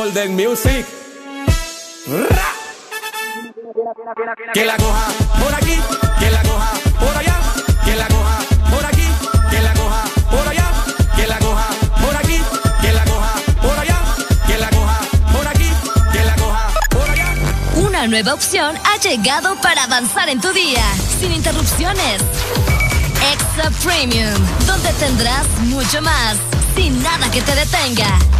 Golden Music. Una nueva opción ha llegado para avanzar en tu día, sin interrupciones. Extra Premium, donde tendrás mucho más, sin nada que te detenga.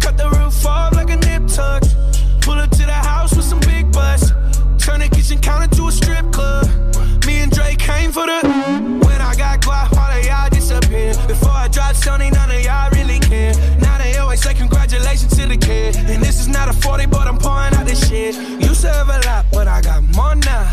Cut the roof off like a nip tuck. Pull up to the house with some big butts. Turn the kitchen counter to a strip club. Me and Drake came for the. When I got guap, all of y'all disappear. Before I drop Sony, none of y'all really care. Now they always say congratulations to the kid. And this is not a 40, but I'm pouring out this shit. Used to have a lot, but I got more now.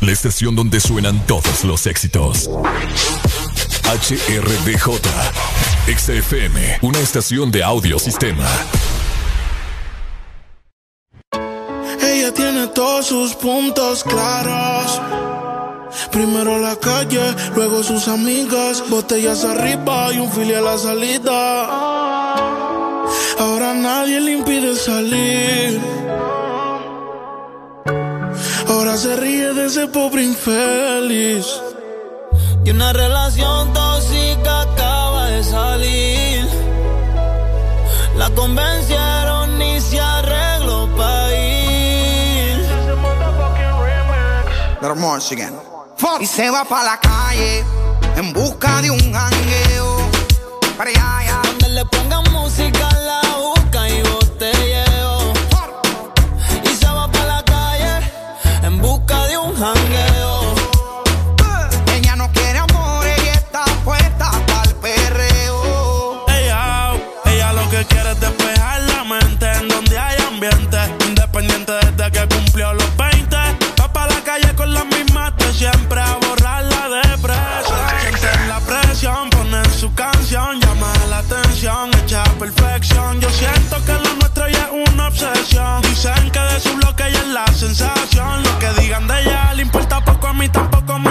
La estación donde suenan todos los éxitos. HRDJ, XFM, una estación de audio sistema. Ella tiene todos sus puntos claros. Primero la calle, luego sus amigas, botellas arriba y un fili a la salida. Ahora nadie le impide salir. Ahora se ríe de ese pobre infeliz. Y una relación tóxica acaba de salir. La convencieron y se arregló para ir. Y se va para la calle en busca de un jangueo. Para allá, allá. Donde le pongan música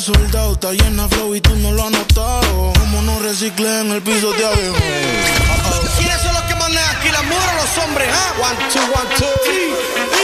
está soldado, está llena flow y tú no lo has notado. Como no reciclé en el piso de abajo. ¿Quiénes son los que mandan aquí las mujeres o los hombres? ah? One, two, one, two. Si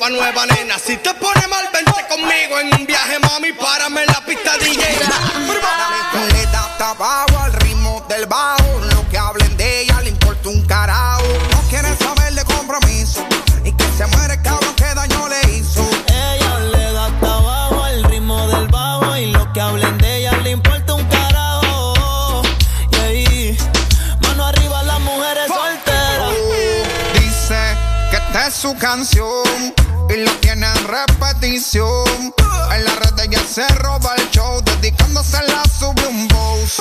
ropa nueva, nena. Si te pone mal, vente conmigo en un viaje, mami. Párame en la pista DJ. Le da hasta abajo al ritmo del bajo. Lo que hablen de ella le importa un carajo. No quieren saber de compromiso. Y que se muere el cabrón que daño le hizo. Ella le da hasta abajo el ritmo del bajo y lo que hablen de ella le importa un carajo. Y ahí, mano arriba las mujeres solteras. Dice que esta es su canción y la tiene en repetición. En la red ella se roba el show, dedicándose la sube un boss.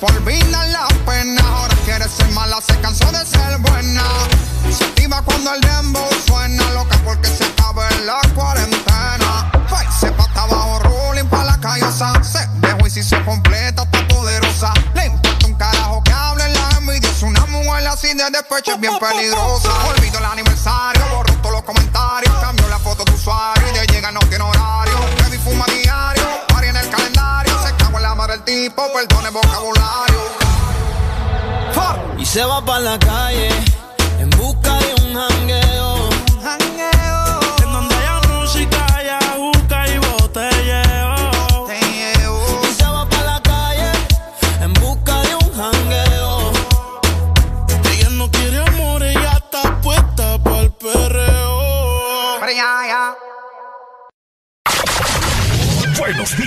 Por olvidar la pena, ahora quiere ser mala, se cansó de ser buena. Se activa cuando el dembow suena, loca porque se acaba en la cuarentena. Ay, se pata abajo, rolling pa' la callosa. Se dejó y si se completa, está poderosa. Le importa un carajo que hablen la envidia. Es una mujer así de despecho, es bien peligrosa. Olvido el aniversario, tipo, perdone vocabulario. Y se va para la calle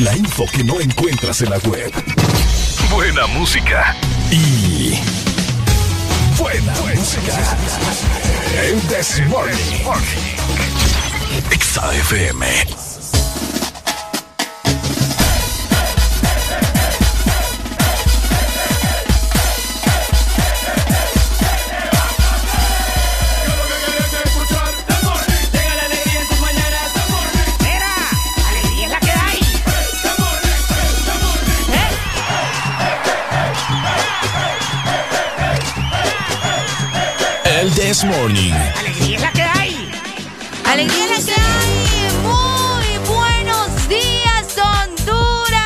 La info que no encuentras en la web. Buena música. Y. Buena, música. El This Morning. Exa FM. This Morning. Alegría es la que hay. Alegría es la que hay. Muy buenos días, Honduras.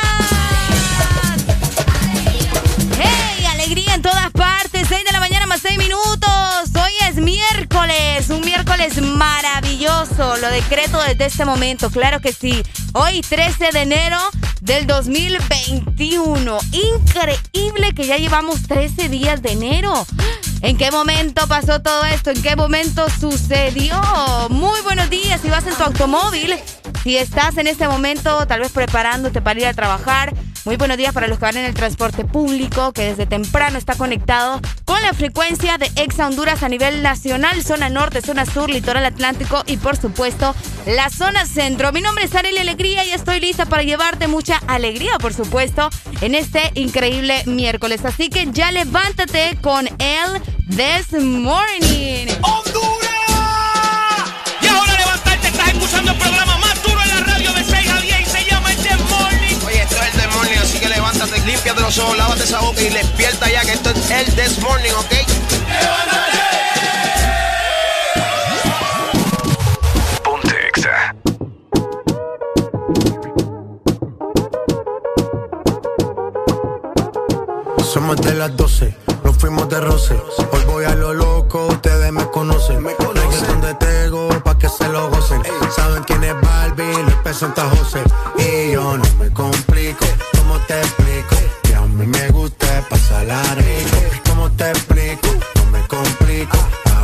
Hey, alegría en todas partes. 6 de la mañana más 6 minutos. Hoy es miércoles, un miércoles maravilloso. Lo decreto desde este momento, claro que sí. Hoy 13 de enero del 2021. Increíble que ya llevamos 13 días de enero. ¿En qué momento pasó todo esto? ¿En qué momento sucedió? Muy buenos días si vas en tu automóvil. Si estás en este momento tal vez preparándote para ir a trabajar, muy buenos días para los que van en el transporte público, que desde temprano está conectado con la frecuencia de Exa Honduras a nivel nacional, zona norte, zona sur, litoral atlántico y por supuesto la zona centro. Mi nombre es Arely Alegría y estoy lista para llevarte mucha alegría, por supuesto, en este increíble miércoles. Así que ya levántate con el This Morning. ¡Honduras! Límpiate los ojos, lávate esa boca y despierta ya que esto es el This Morning, ¿ok? Somos de las 12, nos fuimos de roce. Hoy voy a lo loco, ustedes me conocen. Me conocen donde tengo pa' que se lo gocen. Saben quién es Barbie, les presenta José. Y yo no me complico, ¿cómo te explico? Que a mí me gusta pasarla rico. ¿Cómo te explico? No me complico.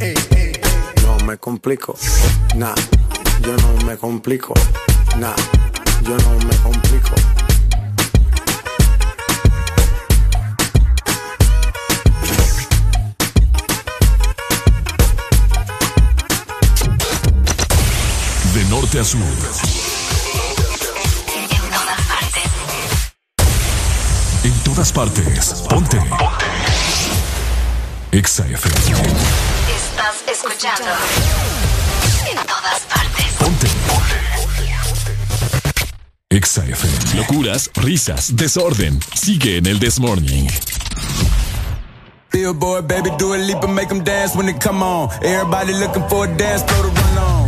Ey, ey. No me complico, nah, yo no me complico, nah, yo no me complico. De norte a sur. En todas partes. Ponte. Exa FM. Escuchando. En todas partes. Ponte. Exa FM. Locuras, risas, desorden. Sigue en el This Morning. Billboard, baby, do a leap and make them dance when it come on. Everybody looking for a dance floor to run on.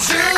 Starlight. I need you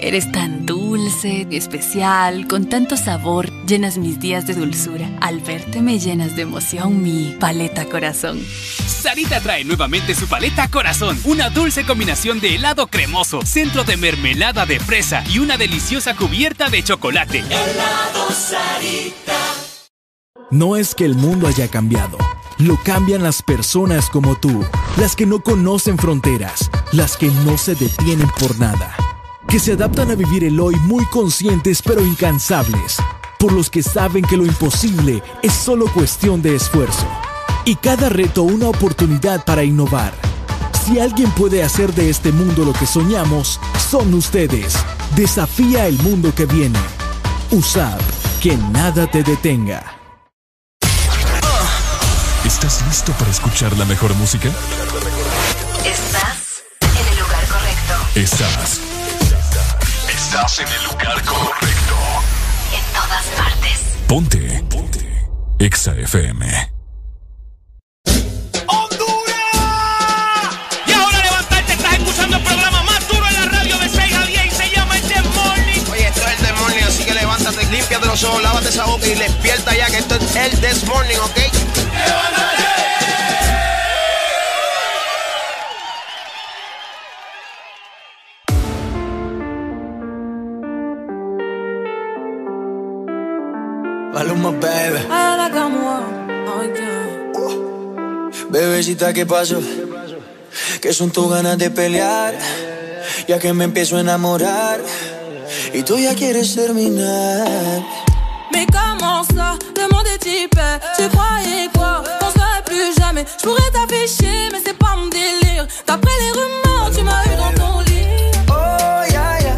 Eres tan dulce, especial, con tanto sabor, llenas mis días de dulzura. Al verte me llenas de emoción mi paleta corazón. Sarita trae nuevamente su paleta corazón, una dulce combinación de helado cremoso, centro de mermelada de fresa y una deliciosa cubierta de chocolate. Helado Sarita. No es que el mundo haya cambiado, lo cambian las personas como tú, las que no conocen fronteras, las que no se detienen por nada, que se adaptan a vivir el hoy muy conscientes pero incansables, por los que saben que lo imposible es solo cuestión de esfuerzo, y cada reto una oportunidad para innovar. Si alguien puede hacer de este mundo lo que soñamos, son ustedes. Desafía el mundo que viene. USAP, que nada te detenga. ¿Estás listo para escuchar la mejor música? Estás en el lugar correcto. Estás. Estás en el lugar correcto. En todas partes. Ponte. Ponte. Exa FM. Y ahora levantarte, estás escuchando el programa más duro en la radio de 6 a 10 y se llama el The Morning. Oye, esto es el This Morning, así que levántate, límpiate los ojos, lávate esa boca y despierta ya que esto es el This Morning, ¿ok? Maluma, baby. Bebecita, ¿qué pasó? ¿Qué son tus ganas de pelear? Ya que me empiezo a enamorar y tú ya quieres terminar. Mais comment ça, est hyper? Tu croyais quoi, qu'on serait plus jamais Je pourrais t'afficher, mais c'est pas mon délire D'après les rumeurs, tu m'as eu dans ton lit Oh, ya, ya.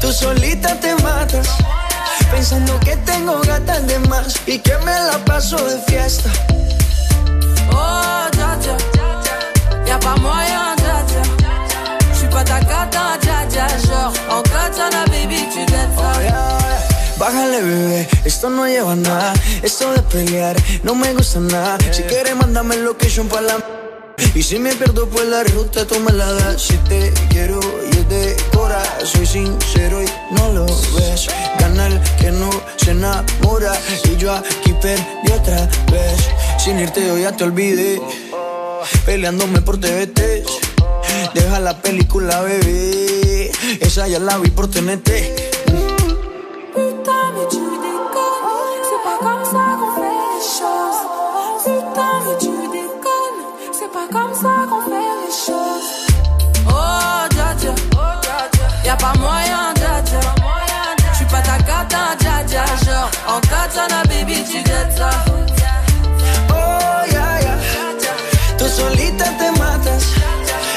Tú solita te matas. Pensando que tengo gatas de más y que me la paso de fiesta. Oh, dja dja. Y'a pas moyen, dja dja. J'suis pas ta cata, dja dja. Genre, en katana, baby, tu yeah. Bájale, bebé, esto no lleva nada. Esto de pelear no me gusta nada. Si quieres, mándame location pa' la. Y si me pierdo por la ruta, tú me la das. Si te quiero y es de cora, soy sincero y no lo ves. Gana el que no se enamora. Y yo aquí perdí otra vez. Sin irte, yo ya te olvidé. Peleándome por TVT. Deja la película, bebé. Esa ya la vi por TNT. Oh, yeah, yeah. Tú solita te matas.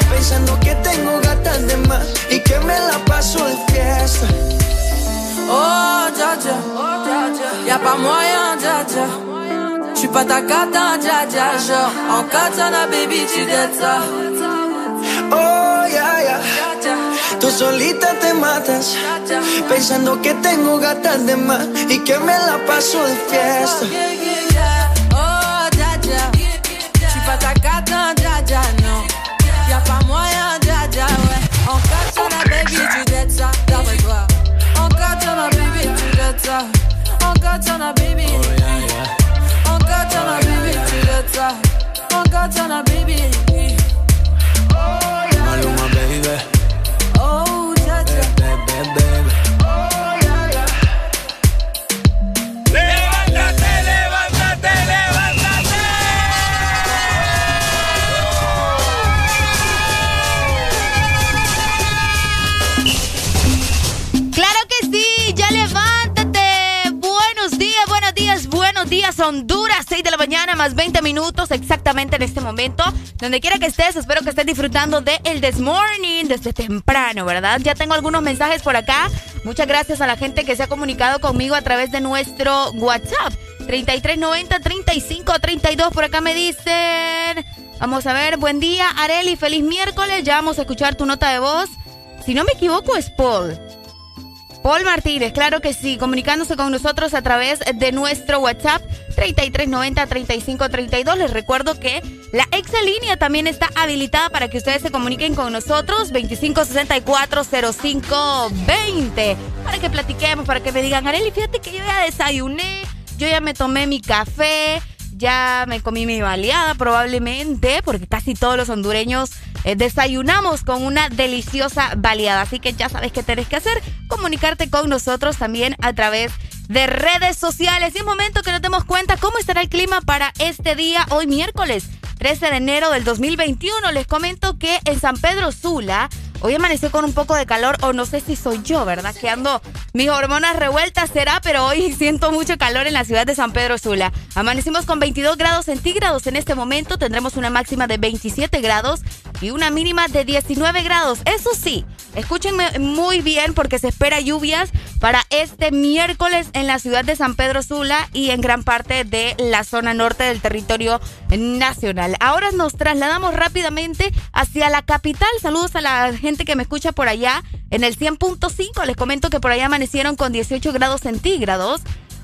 Pensando que tengo gatas de más y que me la paso de fiesta. Oh, dja dja. Y'a pas moyen, dja dja. J'suis pas ta cata, dja dja. Genre, en katana, baby, tu ça. Oh, yeah, yeah. Tú solita te matas. Pensando que tengo gatas de más y que me la paso de fiesta. Oh, dja dja. J'suis pas ta cata, dja dja, non. Y'a moyen, dja dja, ouais. En katana, baby, tu dettes ça. D'après toi. En katana, baby, tu dettes ça. En katana, baby. Baby, tu dettes ça. En katana, baby. Maluma, baby. Honduras. 6 de la mañana más 20 minutos exactamente en este momento. Donde quiera que estés, espero que estés disfrutando de el This Morning desde temprano, ¿verdad? Ya tengo algunos mensajes por acá. Muchas gracias a la gente que se ha comunicado conmigo a través de nuestro WhatsApp. 3390-3532. Por acá me dicen. Vamos a ver, buen día, Areli, feliz miércoles. Ya vamos a escuchar tu nota de voz. Si no me equivoco, es Paul. Paul Martínez, claro que sí, comunicándose con nosotros a través de nuestro WhatsApp 3390-3532. Les recuerdo que la exalínea también está habilitada para que ustedes se comuniquen con nosotros 25640520 para que platiquemos, para que me digan, Areli, fíjate que yo ya desayuné, yo ya me tomé mi café, ya me comí mi baleada probablemente, porque casi todos los hondureños eh, desayunamos con una deliciosa baleada. Así que ya sabes qué tenés que hacer, comunicarte con nosotros también a través de redes sociales. Y es momento que nos demos cuenta cómo estará el clima para este día, hoy miércoles 13 de enero del 2021. Les comento que en San Pedro Sula Hoy amaneció con un poco de calor, o no sé si soy yo, ¿verdad? Que ando, mis hormonas revueltas será, pero hoy siento mucho calor en la ciudad de San Pedro Sula. Amanecimos con 22 grados centígrados en este momento, tendremos una máxima de 27 grados y una mínima de 19 grados. Eso sí, escúchenme muy bien porque se espera lluvias para este miércoles en la ciudad de San Pedro Sula y en gran parte de la zona norte del territorio nacional. Ahora nos trasladamos rápidamente hacia la capital. Saludos a la gente que me escucha por allá en el 100.5. Les comento que por allá amanecieron con 18 grados centígrados.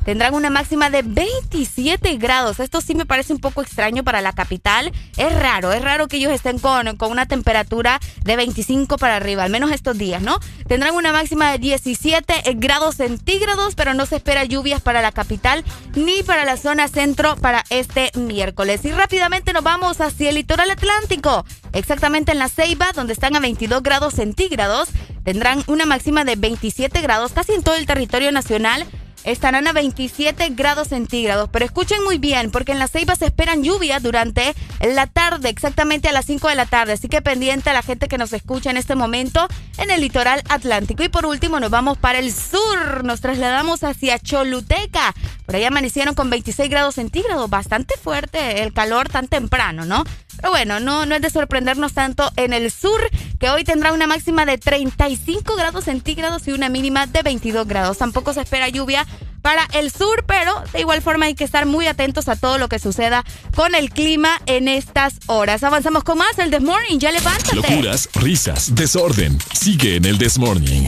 Tendrán una máxima de 27 grados. Esto sí me parece un poco extraño para la capital. Es raro, es raro que ellos estén con, con una temperatura de 25 para arriba, al menos estos días, ¿no? Tendrán una máxima de 17 grados centígrados, pero no se espera lluvias para la capital ni para la zona centro para este miércoles. Y rápidamente nos vamos hacia el litoral atlántico, exactamente en la Ceiba, donde están a 22 grados centígrados. Tendrán una máxima de 27 grados casi en todo el territorio nacional estarán a 27 grados centígrados. Pero escuchen muy bien, porque en la Ceiba se esperan lluvias durante la tarde, exactamente a las 5 de la tarde. Así que pendiente a la gente que nos escucha en este momento en el litoral atlántico. Y por último, nos vamos para el sur. Nos trasladamos hacia Choluteca. Por ahí amanecieron con 26 grados centígrados. Bastante fuerte el calor tan temprano, ¿no? Pero bueno, no, no es de sorprendernos tanto en el sur, que hoy tendrá una máxima de 35 grados centígrados y una mínima de 22 grados. Tampoco se espera lluvia para el sur, pero de igual forma hay que estar muy atentos a todo lo que suceda con el clima en estas horas. Avanzamos con más, el Desmorning, ya levántate. Locuras, risas, desorden, sigue en el Desmorning.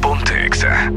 Ponte Exa.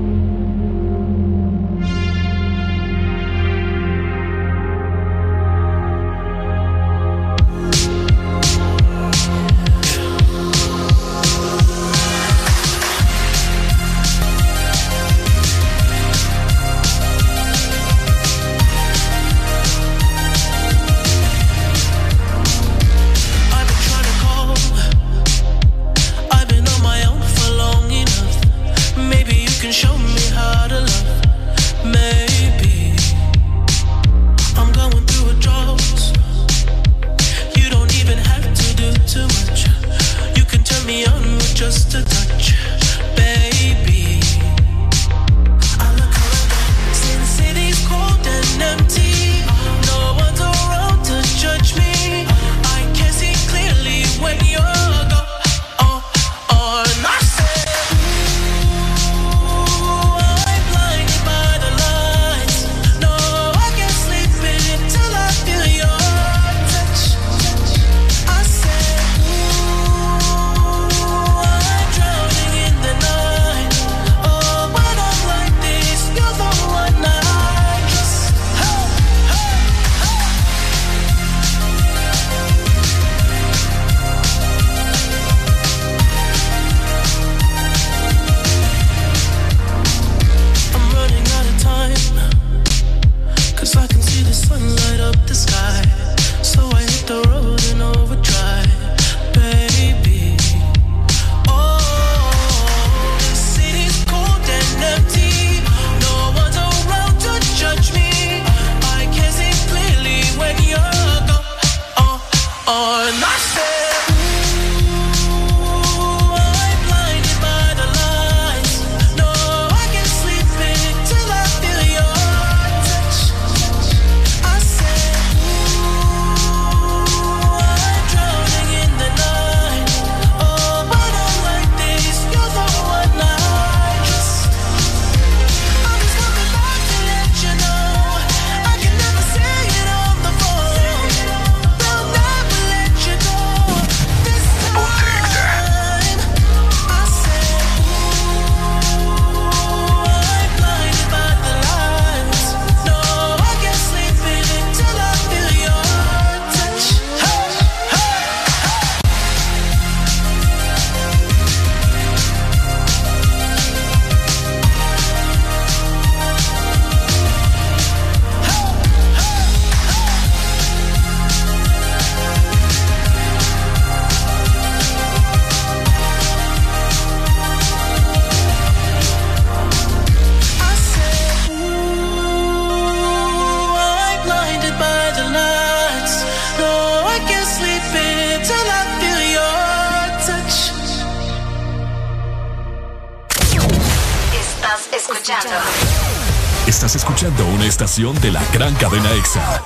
Estás escuchando una estación de la gran cadena EXA.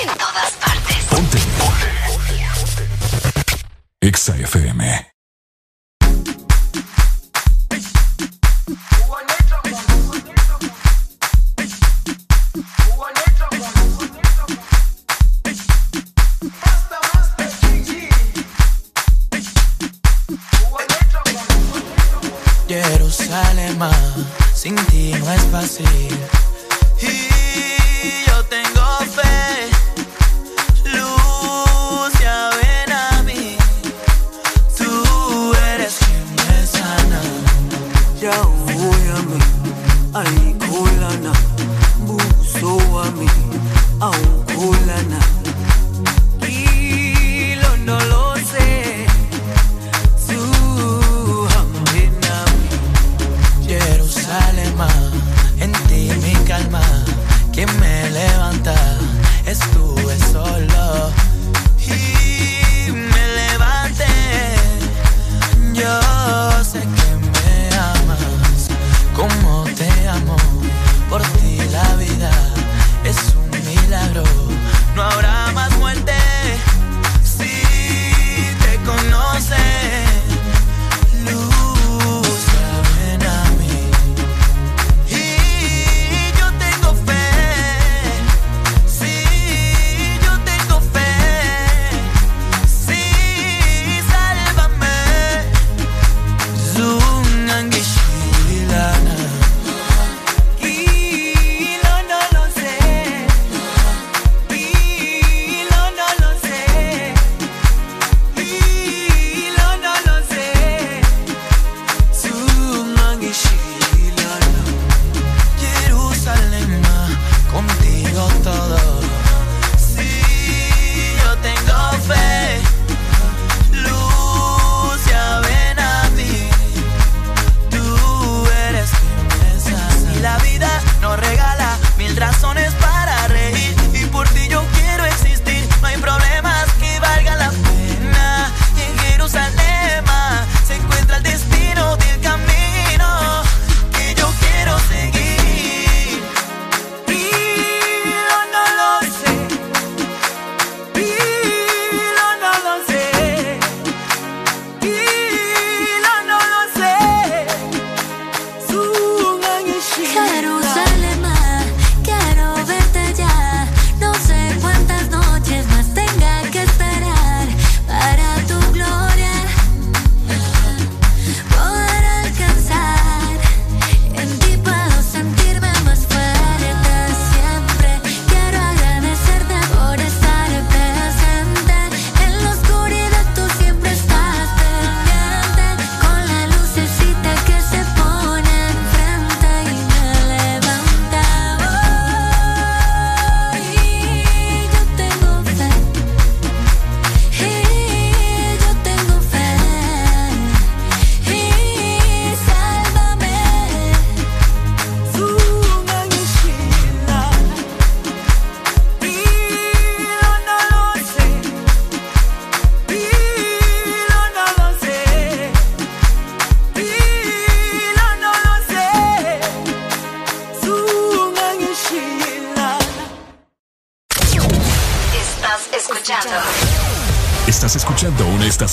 En todas partes. Ponte. EXA FM. Jerusalema sin ti no es é fácil. Y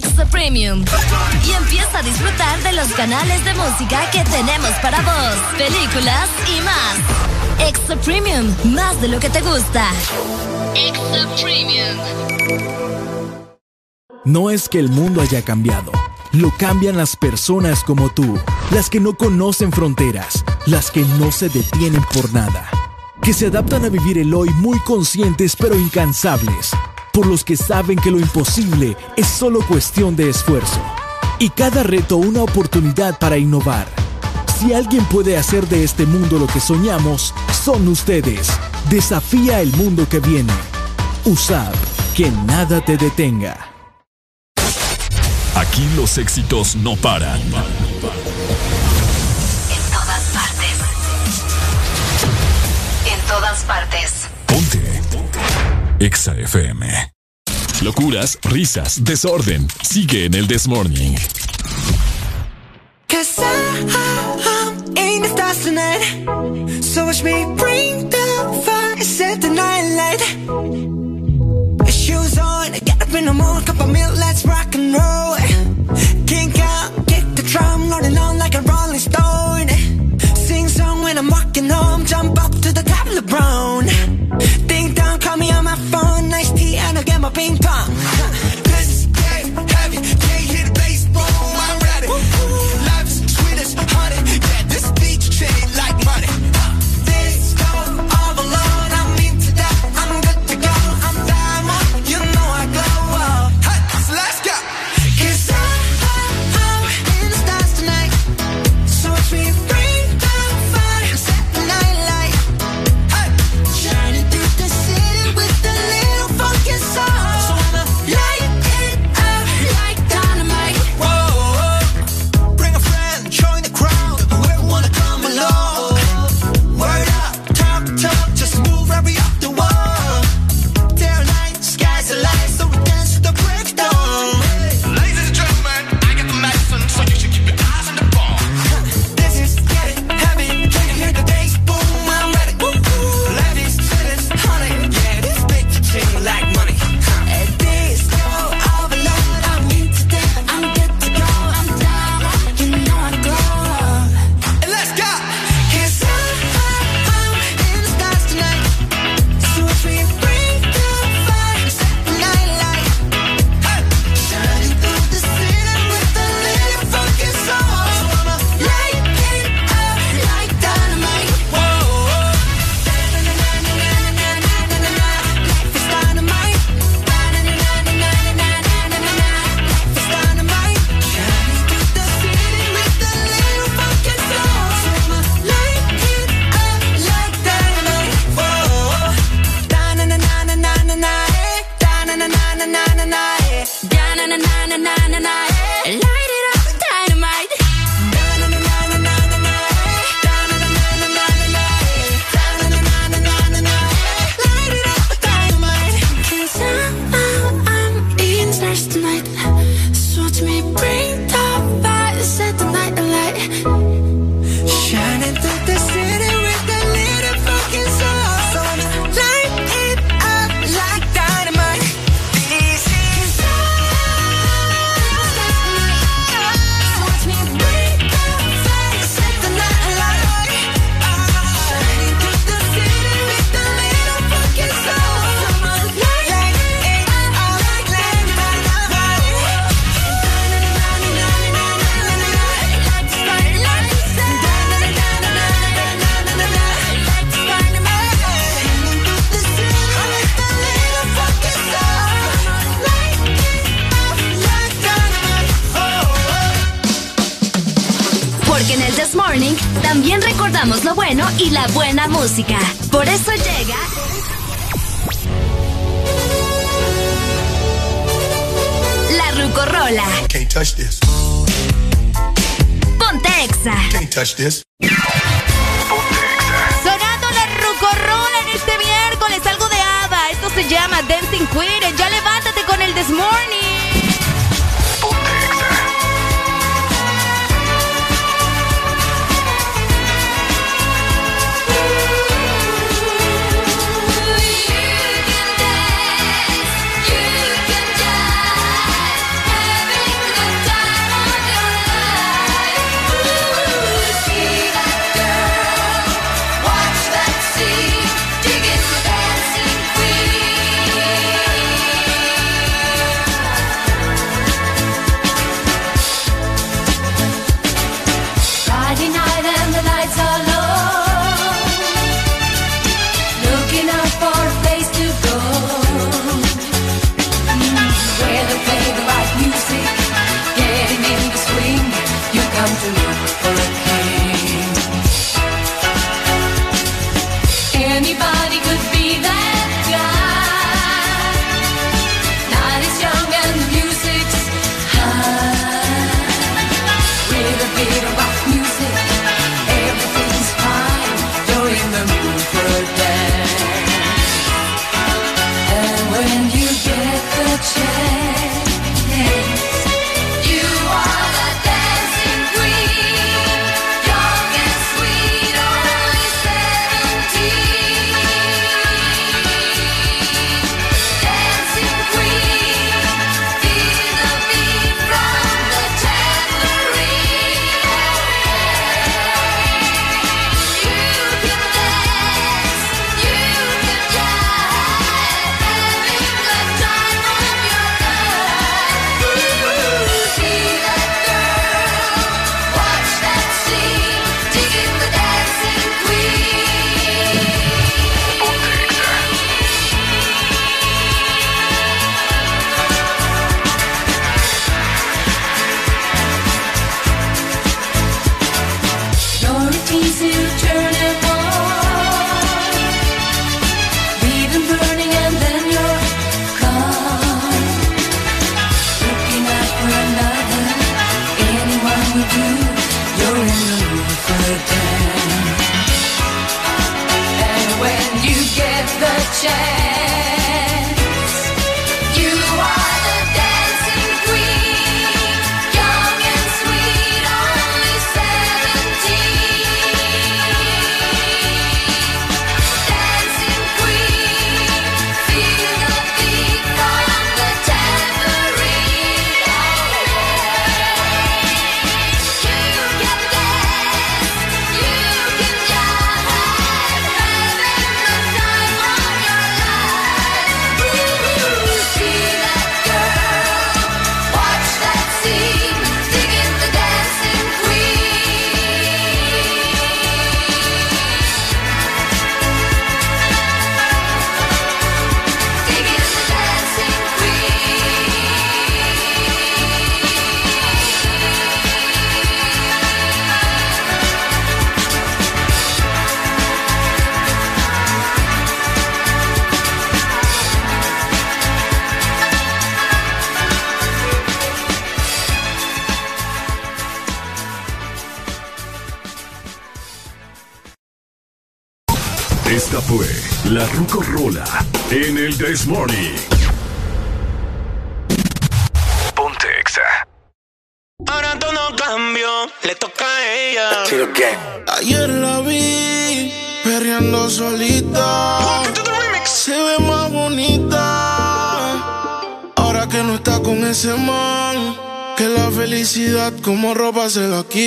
Nexa Premium y empieza a disfrutar de los canales de música que tenemos para vos, películas y más. Extra Premium, más de lo que te gusta. Extra Premium. No es que el mundo haya cambiado. Lo cambian las personas como tú, las que no conocen fronteras, las que no se detienen por nada, que se adaptan a vivir el hoy muy conscientes pero incansables por los que saben que lo imposible es solo cuestión de esfuerzo. Y cada reto una oportunidad para innovar. Si alguien puede hacer de este mundo lo que soñamos, son ustedes. Desafía el mundo que viene. Usad, que nada te detenga. Aquí los éxitos no paran. En todas partes. En todas partes. FM. Locuras, risas, desorden. Sigue en el Desmorning.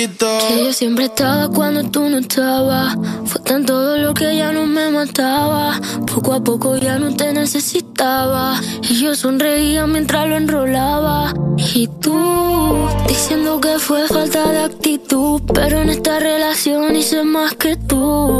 Que yo siempre estaba cuando tú no estabas. Fue tanto dolor que ya no me mataba. Poco a poco ya no te necesitaba. Y yo sonreía mientras lo enrolaba. Y tú, diciendo que fue falta de actitud. Pero en esta relación hice más que tú.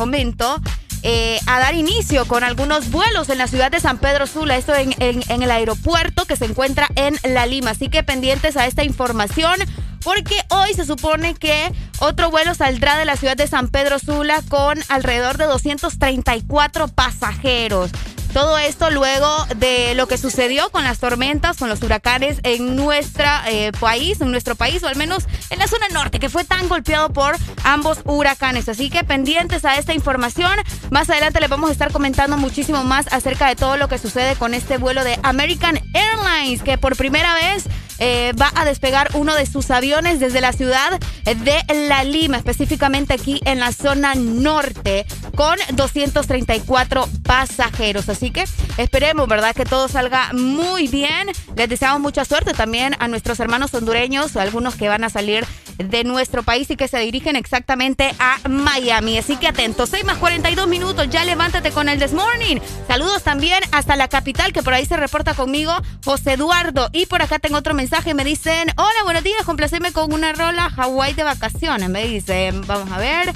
comento, eh, a dar inicio con algunos vuelos en la ciudad de San Pedro Sula, esto en, en, el aeropuerto que se encuentra en La Lima. Así que pendientes a esta información porque hoy se supone que otro vuelo saldrá de la ciudad de San Pedro Sula con alrededor de 234 pasajeros. Todo esto luego de lo que sucedió con las tormentas, con los huracanes en nuestro eh, país, en nuestro país, o al menos en la zona norte, que fue tan golpeado por ambos huracanes. Así que pendientes a esta información. Más adelante les vamos a estar comentando muchísimo más acerca de todo lo que sucede con este vuelo de American Airlines, que por primera vez eh, va a despegar uno de sus aviones desde la ciudad de La Lima, específicamente aquí en la zona norte, con 234 pasajeros. Así que esperemos, ¿verdad? Que todo salga muy bien. Les deseamos mucha suerte también a nuestros hermanos hondureños, algunos que van a salir de nuestro país y que se dirigen exactamente a Miami. Así que atentos, 6 más 42 minutos, ya levántate con el This Morning. Saludos también hasta la capital, que por ahí se reporta conmigo José Eduardo. Y por acá tengo otro mensaje, me dicen, hola, buenos días, complaceme con una rola Hawái de vacaciones. Me dicen, vamos a ver.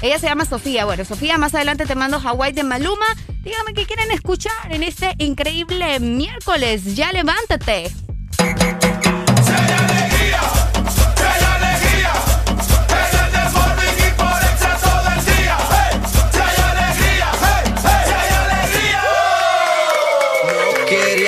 Ella se llama Sofía. Bueno, Sofía, más adelante te mando Hawái de Maluma. Dígame qué quieren escuchar en este increíble miércoles. Ya levántate.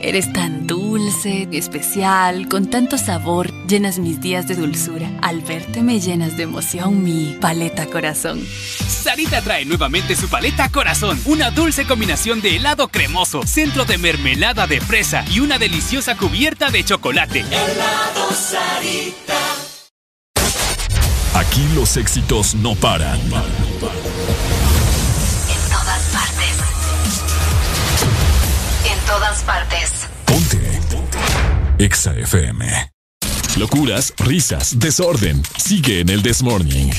Eres tan dulce, especial, con tanto sabor, llenas mis días de dulzura. Al verte me llenas de emoción mi paleta corazón. Sarita trae nuevamente su paleta Corazón, una dulce combinación de helado cremoso, centro de mermelada de fresa y una deliciosa cubierta de chocolate. Helado Sarita. Aquí los éxitos no paran. En todas todas partes. Ponte. EXA FM. Locuras, risas, desorden. Sigue en el Desmorning.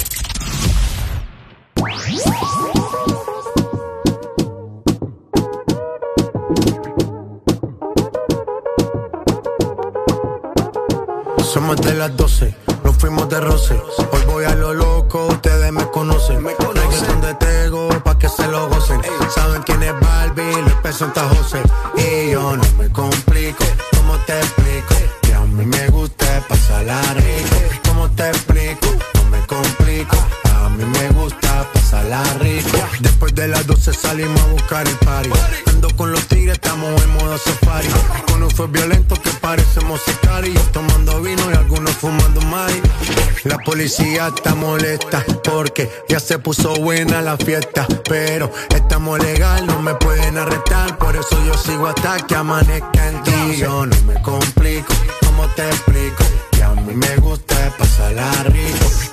Somos de las 12, nos fuimos de roce. Hoy voy a lo loco, ustedes me conocen. Me conocen de Tego pa' que se lo gocen. Saben quién es Barbie, presenta José. Y yo no me complico, ¿cómo te explico? Que a mí me gusta pasarla rico. ¿Cómo te explico? No me complico. A mí me gusta Después de las 12 salimos a buscar el party. Ando con los tigres, estamos en modo safari. Con un fue violento que parecemos sicarios. Tomando vino y algunos fumando mari. La policía está molesta porque ya se puso buena la fiesta. Pero estamos legal, no me pueden arrestar. Por eso yo sigo hasta que amanezca en ti. Yo no me complico, ¿cómo te explico? Que a mí me gusta pasarla rico.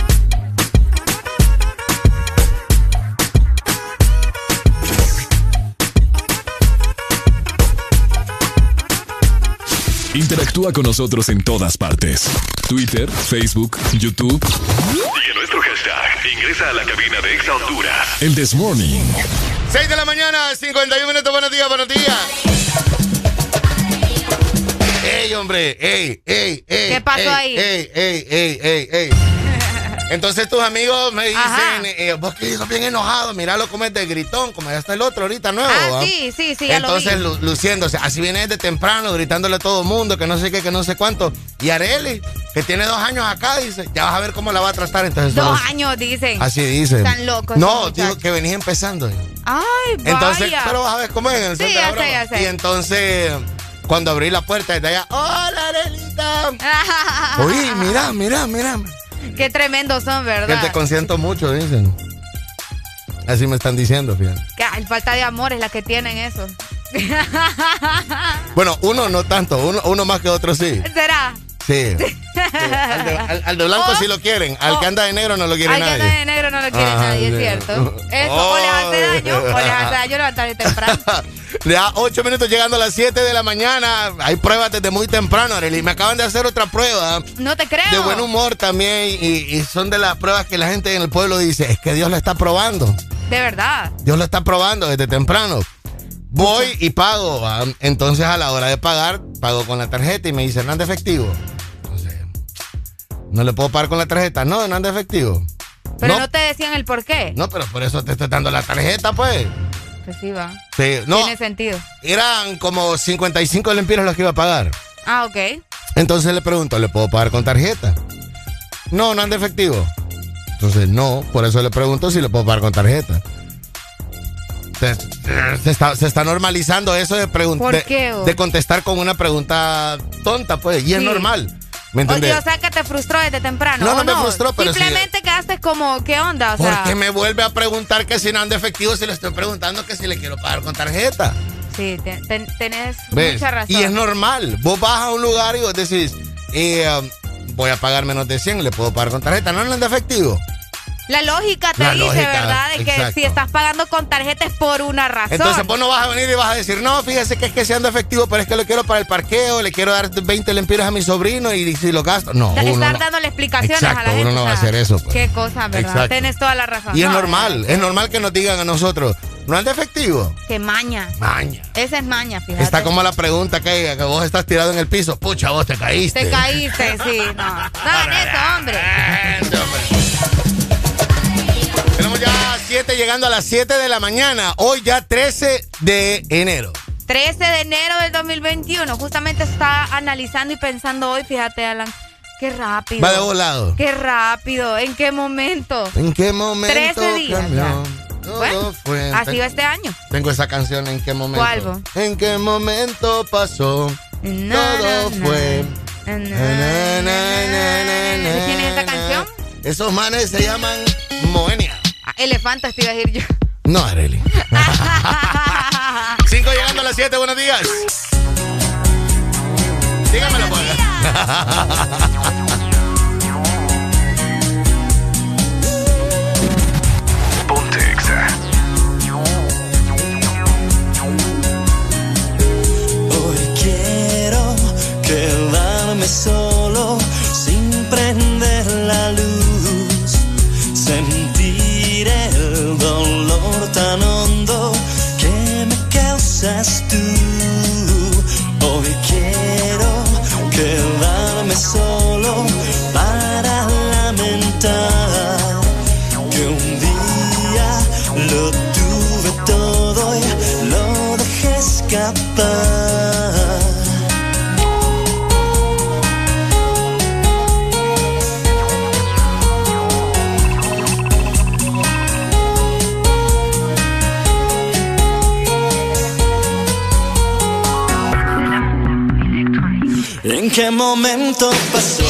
Interactúa con nosotros en todas partes. Twitter, Facebook, YouTube. Sigue nuestro hashtag. Ingresa a la cabina de Exa Honduras. El This Morning. 6 de la mañana, 51 minutos. Buenos días, buenos días. Ey, hombre, ey, ey, ey. ¿Qué pasó ey, ahí? Ey, ey, ey, ey, ey. Entonces tus amigos me dicen, eh, vos que sos bien enojado, míralo como es de gritón, como ya está el otro ahorita nuevo. Ah, ¿va? sí, sí, sí, ya Entonces lo vi. lu- luciéndose, así viene desde temprano, gritándole a todo el mundo, que no sé qué, que no sé cuánto. Y Areli, que tiene dos años acá, dice, ya vas a ver cómo la va a tratar. Entonces, Dos todos- años, dicen. Así dice. Están locos. No, digo que venís empezando. Ay, vaya. Entonces, pero vas a ver cómo es en el Sí, ya sé, ya sé. Y entonces, cuando abrí la puerta desde allá, ¡Hola, Arelita! Uy, mira, mira, mira. Qué tremendos son, Que ¿verdad? te consiento mucho, dicen. Así me están diciendo, fíjate. Que, falta de amor es la que tienen eso. Bueno, uno no tanto, uno, uno más que otro sí. ¿Será? Sí. Al de, al- al de blanco Oh. sí lo quieren, al que anda de negro no lo quiere Al que nadie. anda de negro no lo quiere Ah, nadie, es cierto. Eso, o les hace daño, o les hace daño levantarse temprano. Ya ocho minutos llegando a las 7 de la mañana. Hay pruebas desde muy temprano, Arely. Me acaban de hacer otra prueba. No te creo. De buen humor también. Y, y son de las pruebas que la gente en el pueblo dice: es que Dios lo está probando. De verdad. Dios lo está probando desde temprano. Voy y pago. Entonces, a la hora de pagar, pago con la tarjeta y me dice: ¿no anda efectivo? Entonces, no le puedo pagar con la tarjeta. No, no anda efectivo. Pero no, no, te decían el por qué. no, pero por eso te estoy dando la tarjeta, pues. Pues sí, va. Sí, no, Tiene sentido. eran como 55 lempiras los que iba a pagar. Ah, ok. Entonces le pregunto, ¿le puedo pagar con tarjeta? No, no anda efectivo. Entonces, no, por eso le pregunto si le puedo pagar con tarjeta. Se, se está, se está normalizando eso de ¿Por preguntar. qué, oh? De, contestar con una pregunta tonta, pues, y es normal. ¿Me Oye, entiendes? o sea que te frustró desde temprano. No, no ¿o me frustró, pero sí- Simplemente quedaste como, ¿qué onda? O sea, Porque me vuelve a preguntar que si no anda efectivo, si le estoy preguntando que si le quiero pagar con tarjeta. sí, te- te- tenés ¿Ves? mucha razón. Y es normal. Vos vas a un lugar y vos decís, eh, voy a pagar menos de 100, le puedo pagar con tarjeta. No, no anda efectivo. La lógica te La dice, lógica, ¿verdad? De que exacto. si estás pagando con tarjeta es por una razón. Entonces vos no vas a venir y vas a decir, no, fíjese que es que se anda efectivo, pero es que lo quiero para el parqueo, le quiero dar 20 lempiras a mi sobrino y si lo gasto. No, Estar no. dándole explicaciones a la gente. uno no va a hacer eso, pues. Qué cosa, ¿verdad? Exacto. Tienes toda la razón. Y es No, normal, es normal que nos digan a nosotros, no anda efectivo. Que maña. Maña. Esa es maña, fíjate. Está como la pregunta que, que vos estás tirado en el piso. Pucha, vos te caíste. Te caíste, sí, no. No hagan eso, hombre. Ya 7 llegando a las 7 de la mañana. Hoy ya 13 de enero. 13 de enero del 2021. Justamente está analizando y pensando hoy, fíjate, Alan. Qué rápido. Va de volado. Qué rápido. ¿En qué momento? ¿En qué momento 13 días. Todo Bueno, fue- así va este año. Tengo esa canción en qué momento. ¿Cuál? ¿En qué momento pasó? Na, Todo na, fue. na, Na, na, na, na, na, ¿De quién es esta canción? Esos manes se llaman Elefantas te iba a decir yo. No, Areli. Cinco llegando a las siete, buenos días. Dígamelo, pues. por Hoy quiero quedarme solo dolor tan hondo que me causas tú. Hoy quiero quedar. Qué momento pasó?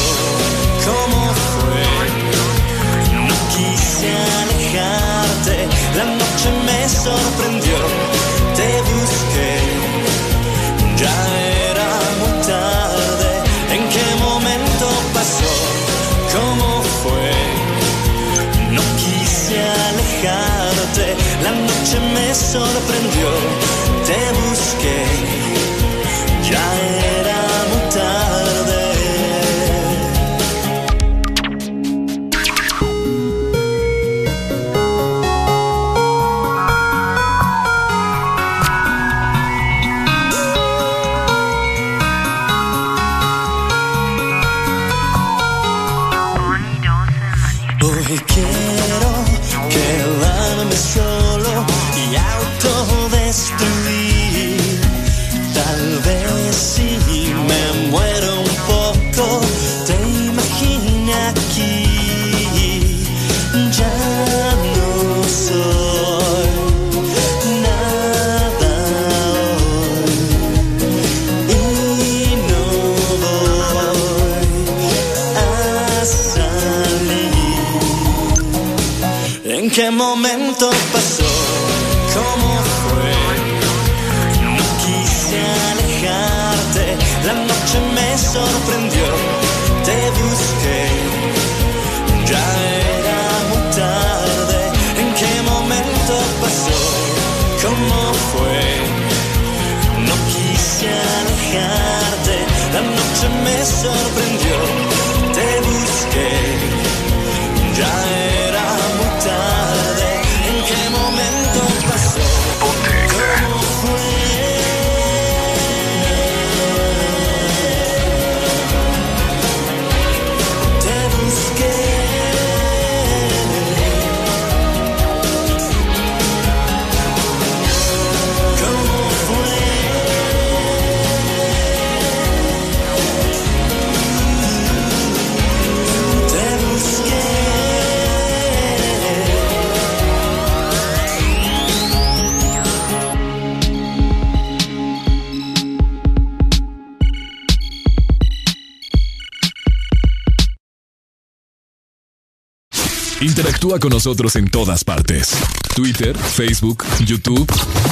Interactúa con nosotros en todas partes. Twitter, Facebook, YouTube.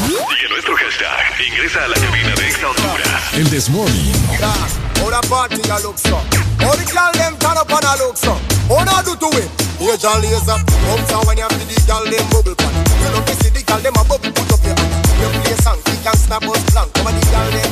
Y en nuestro hashtag, ingresa a la cabina de Exa Honduras. El This Morning. How the party a look so How the girl them turn up and a look so How na do to it Age and laser Come so when you feel the girl them bubble pan You know me see the girl them a bubble put up your hand You play song kick and snap us blank Come on the girl them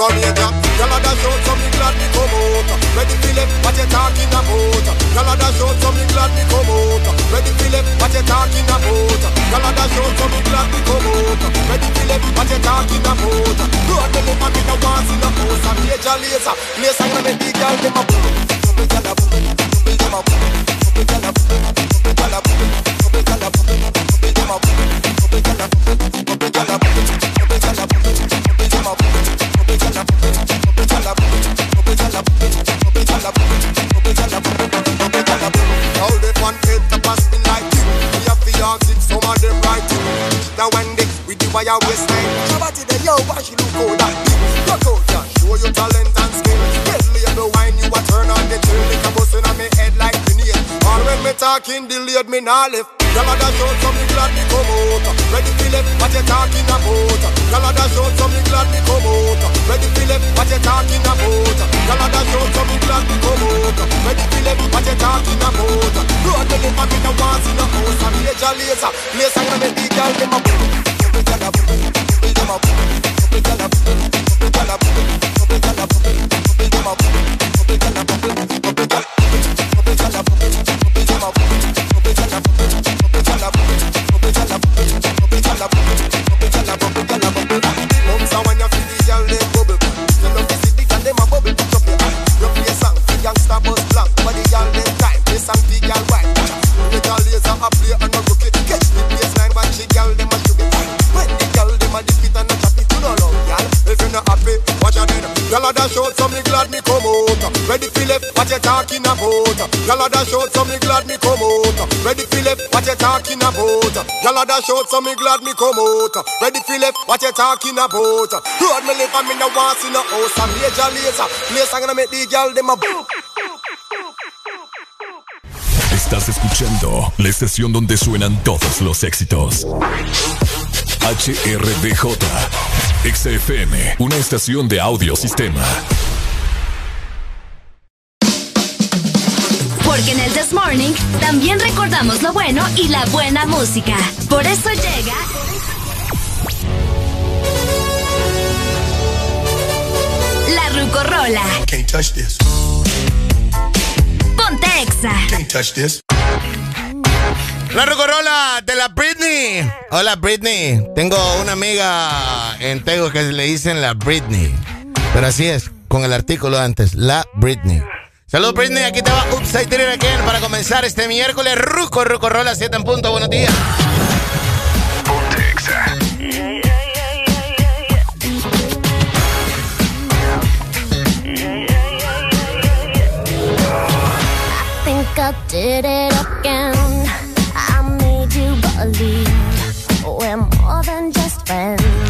not happy come here Jack Girl a dash out so me glad me come out. Ready Philip what you talking about. Girl a dash out so me glad me come out. Ready Philip what you talking about. Girl a dash out so me glad me come out. Ready Philip what you talking about. Road them up and me no want see no house. And major laser. Play song and make the girl them a boom Bubble girl a boom Bubble them a boom Bubble girl a boom Bubble girl a boom wire waistline Shabati the yo, why she look good that Rock out ya, show your talent and skill. Get the wine, you a turn on the chill. Lick a bus in me head like grenade. Or when me talking, delayed me nah left Y'all a dash out, so me glad me come out. Ready Philip, what you talking about? Y'all a dash out, so me glad me come out. Ready Philip, what you talking about? Y'all a dash out, so me glad me come out. Ready Philip, what you talking about? Road the live and me no want see no house. And major laser, song and make the girl them a boom Bubble girl what you talking about? Y'all a dash out, so me glad me come out. Ready for left, what you talking about? Y'all a dash out, so me glad me come out. Ready for left, what you talking about? Road me live and me no want see no house. A major laser, place I'm gonna make the girl them a boom. Estás escuchando la estación donde suenan todos los éxitos. HRDJ, XFM, una estación de audio Porque en el This Morning también recordamos lo bueno y la buena música. Por eso llega. La Rucorola. Can't touch this. Ponte Exa. Can't touch this. La Rucorola de la Britney. Hola Britney. Tengo una amiga en Tego que le dicen la Britney. Pero así es, con el artículo antes, la Britney. Saludos Britney, aquí te va Upside Down Again para comenzar este miércoles. Ruco, Rucorola 7 en punto. Buenos días. I did it again. I made you believe we're more than just friends.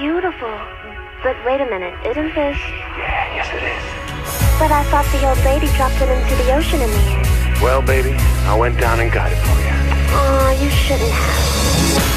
Beautiful. But wait a minute, isn't this? Yeah, yes it is. But I thought the old lady dropped it into the ocean in the end. Well, baby, I went down and got it for you. Oh, you shouldn't have.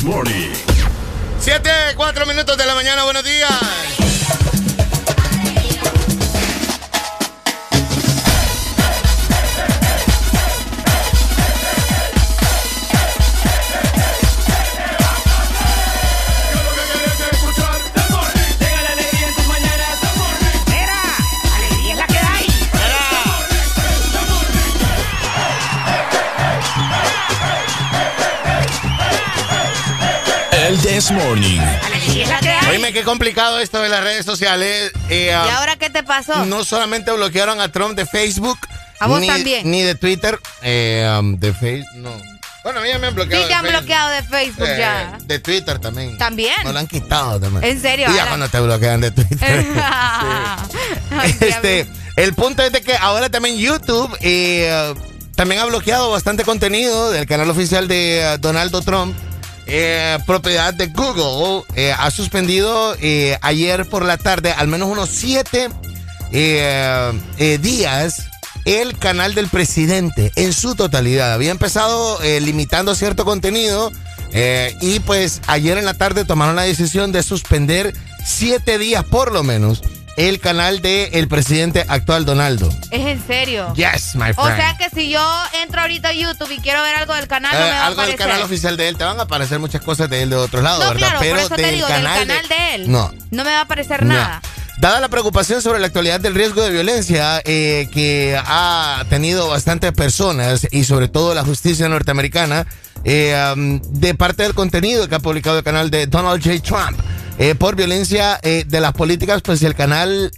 Morning. Complicado esto de las redes sociales. Eh, ¿Y ah, ahora qué te pasó? No solamente bloquearon a Trump de Facebook. A vos ni, también. Ni de Twitter. Eh, um, de Facebook, no. Bueno, a mí ya me han bloqueado. Sí, te han Facebook. bloqueado de Facebook Eh, ya. De Twitter también. También. No lo han quitado también. ¿En serio? Y ya cuando te bloquean de Twitter. Este, el punto es de que ahora también YouTube eh, también ha bloqueado bastante contenido del canal oficial de eh, Donaldo Trump. Eh, propiedad de Google eh, ha suspendido eh, ayer por la tarde al menos unos siete días el canal del presidente en su totalidad. Había empezado limitando cierto contenido y pues ayer en la tarde tomaron la decisión de suspender siete días por lo menos el canal del presidente actual Donaldo. ¿Es en serio? Yes, my O friend. sea que si yo entro ahorita a YouTube y quiero ver algo del canal, no Eh, me va a algo del canal oficial de él, te van a aparecer muchas cosas de él de otros lados, No, ¿verdad? claro, por eso te del digo, del canal de él. No. No me va a aparecer No. nada. Dada la preocupación sobre la actualidad del riesgo de violencia eh, que ha tenido bastantes personas y sobre todo la justicia norteamericana, eh, um, de parte del contenido que ha publicado el canal de Donald J. Trump, eh, por violencia eh, de las políticas, pues el canal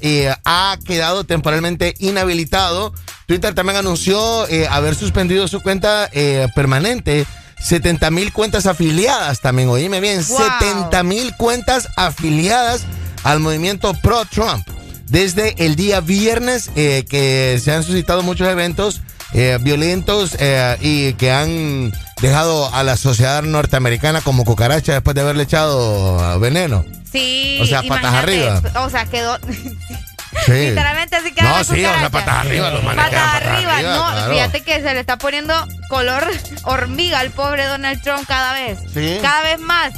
ha quedado temporalmente inhabilitado. Twitter también anunció haber suspendido su cuenta permanente. 70 mil cuentas afiliadas también, oíme bien, Wow. 70 mil cuentas afiliadas al movimiento pro-Trump. Desde el día viernes eh, que se han suscitado muchos eventos eh, violentos eh, y que han dejado a la sociedad norteamericana como cucaracha después de haberle echado veneno. Sí. O sea, patas arriba. O sea, quedó. Sí. Literalmente así queda No, sí, o sea, cucaracha. patas arriba, los manes Patas quedan patas arriba, arriba, no. claro. Fíjate que se le está poniendo color hormiga al pobre Donald Trump cada vez. Sí. Cada vez más.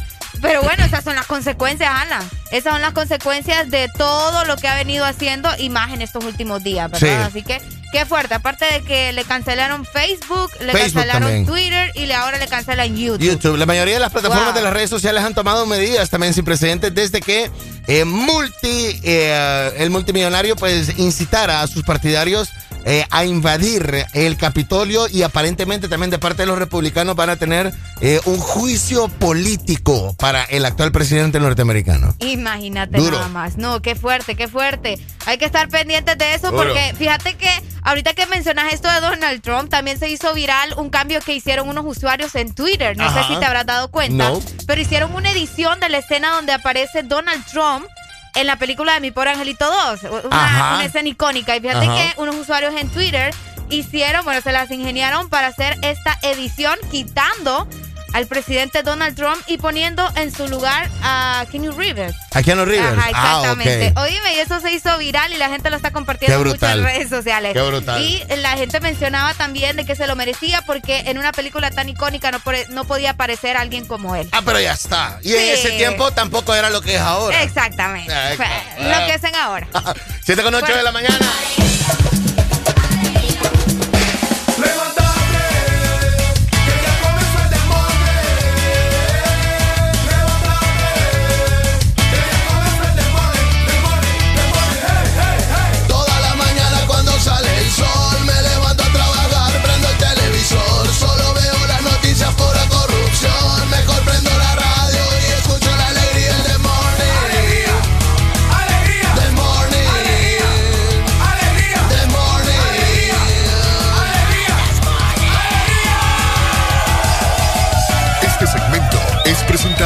Pero bueno, esas son las consecuencias, Ana. Esas son las consecuencias de todo lo que ha venido haciendo y más en estos últimos días, ¿verdad? Sí. Así que, qué fuerte. Aparte de que le cancelaron Facebook, le Facebook cancelaron también. Twitter y ahora le cancelan YouTube. YouTube. La mayoría de las plataformas Wow. de las redes sociales han tomado medidas también sin precedentes desde que eh, multi, eh, el multimillonario pues incitara a sus partidarios eh, a invadir el Capitolio y aparentemente también de parte de los republicanos van a tener eh, un juicio político para el actual presidente norteamericano. Imagínate Duro. nada más. No, qué fuerte, qué fuerte. Hay que estar pendientes de eso Duro. porque fíjate que ahorita que mencionas esto de Donald Trump, también se hizo viral un cambio que hicieron unos usuarios en Twitter. No Ajá. sé si te habrás dado cuenta. No. Pero hicieron una edición de la escena donde aparece Donald Trump. En la película de Mi Pobre Angelito 2, una, escena icónica. Y fíjate Ajá. que unos usuarios en Twitter hicieron, bueno, se las ingeniaron para hacer esta edición quitando al presidente Donald Trump y poniendo en su lugar a Kenny Rivers. ¿A Keanu Rivers? Ajá, Ah, exactamente. ok. Oíme, y eso se hizo viral y la gente lo está compartiendo mucho en redes sociales. Qué brutal. Y la gente mencionaba también de que se lo merecía porque en una película tan icónica no, no podía aparecer alguien como él. Ah, pero ya está. Y en ese tiempo tampoco era lo que es ahora. Exactamente. Lo que hacen ahora. 7 con 8 de la mañana.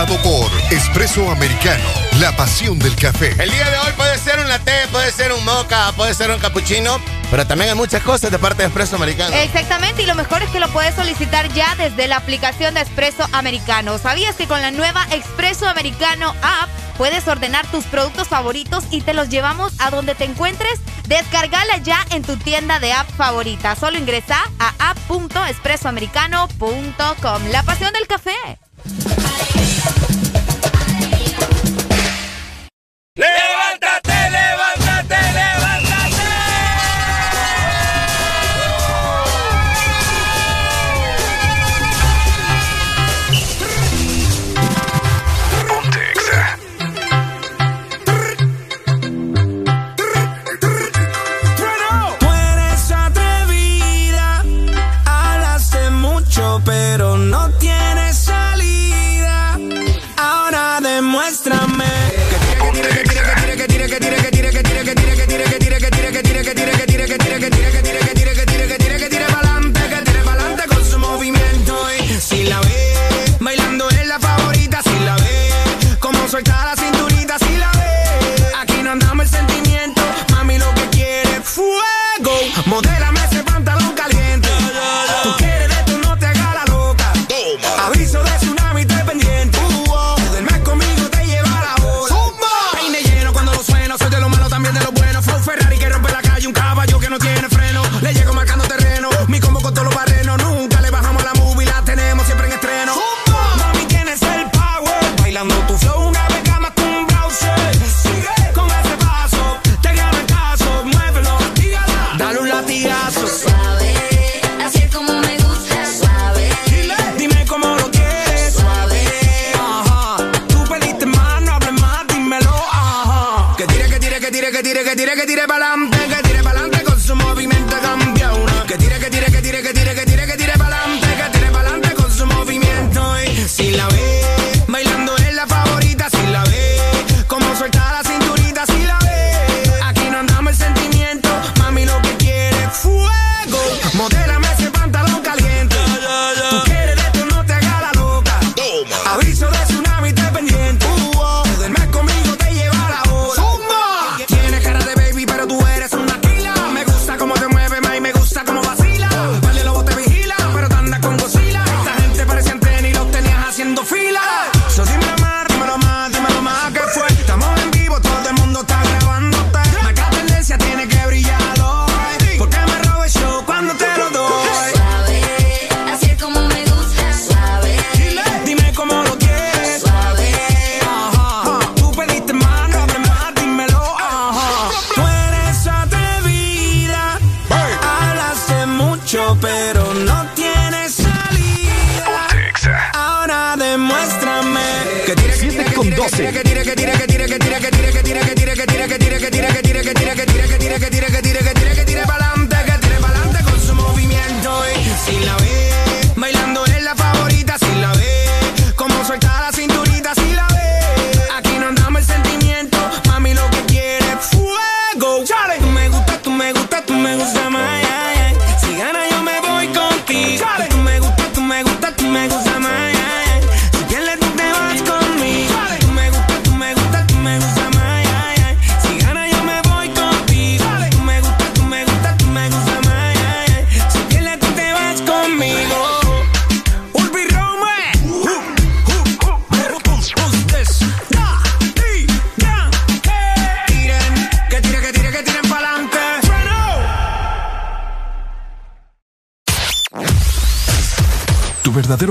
Presentado por Espresso Americano, la pasión del café. El día de hoy puede ser un latte, puede ser un mocha, puede ser un cappuccino, pero también hay muchas cosas de parte de Espresso Americano. Exactamente, y lo mejor es que lo puedes solicitar ya desde la aplicación de Expreso Americano. ¿Sabías que con la nueva Expreso Americano app puedes ordenar tus productos favoritos y te los llevamos a donde te encuentres? Descargala ya en tu tienda de app favorita. Solo ingresa a app.expresoamericano.com. La pasión del café. ¡Levántate, que get que get que 12. que tire pa'lante,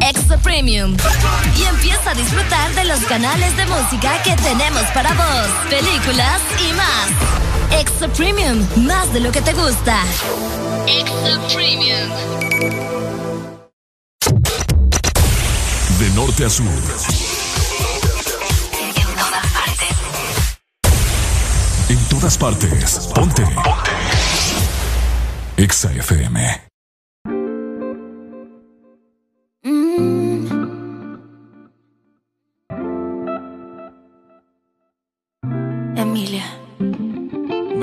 Extra Premium. Y empieza a disfrutar de los canales de música que tenemos para vos, películas y más. Extra Premium, más de lo que te gusta. Extra Premium. De norte a sur. En todas partes. Ponte. Ponte. Exa FM.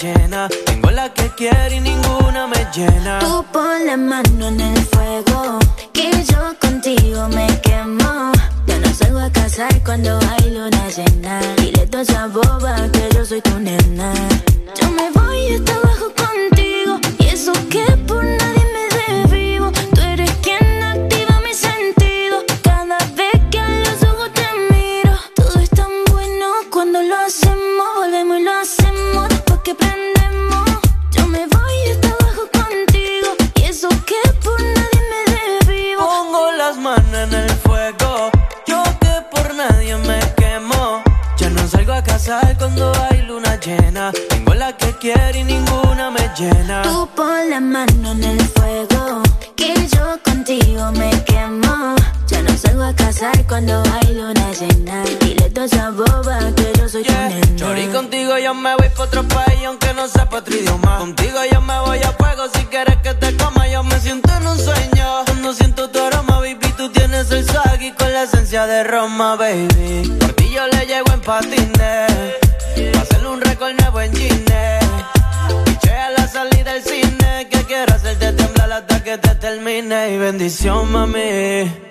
Tengo la que quiero y ninguna me llena. Tú pon la mano en el fuego. Que yo contigo me quemo. Yo no salgo a casar cuando hay luna llena. Dile toda esa boba que yo soy tu nena. Yo me voy hasta abajo contigo. Y eso que en el fuego. Yo que por nadie me quemo. Ya no salgo a casar cuando hay luna llena. Tengo la que quiero y ninguna me llena. Tú pon la mano en el fuego. Que yo contigo me quemo. Ya no salgo a casar cuando hay luna llena. Dile toda esa boba que yo soy tu nena. Chori, contigo yo me voy pa' otro país aunque no sepa otro idioma. Contigo yo me voy a fuego si quieres que te coma. Yo me siento en un sueño. Cuando siento tu aroma, baby, tú tienes el swag y con la esencia de Roma, baby. Por ti yo le llego en patines. Pa' hacerle un récord nuevo en Gine. Piché a la salida del cine. Que quiero hacerte temblar hasta que te termine. Y bendición, mami.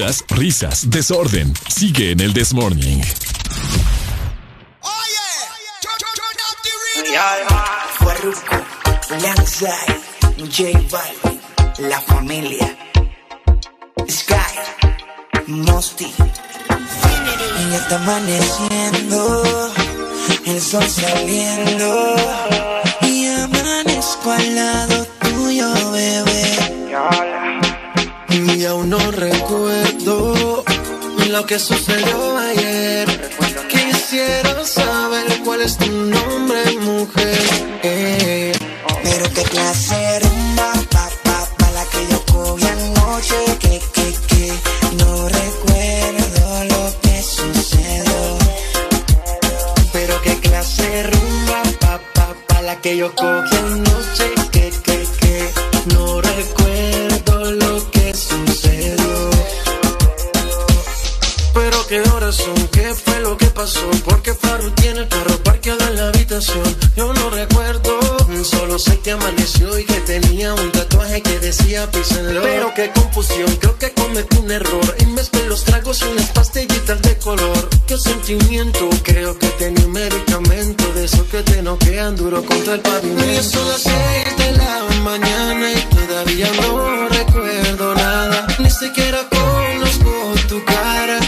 Locuras, risas, desorden. Sigue en el This Morning. Turn up the Farruko, Langside, J Balvin, La Familia, Sky, Mosty. Y ya está amaneciendo, el sol saliendo. Y amanezco al lado tuyo, bebé. Y aún no recuerdo lo que sucedió ayer. Quisiera saber cuál es tu nombre, mujer. Pero qué clase de rumba, pa, pa, pa, la que yo cogí anoche, que, que, que, no recuerdo lo que sucedió. Pero qué clase rumba, pa, pa, pa, la que yo cogí anoche, qué horas son, qué fue lo que pasó, porque Farru tiene el carro parqueado en la habitación. Yo no recuerdo, solo sé que amaneció y que tenía un tatuaje que decía Love. Pero qué confusión, creo que cometí un error y mezclé los tragos y unas pastillitas de color. Qué sentimiento, creo que tenía un medicamento de esos que te noquean duro contra el pavimento. Y son las seis de la mañana y todavía no recuerdo nada, ni siquiera conozco tu cara,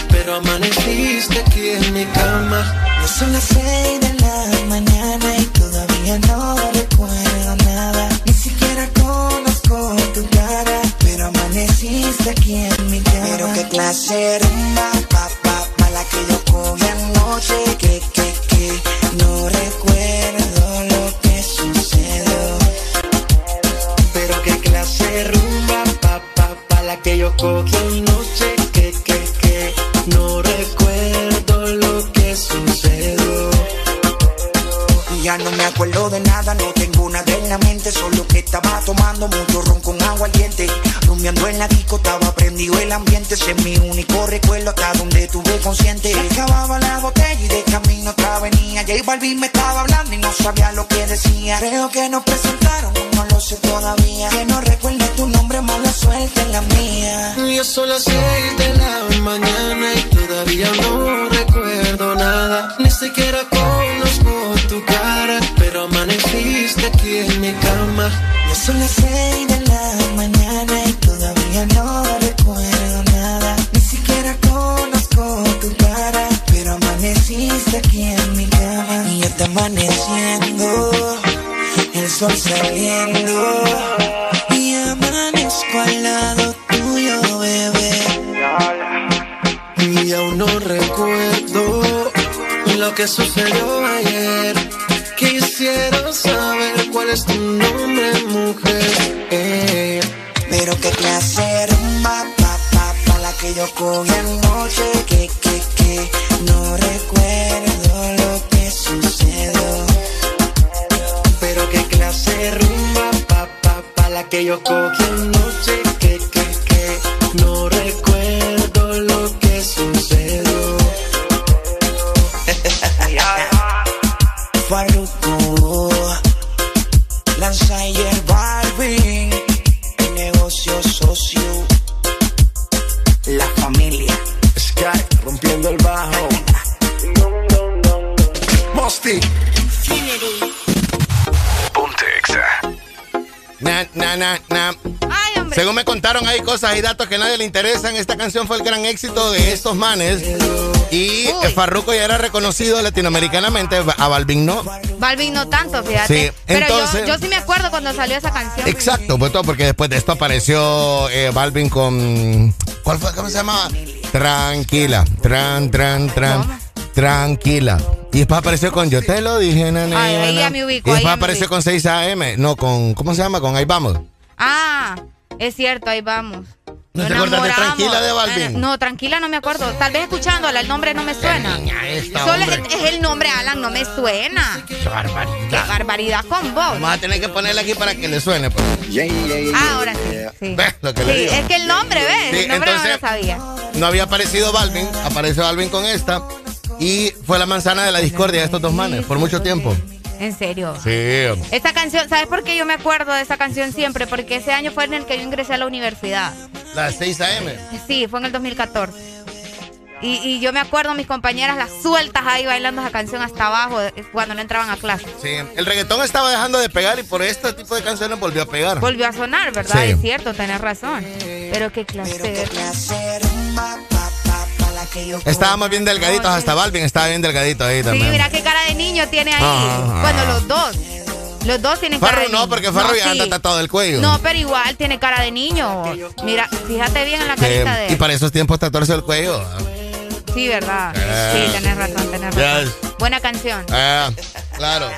Ya son las seis de la mañana y todavía no recuerdo nada. Ni siquiera conozco tu cara, pero amaneciste aquí en mi cama. Pero qué clase rumba, pa, pa, la que yo cogí anoche, que, que, que, no recuerdo lo que sucedió. Pero qué clase rumba, pa, pa, pa, la que yo cogí anoche, No me acuerdo de nada, no tengo nada en la mente, solo que estaba tomando mucho ron con agua al diente. Rumiando en la disco, estaba prendido el ambiente, ese es mi único recuerdo hasta donde tuve consciente. Se acababa la botella y de camino otra venía. J Balvin me estaba hablando y no sabía lo que decía. Creo que nos presentaron, no lo sé todavía. Que no recuerde tu nombre, mala suerte en la mía. Ya son las seis de la mañana y todavía no recuerdo nada. Ni siquiera conozco son las seis de la mañana y todavía no recuerdo nada. Ni siquiera conozco tu cara, pero amaneciste aquí en mi cama. Y está amaneciendo, el sol saliendo. Y amanezco al lado tuyo, bebé. Y aún no recuerdo lo que sucedió ayer. Quisiera saber cuál es tu nombre, mujer. Eh. Pero qué clase rumba, pa, pa, pa, la que yo cogí anoche, que, que, que, no recuerdo lo que sucedió. Pero qué clase rumba, pa, pa, pa, la que yo cogí anoche, que, que, que, no recuerdo lo que sucedió. Mosty. Ponte Na, na, na, na. Según me contaron, hay cosas y datos que a nadie le interesan. Esta canción fue el gran éxito de estos manes. Y eh, Farruko ya era reconocido latinoamericanamente, a Balvin no. Balvin no tanto, fíjate. Sí, Pero entonces- yo, yo sí me acuerdo cuando salió esa canción. Exacto, pues todo porque después de esto apareció eh, Balvin con. ¿Cuál fue? ¿Cómo se llamaba? Tranquila. Tran, tran, tran. Tranquila. Y después apareció con Yo te lo dije, nene. Ay, ahí ya me ubico, Y después apareció con 6 AM. No, con. ¿Cómo se llama? Con Ahí vamos. Ah, es cierto, ahí vamos. ¿No te acuerdas de enamoramos. Tranquila de Balvin? Eh, No, tranquila no me acuerdo. Tal vez escuchándola, el nombre no me suena. esta, Solo hombre. es, es el nombre, Alan, no me suena. Qué barbaridad. Qué barbaridad con vos. Vamos a tener que ponerle aquí para que le suene. Pues. Ah, ahora sí. Sí, ¿Ves lo que Sí, le digo? es que el nombre, ¿ves? Sí, el nombre no entonces- lo sabía. No había aparecido Balvin, apareció Balvin con esta. Y fue la manzana de la discordia de estos dos manes por mucho tiempo. En serio. Sí. Esta canción, ¿sabes por qué yo me acuerdo de esa canción siempre? Porque ese año fue en el que yo ingresé a la universidad. Las 6 AM. Sí, fue en el 2014. Y, y yo me acuerdo mis compañeras las sueltas ahí bailando esa canción hasta abajo eh, cuando no entraban a clase. Sí, el reggaetón estaba dejando de pegar y por este tipo de canciones volvió a pegar. Volvió a sonar, ¿verdad? Sí. Es cierto, tenés razón. Pero qué clase. Estábamos bien delgaditos, hasta Balvin estaba bien delgadito ahí Sí, también. mira qué cara de niño tiene ahí. Ah. Bueno, los dos. Los dos tienen cara Farro de no, niño. porque Farro ya sí. anda tatuado del cuello. No, pero igual tiene cara de niño. Mira, fíjate bien en la Sí, carita de y él. para esos tiempos tatuarse el cuello. Sí, ¿verdad? Eh. Sí, tenés razón, tenés razón. Buena canción. Ah, claro.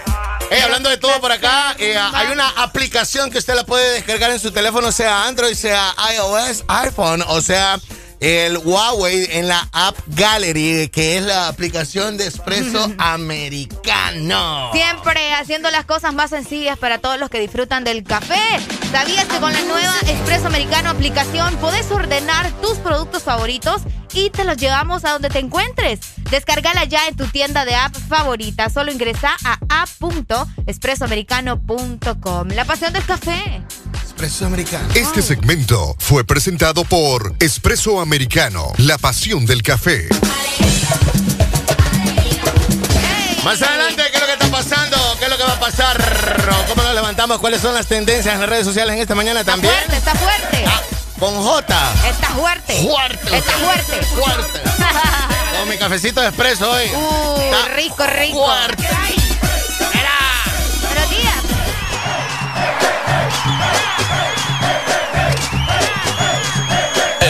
Hey, hablando de todo por acá, eh, hay una aplicación que usted la puede descargar en su teléfono, sea Android, sea iOS, iPhone, o sea el Huawei en la App Gallery, que es la aplicación de Espresso americano. Siempre haciendo las cosas más sencillas para todos los que disfrutan del café. ¿Sabías que con la nueva Expreso Americano aplicación podés ordenar tus productos favoritos y te los llevamos a donde te encuentres? Descárgala ya en tu tienda de app favorita. Solo ingresa a app.expresoamericano.com. La pasión del café. Espresso americano. Este segmento fue presentado por Espresso Americano, la pasión del café. Más adelante, ¿qué es lo que está pasando? ¿Qué es lo que va a pasar? ¿Cómo nos levantamos? ¿Cuáles son las tendencias en las redes sociales en esta mañana también? Fuerte, está fuerte. Con J. Está fuerte. Fuerte. Está fuerte. Fuerte. Con mi cafecito de expreso hoy. Uh, rico, rico. Fuerte.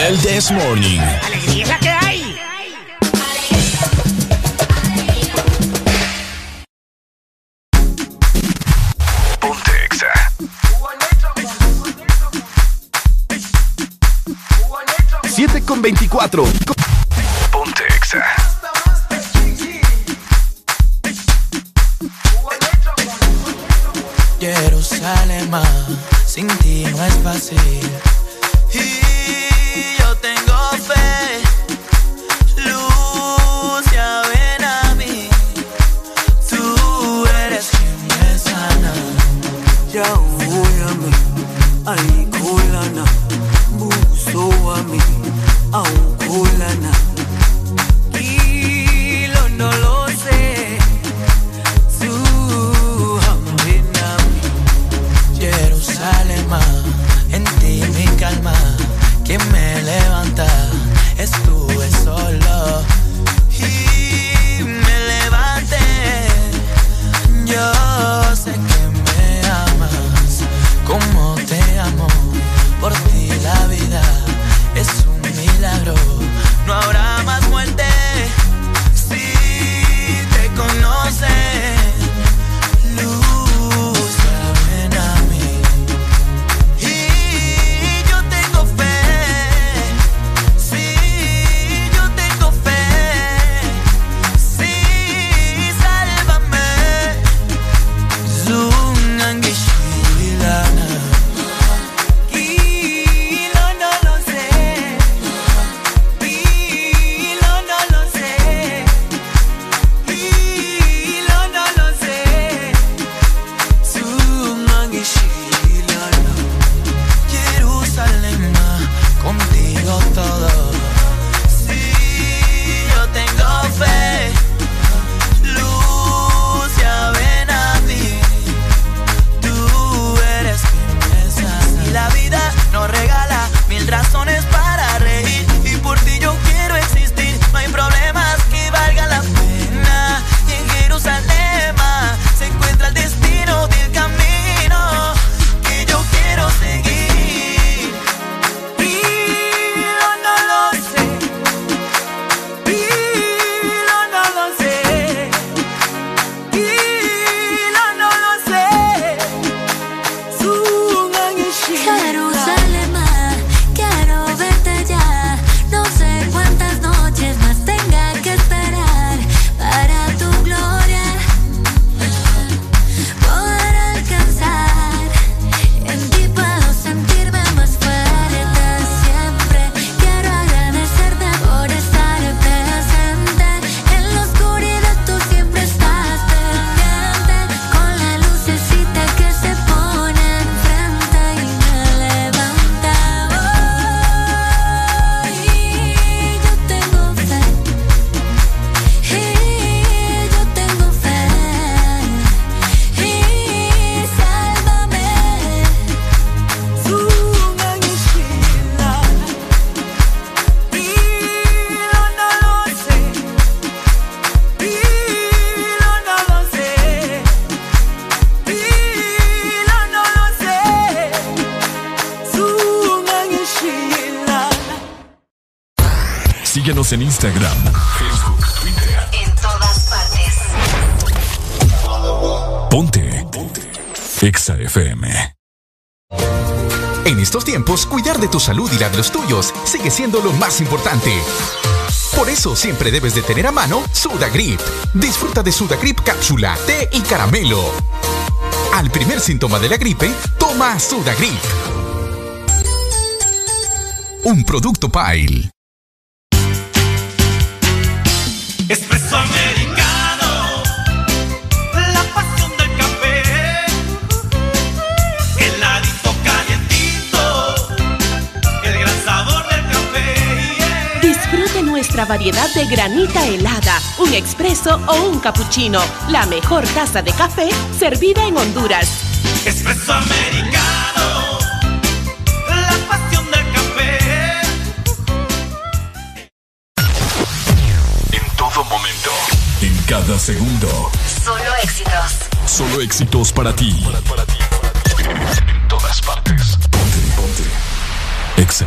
El This Morning. Alegría es la que hay. Siete con 24. Ponte Exa. Jerusalén, sin ti no es fácil. ayikholana buso wami awukholana ngilondoloze suhambe nami Jerusalema en ti mi calma quien me levanta estuve solo. Salud y la de los tuyos sigue siendo lo más importante. Por eso siempre debes de tener a mano Sudagrip. Disfruta de Sudagrip cápsula, té y caramelo. Al primer síntoma de la gripe, toma Sudagrip. Un producto Pile. Variedad de granita helada, un expreso o un cappuccino. La mejor taza de café servida en Honduras. Espresso americano, la pasión del café. En todo momento. En cada segundo. Solo éxitos. Solo éxitos para ti. En todas partes. Ponte, ponte. Exa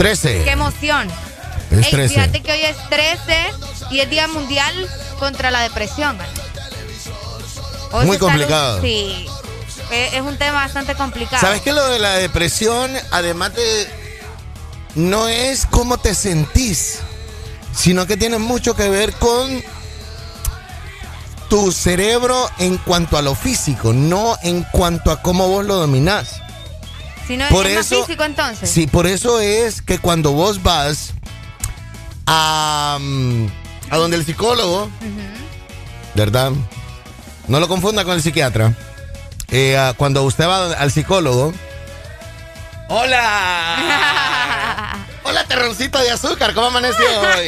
13. Qué emoción. Es Ey, 13. fíjate que hoy es 13 y es Día Mundial contra la Depresión. Hoy Muy complicado. Sí. Es es un tema bastante complicado. ¿Sabes qué? Lo de la depresión, además de. No es cómo te sentís, sino que tiene mucho que ver con tu cerebro en cuanto a lo físico, no en cuanto a cómo vos lo dominás. Si no Por es más eso- físico entonces. Sí, por eso es que cuando vos vas a, mm, a donde el psicólogo, ¿verdad? No lo confunda con el psiquiatra. eh, cuando usted va al psicólogo. ¡Hola! Hola, terroncito de azúcar, ¿cómo amaneció hoy?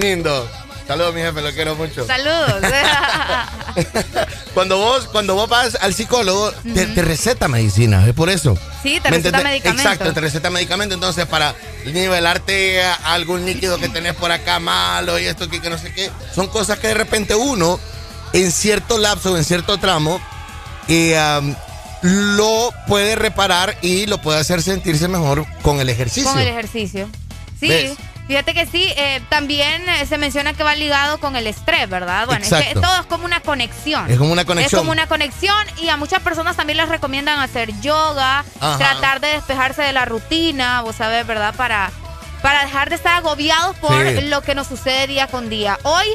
Lindo. Saludos, mi jefe, lo quiero mucho. Saludos. Cuando vos, cuando vos vas al psicólogo, te, te receta medicina, es por eso. Sí, te ¿Me receta entendés? medicamentos. Exacto, te receta medicamento. Entonces, para nivelarte algún líquido que tenés por acá malo y esto que, que no sé qué, son cosas que de repente uno, en cierto lapso, en cierto tramo, eh, lo puede reparar y lo puede hacer sentirse mejor con el ejercicio. Con el ejercicio. Sí, ¿Ves? Fíjate que sí. eh, también eh, se menciona que va ligado con el estrés, ¿verdad? Bueno, es que todo es como una conexión. Es como una conexión. Es como una conexión y a muchas personas también les recomiendan hacer yoga, Ajá. tratar de despejarse de la rutina, vos sabés, ¿verdad? Para, para dejar de estar agobiados por Sí. lo que nos sucede día con día. Hoy,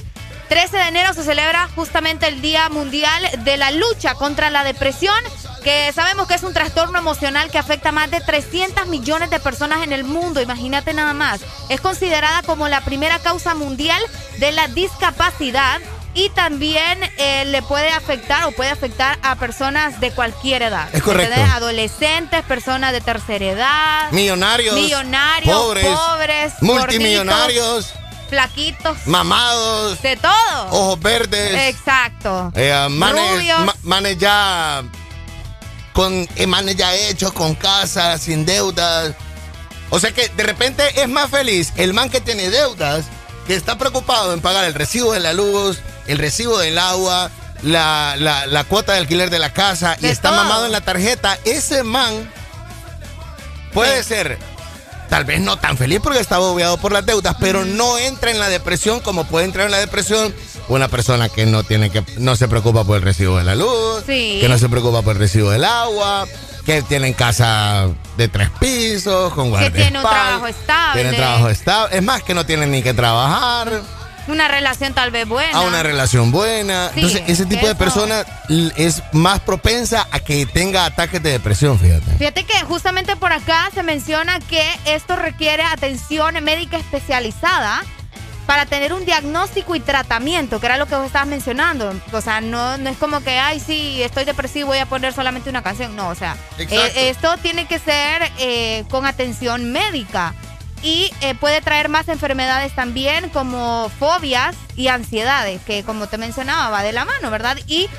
13 de enero, se celebra justamente el Día Mundial de la Lucha contra la Depresión, que sabemos que es un trastorno emocional que afecta a más de 300 millones de personas en el mundo, imagínate nada más. Es considerada como la primera causa mundial de la discapacidad y también eh, le puede afectar o puede afectar a personas de cualquier edad. Es correcto. ¿entendés? Adolescentes, personas de tercera edad. Millonarios, Millonarios, pobres, pobres, multimillonarios, gorditos, flaquitos. mamados, De todo. ojos verdes. Exacto. Eh, manes, Rubios. ma- manes ya con eh, manes ya hechos, con casa, sin deudas. O sea que de repente es más feliz el man que tiene deudas, que está preocupado en pagar el recibo de la luz, el recibo del agua, la, la- la cuota de alquiler de la casa y está todo. mamado en la tarjeta. Ese man puede ser tal vez no tan feliz porque está obviado por las deudas, pero no entra en la depresión como puede entrar en la depresión una persona que no tiene que no se preocupa por el recibo de la luz, Sí. que no se preocupa por el recibo del agua, que tienen casa de tres pisos con Que tiene un guardaespaldas, trabajo estable. tienen trabajo estable, es más que no tienen ni que trabajar, Una relación tal vez buena. a una relación buena. Sí, Entonces, ese tipo de persona es más propensa a que tenga ataques de depresión, fíjate. Fíjate que justamente por acá se menciona que esto requiere atención médica especializada para tener un diagnóstico y tratamiento, que era lo que vos estabas mencionando. O sea, no, no es como que, ay, sí, estoy depresivo, voy a poner solamente una canción. No, o sea, eh, esto tiene que ser eh, con atención médica. Y eh, puede traer más enfermedades también como fobias y ansiedades, que como te mencionaba, va de la mano, ¿verdad? Y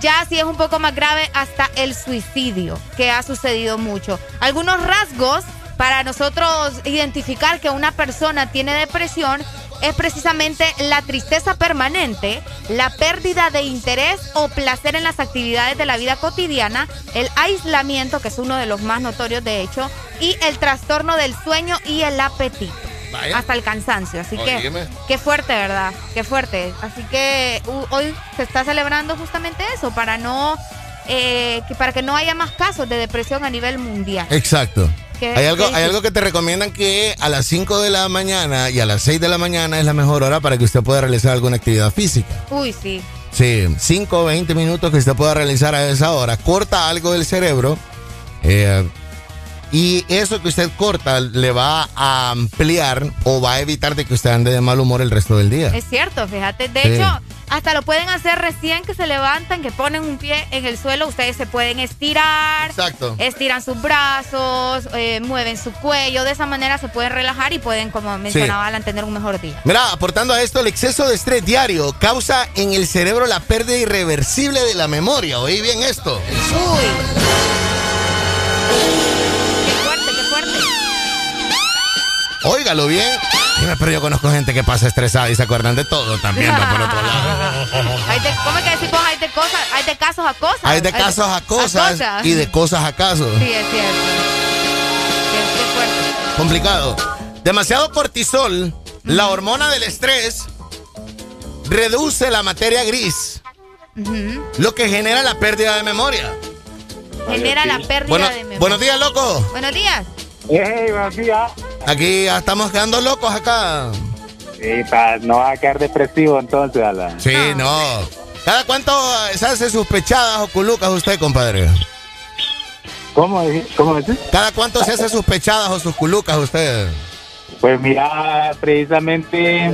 ya si es un poco más grave hasta el suicidio, que ha sucedido mucho. Algunos rasgos para nosotros identificar que una persona tiene depresión es precisamente la tristeza permanente, la pérdida de interés o placer en las actividades de la vida cotidiana, el aislamiento, que es uno de los más notorios de hecho, y el trastorno del sueño y el apetito. Vaya. Hasta el cansancio. Así que, qué fuerte, ¿verdad? Qué fuerte. Así que uh, hoy se está celebrando justamente eso, para no, eh, que para que no haya más casos de depresión a nivel mundial. Exacto. ¿Qué- Hay algo, hay algo que te recomiendan que a las 5 de la mañana y a las 6 de la mañana es la mejor hora para que usted pueda realizar alguna actividad física. Uy, sí. Sí, 5 o 20 minutos que usted pueda realizar a esa hora. Corta algo del cerebro eh, y eso que usted corta le va a ampliar o va a evitar de que usted ande de mal humor el resto del día. Es cierto, fíjate. De Sí. hecho, hasta lo pueden hacer recién que se levantan, que ponen un pie en el suelo. Ustedes se pueden estirar. Exacto. Estiran sus brazos, eh, mueven su cuello. De esa manera se pueden relajar y pueden, como mencionaba Alan, tener un mejor día. Mira, aportando a esto, el exceso de estrés diario causa en el cerebro la pérdida irreversible de la memoria. Oí bien esto. Uy. Óigalo bien. Dime, Pero yo conozco gente que pasa estresada y se acuerdan de todo también, por otro lado. Hay de, ¿Cómo es que decimos? Hay de cosas, hay de casos a cosas. Hay de casos a cosas y de cosas a casos. Sí, es cierto. Complicado. Demasiado cortisol, la hormona del estrés, reduce la materia gris, lo que genera la pérdida de memoria. Genera la pérdida Bueno- de memoria. buenos días, loco. Buenos días. Hey, buenos días. Aquí ya estamos quedando locos acá. Sí, pa- no va a quedar depresivo entonces, Alan. Sí, no. ¿Cada cuánto eh, se hace sus pechadas o culucas usted, compadre? ¿Cómo, ¿Cómo dices? ¿Cada cuánto se hace sus pechadas o sus culucas usted? Pues mira, precisamente,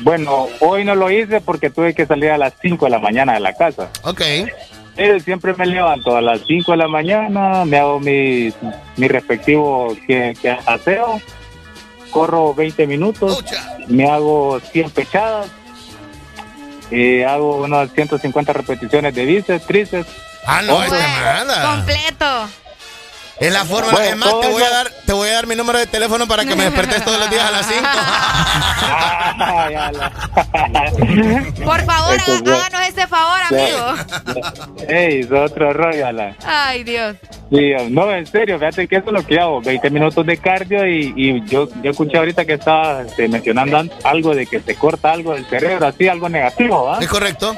bueno, hoy no lo hice porque tuve que salir a las 5 de la mañana de la casa. Ok. Sí, siempre me levanto a las 5 de la mañana, me hago mi, mi respectivo que, que aseo, corro 20 minutos, me hago 100 pechadas, y hago unas 150 repeticiones de bíceps, tríceps. Ah, no, este nada. Completo. Es la forma, Bueno, más, te voy, a dar, te voy a dar mi número de teléfono para que me despertes todos los días a las 5. Ay, ala. Por favor, es háganos ese favor, amigo. Ey, es otro rollo, ala. Ay, Dios. Sí, no, en serio, fíjate que eso es lo que hago, 20 minutos de cardio y, y yo, yo escuché ahorita que estaba este, mencionando an- algo de que se corta algo del cerebro, así, algo negativo, ¿va? Es correcto.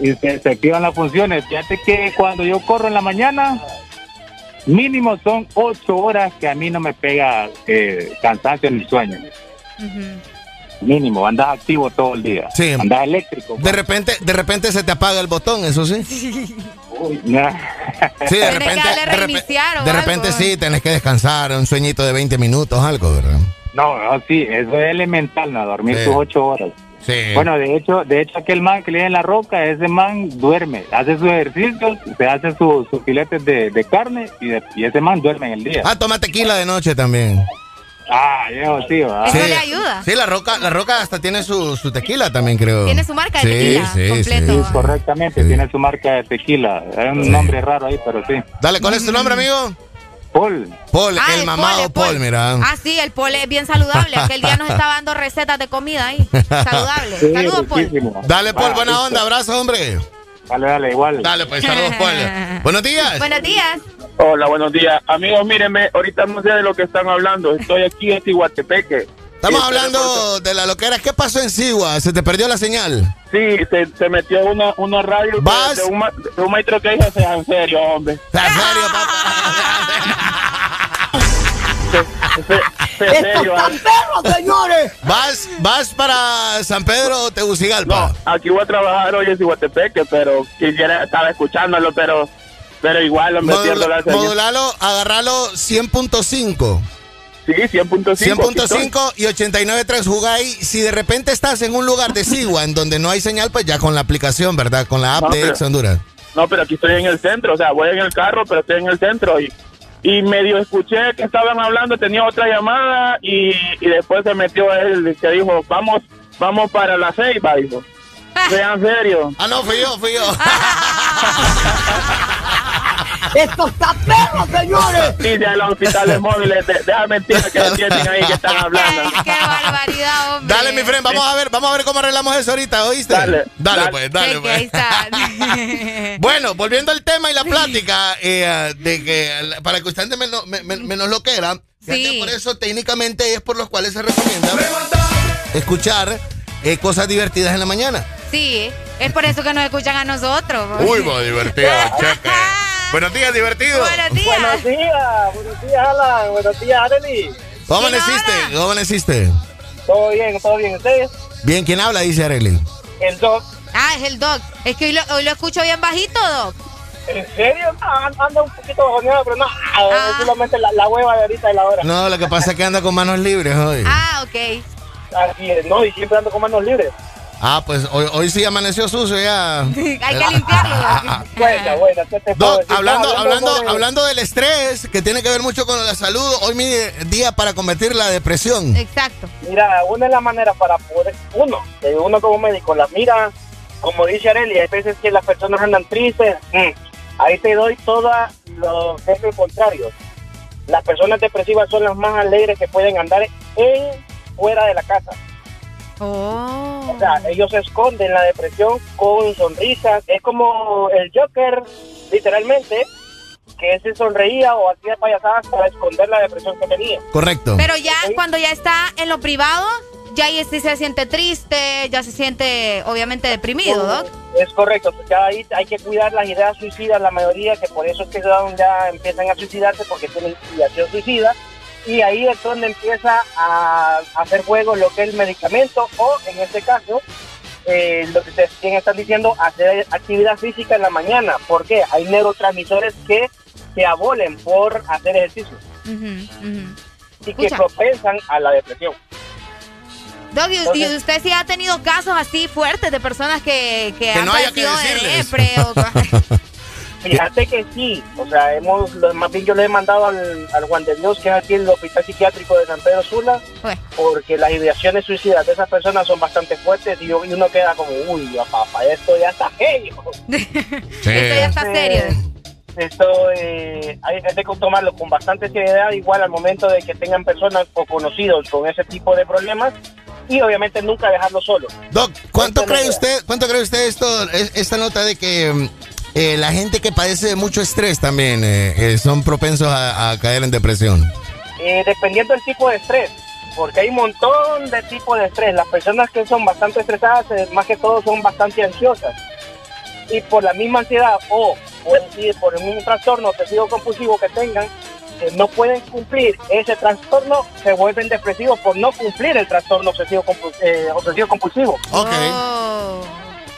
Y se, se activan las funciones. Fíjate que cuando yo corro en la mañana, mínimo son 8 horas que a mí no me pega eh, cansancio ni sueño. Mínimo, andas activo todo el día. Sí. Andas eléctrico. De repente, de repente se te apaga el botón, eso sí. Uy, nah. Sí, de Tenés que repente, darle de, repe- reiniciar o de algo. repente sí, tenés que descansar, un sueñito de 20 minutos, algo, ¿verdad? No, no, sí, eso es elemental, no, dormir Sí. tus 8 horas. Sí. Bueno, de hecho, de hecho aquel man que le en la roca, ese man duerme, hace sus ejercicios, se hace su- sus filetes de, de carne y, de- y ese man duerme en el día. Ah, toma tequila de noche también. Ah, yo sí, va. Eso le ayuda. Sí, la roca, la roca hasta tiene su, su tequila también, creo. Tiene su marca de Sí, tequila sí, completo. sí. Correctamente, tiene su marca de tequila. Es un Sí. nombre raro ahí, pero sí. Dale, ¿cuál es tu nombre, amigo? Paul. Paul, Ah, el el mamado Paul, Paul, el Paul. mira. Ah, sí, el pole es bien saludable. Aquel día nos estaba dando recetas de comida ahí. Saludable. Sí, Saludos, Paul. Dale, Paul, Ah, buena onda, abrazo, hombre. Dale, dale, igual. Dale, pues, saludos, Paul. Buenos días. Buenos días. Hola, buenos días. Amigos, mírenme, ahorita no sé de lo que están hablando. Estoy aquí en Tihuatepeque. Estamos hablando de la loquera. ¿Qué pasó en Sigua? ¿Se te perdió la señal? Sí, se, se metió una, una radio de- ¿Vas? de, un, ma- de un maestro que dice, sea en serio, hombre. ¿En serio, En serio, ah. señores! ¿Vas, ¿Vas para San Pedro o Tegucigalpa? No, aquí voy a trabajar hoy en Tihuatepeque, pero quisiera, estaba escuchándolo, pero, pero igual, hombre, pierdo la Modula- señal. modulalo, agarralo 100.5. Sí, 100.5. 100.5 y 89.3 jugáis. Si de repente estás en un lugar de Sigua en donde no hay señal, pues ya con la aplicación, ¿verdad? Con la app No, de pero- Ex Honduras. No, pero aquí estoy en el centro, o sea, voy en el carro, pero estoy en el centro y, y medio escuché que estaban hablando, tenía otra llamada y, y después se metió él que dijo, vamos, vamos para la ceiba, dijo. Sean serio. Ah, no, fui yo, fui yo. ¡Esto está perro, señores! Dice a los hospitales móviles, de, deja mentira que tienen ahí que están hablando. Qué barbaridad, hombre. Dale, mi friend, vamos a ver, vamos a ver cómo arreglamos eso ahorita, ¿oíste? Dale, dale, dale. pues, dale, Sí, pues. ahí está. Bueno, volviendo al tema y la plática, eh, de que para que usted menos, me- me- menos lo que era, fíjate, por eso técnicamente es por los cuales se recomienda escuchar eh, cosas divertidas en la mañana. Sí, es por eso que nos escuchan a nosotros. Uy, va divertido, cheque. Buenos días, divertido. Buenos días. Buenos días, buenos días, Alan, buenos días, Arely. ¿Cómo amaneciste? ¿Cómo amaneciste? Todo bien, todo bien, ¿ustedes? Bien, ¿quién habla? Dice Arely. El Doc. Ah, es el Doc. Es que hoy lo, hoy lo escucho bien bajito, Doc. ¿En serio? Ah, anda un poquito bajoneado, pero no, ah, es solamente la, la hueva de ahorita y la hora. No, lo que pasa es que anda con manos libres hoy. Ah, ok. Así es, no, y siempre ando con manos libres. Ah, pues hoy, hoy sí amaneció sucio ya. Hay que limpiarlo. Buena, buena, ¿qué te puedo Doc, decir? hablando, del estrés, que tiene que ver mucho con la salud, hoy mi día para combatir la depresión. Exacto. Mira, una de las maneras para poder, uno, que uno como médico las mira, como dice Arely, hay veces que las personas andan tristes, mm, ahí te doy todos los ejemplos contrarios. Las personas depresivas son las más alegres que pueden andar en fuera de la casa. Oh. O sea, ellos esconden la depresión con sonrisas. Es como el Joker, literalmente, que ese sonreía o hacía payasadas para esconder la depresión que tenía. Correcto. Pero ya cuando ya está en lo privado, ya ahí sí se siente triste, ya se siente obviamente deprimido, Doc. Es correcto, pues ya ahí hay que cuidar las ideas suicidas, la mayoría, que por eso es que ya ya empiezan a suicidarse porque tienen ideación suicida. Y ahí es donde empieza a, a hacer juego lo que es el medicamento o, en este caso, eh, lo que ustedes están diciendo, hacer actividad física en la mañana. ¿Por qué? Hay neurotransmisores que se abolen por hacer ejercicio y que Escucha. propensan a la depresión. Doc, y- y usted sí ha tenido casos así fuertes de personas que, que, han no haya que de decirles. depre o- Fíjate que sí, o sea, hemos, lo- más bien yo le he mandado al, al Juan de Dios, que es aquí el Hospital Psiquiátrico de San Pedro Sula, porque las ideaciones suicidas de esas personas son bastante fuertes y, yo- y uno queda como, uy, papá, esto ya está serio. Esto ya está serio. Esto eh, hay, hay que tomarlo con bastante seriedad, igual al momento de que tengan personas o conocidos con ese tipo de problemas y obviamente nunca dejarlo solo. Doc, ¿cuánto cree usted, cuánto cree usted esto, es- esta nota de que mm, eh, la gente que padece de mucho estrés también eh, eh, son propensos a, a caer en depresión? Eh, dependiendo del tipo de estrés, porque hay un montón de tipos de estrés. Las personas que son bastante estresadas, eh, más que todo, son bastante ansiosas. Y por la misma ansiedad o por, por un trastorno obsesivo compulsivo que tengan, que no pueden cumplir ese trastorno, se vuelven depresivos por no cumplir el trastorno obsesivo, compu- eh, obsesivo compulsivo. Ok.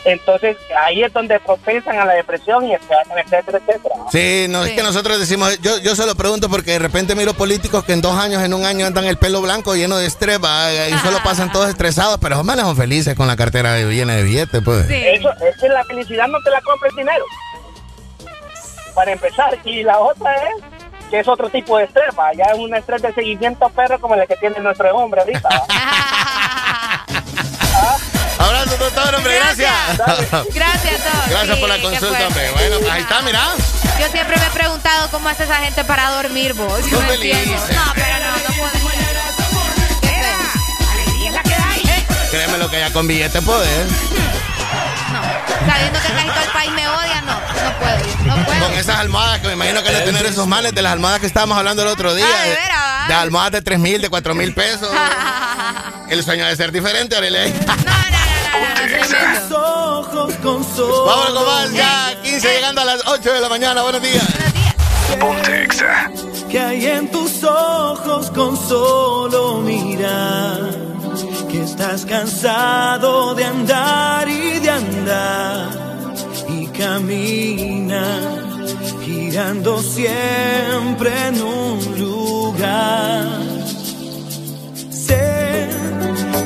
Entonces ahí es donde propensan a la depresión y etcétera, etcétera, etcétera. Sí, no es que nosotros decimos, yo, yo se lo pregunto porque de repente miro políticos que en dos años, en un año andan el pelo blanco lleno de estrés y solo pasan todos estresados, pero jamás son felices con la cartera llena de billetes, pues. Eso es que la felicidad no te la compra el dinero. Para empezar. Y la otra es que es otro tipo de estrés, va. Ya es un estrés de seguimiento perro como el que tiene nuestro hombre ahorita. Abrazo, doctor, hombre, gracias. Gracias. Gracias Sí, por la consulta, hombre. Bueno, pues ahí está, mira. Yo siempre me he preguntado cómo hace esa gente para dormir, vos. Yo Son no entiendo. No, pero no, no puedo. Créeme lo que ya con billetes poder. Sabiendo que casi todo el país me odia, no, no puedo. No puedo. Con esas almohadas que me imagino que le tener esos males de las almohadas que estábamos hablando el otro día. Ah, ¿de de, veras? de almohadas de 3 mil, de 4 mil pesos. El sueño de ser diferente, Aurelio. Ojos con Vámonos con más, ya 15 llegando a las 8 de la mañana. Buenos días. Que hay en tus ojos con solo mirar que estás cansado de andar y de andar y camina girando siempre en un lugar. Sé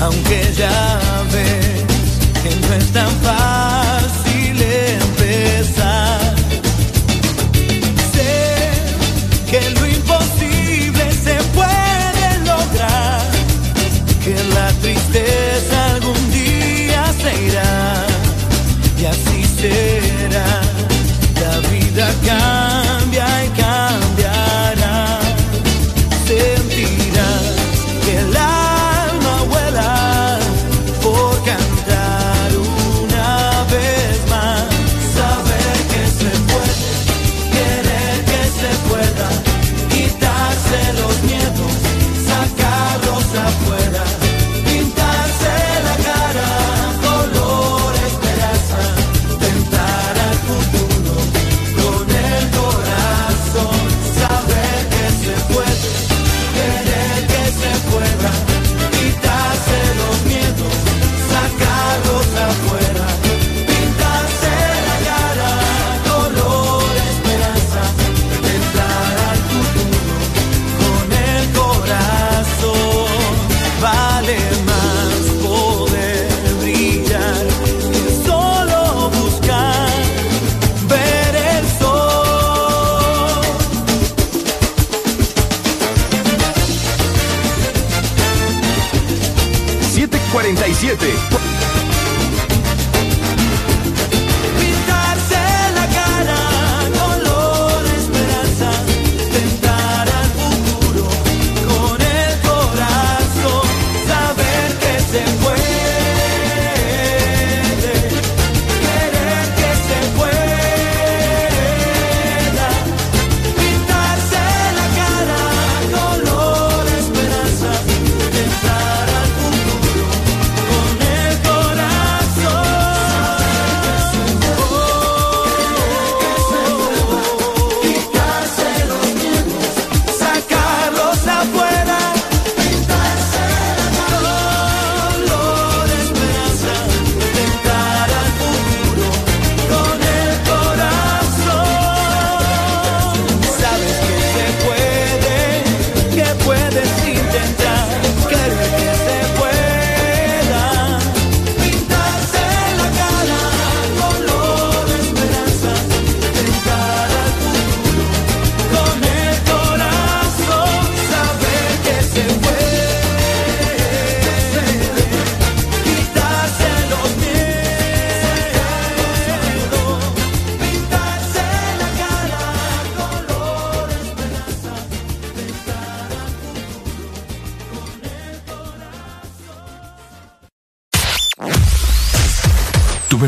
Aunque ya ves que no es tan fácil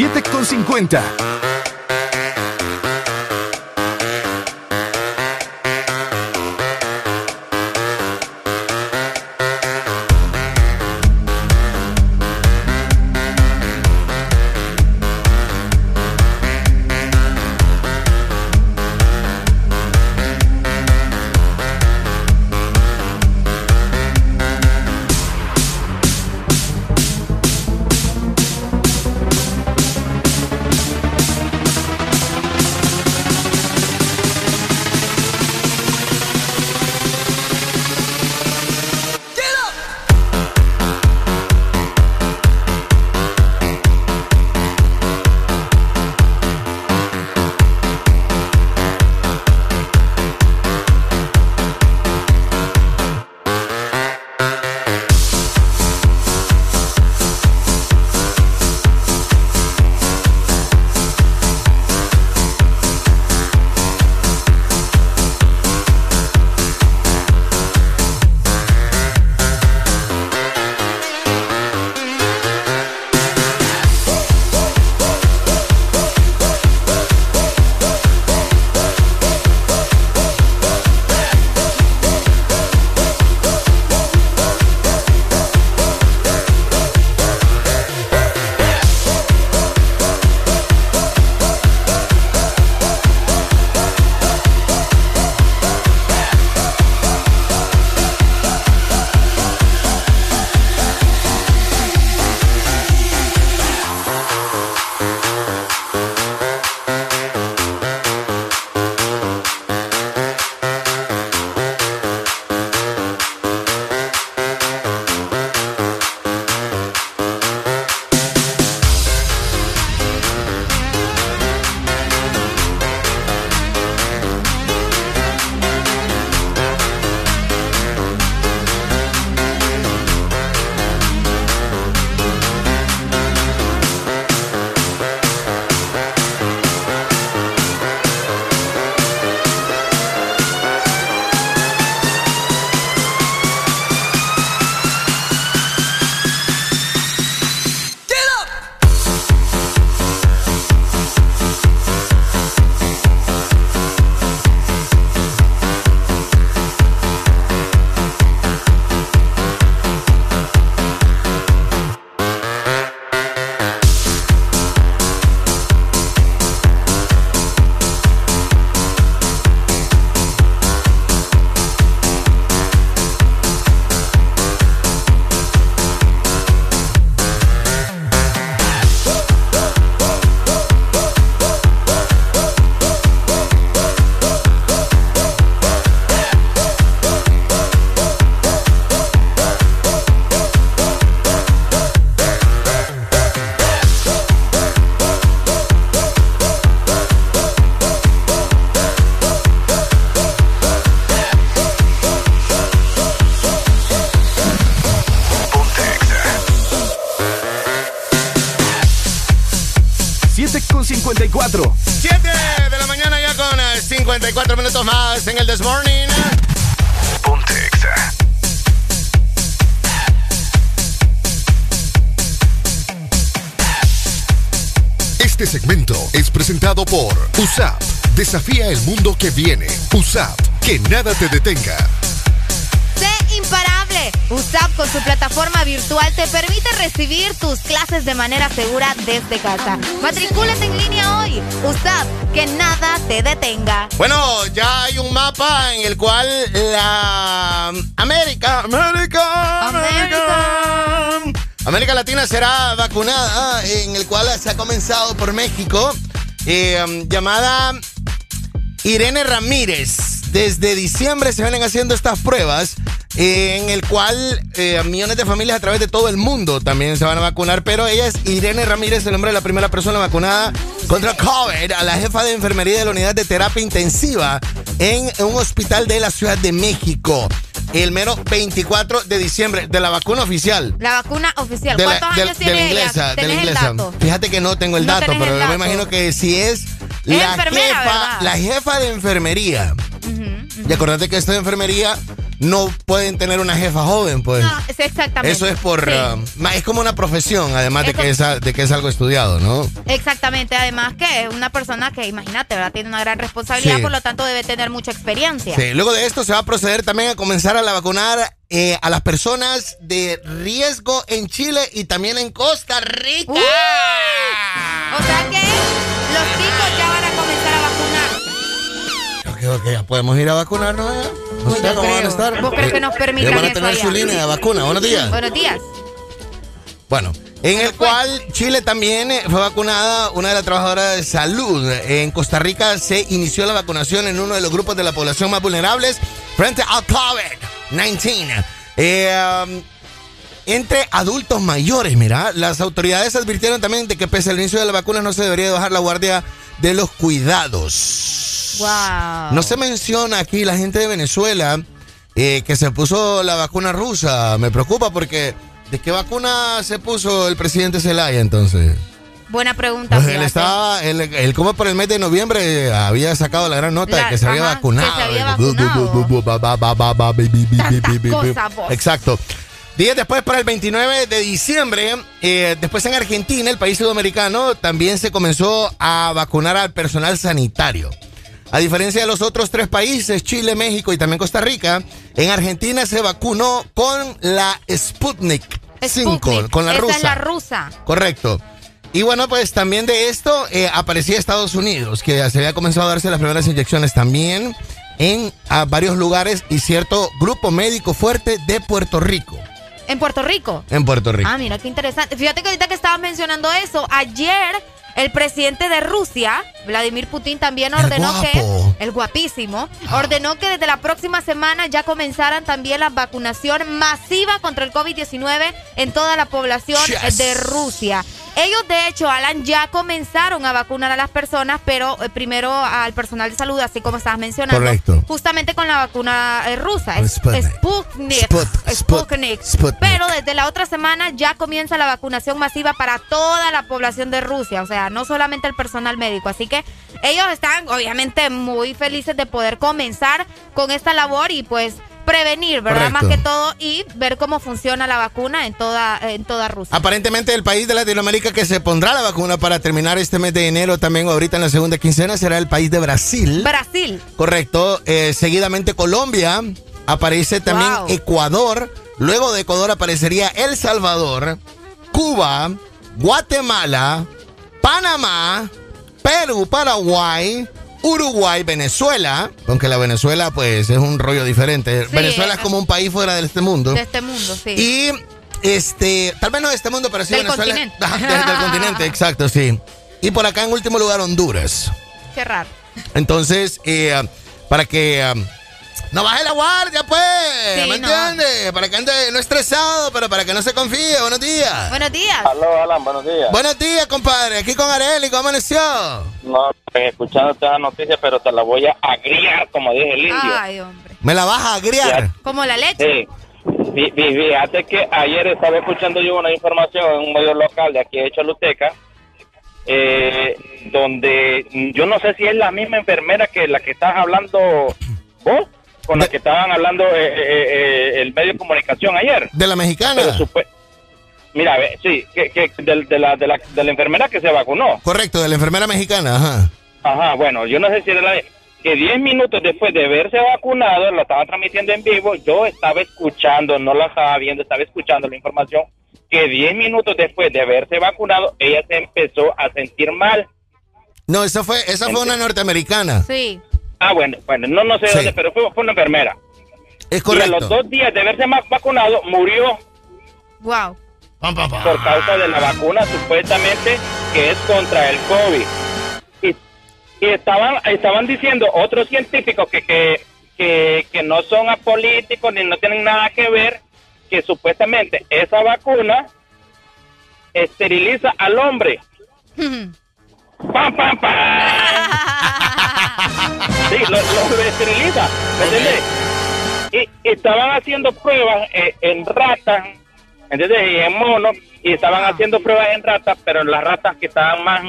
7,50. Desafía el mundo que viene. USAP. Que nada te detenga. Sé imparable. USAP con su plataforma virtual te permite recibir tus clases de manera segura desde casa. Matricúlate en línea hoy. USAP, que nada te detenga. Bueno, ya hay un mapa en el cual la América, América, América, América Latina será vacunada, en el cual se ha comenzado por México, eh, llamada Irene Ramírez. Desde diciembre se vienen haciendo estas pruebas eh, en el cual eh, millones de familias a través de todo el mundo también se van a vacunar, pero ella es Irene Ramírez, el nombre de la primera persona vacunada contra COVID, a la jefa de enfermería de la unidad de terapia intensiva en un hospital de la Ciudad de México. El mero 24 de diciembre, de la vacuna oficial. La vacuna oficial. De la, ¿Cuántos de- años de tiene la inglesa, ella? de la ¿Tenés el inglesa. Fíjate que no tengo el No dato, pero el me imagino que si es la enfermera, jefa, ¿verdad? la jefa de enfermería. Y acordate que esto de enfermería no pueden tener una jefa joven, pues. No, es exactamente. Eso es por. Sí. ah, es como una profesión, además de que, es, de que es algo estudiado, ¿no? Exactamente, además que es una persona que, imagínate, ¿verdad? Tiene una gran responsabilidad, Sí. por lo tanto debe tener mucha experiencia. Sí, luego de esto se va a proceder también a comenzar a la vacunar eh, a las personas de riesgo en Chile y también en Costa Rica. Uh, o sea que ya podemos ir a vacunarnos. No sé cómo van a estar. ¿Vos crees que nos permitan van a eso tener allá? su línea de vacuna. Buenos días. Buenos días. Bueno, en el cual Chile también eh, fue vacunada una de las trabajadoras de salud. En Costa Rica se inició la vacunación en uno de los grupos de la población más vulnerables frente al COVID-19. Eh, um, entre adultos mayores, mira, las autoridades advirtieron también de que pese al inicio de la vacuna no se debería bajar la guardia de los cuidados. Wow. No se menciona aquí la gente de Venezuela eh, que se puso la vacuna rusa. Me preocupa porque ¿de qué vacuna se puso el presidente Zelaya entonces? Buena pregunta. Pues él estaba, él, él como por el mes de noviembre eh, había sacado la gran nota La- de que se había vacunado. que se había vos. Exacto. Días después, para el 29 de diciembre, eh, después en Argentina, el país sudamericano, también se comenzó a vacunar al personal sanitario. A diferencia de los otros tres países, Chile, México y también Costa Rica, en Argentina se vacunó con la Sputnik 5, Sputnik. con la Esa rusa. es la rusa. Correcto. Y bueno, pues también de esto eh, aparecía Estados Unidos, que se había comenzado a darse las primeras inyecciones también en a varios lugares y cierto grupo médico fuerte de Puerto Rico. En Puerto Rico. En Puerto Rico. Ah, mira, qué interesante. Fíjate que ahorita que estabas mencionando eso, ayer el presidente de Rusia, Vladimir Putin, también ordenó que, el guapísimo, ordenó que desde la próxima semana ya comenzaran también la vacunación masiva contra el COVID-19 en toda la población Yes. de Rusia. Ellos, de hecho, Alan, ya comenzaron a vacunar a las personas, pero eh, primero al personal de salud, así como estabas mencionando. Correcto. Justamente con la vacuna eh, rusa, es- Sputnik. Sputnik. Sput- Sputnik. Sputnik. Pero desde la otra semana ya comienza la vacunación masiva para toda la población de Rusia, o sea, no solamente el personal médico. Así que ellos están obviamente muy felices de poder comenzar con esta labor y pues prevenir, ¿verdad? Correcto. Más que todo y ver cómo funciona la vacuna en toda en toda Rusia. Aparentemente el país de Latinoamérica que se pondrá la vacuna para terminar este mes de enero también o ahorita en la segunda quincena será el país de Brasil. Brasil. Correcto. Eh, seguidamente Colombia. Aparece también Wow. Ecuador. Luego de Ecuador aparecería El Salvador, Cuba, Guatemala, Panamá, Perú, Paraguay, Uruguay, Venezuela. Aunque la Venezuela, pues, es un rollo diferente. Sí, Venezuela es eh, como un país fuera de este mundo. De este mundo, sí. Y este, tal vez no de este mundo, pero sí Del Venezuela. continente. Del- del continente, exacto, sí. Y por acá en último lugar Honduras. Qué raro. Entonces, eh, para que um, no baje la guardia, pues, Sí, ¿me no. entiendes? Para que ande no estresado, pero para que no se confíe. Buenos días. Buenos días. Aló, Alan, buenos días. Buenos días, compadre. Aquí con Areli, ¿cómo amaneció? No, pues, escuchando toda la noticia, pero te la voy a agriar, como dije el indio. Ay, hombre. Me la vas a agriar. Como la leche. Sí. Fí- fí- Fíjate que ayer estaba escuchando yo una información en un medio local de aquí de Choluteca, eh, donde yo no sé si es la misma enfermera que la que estás hablando vos, con la que estaban hablando eh, eh, eh, el medio de comunicación ayer. De la mexicana. Mira, ve, sí, que, que de, de la, de, la, de la enfermera que se vacunó. Correcto, de la enfermera mexicana, ajá. Ajá, bueno, yo no sé si era la que 10 minutos después de haberse vacunado, lo estaban transmitiendo en vivo, yo estaba escuchando, no la estaba viendo, estaba escuchando la información, que 10 minutos después de haberse vacunado, ella se empezó a sentir mal. No, esa fue, esa fue una norteamericana. Sí. Ah, bueno, bueno, no, no sé Sí. dónde, pero fue, fue una enfermera. Es Y a correcto. los dos días de haberse ma- vacunado, murió Wow. por causa de la vacuna supuestamente que es contra el COVID. Y, y estaban, estaban diciendo otros científicos que, que, que, que no son apolíticos ni no tienen nada que ver, que supuestamente esa vacuna esteriliza al hombre. ¡Pam, pam, pam! Sí, lo, lo esteriliza, ¿me entiendes? Y, y estaban haciendo pruebas eh, en ratas, ¿entiendes? Y en monos, y estaban haciendo pruebas en ratas, pero en las ratas que estaban más,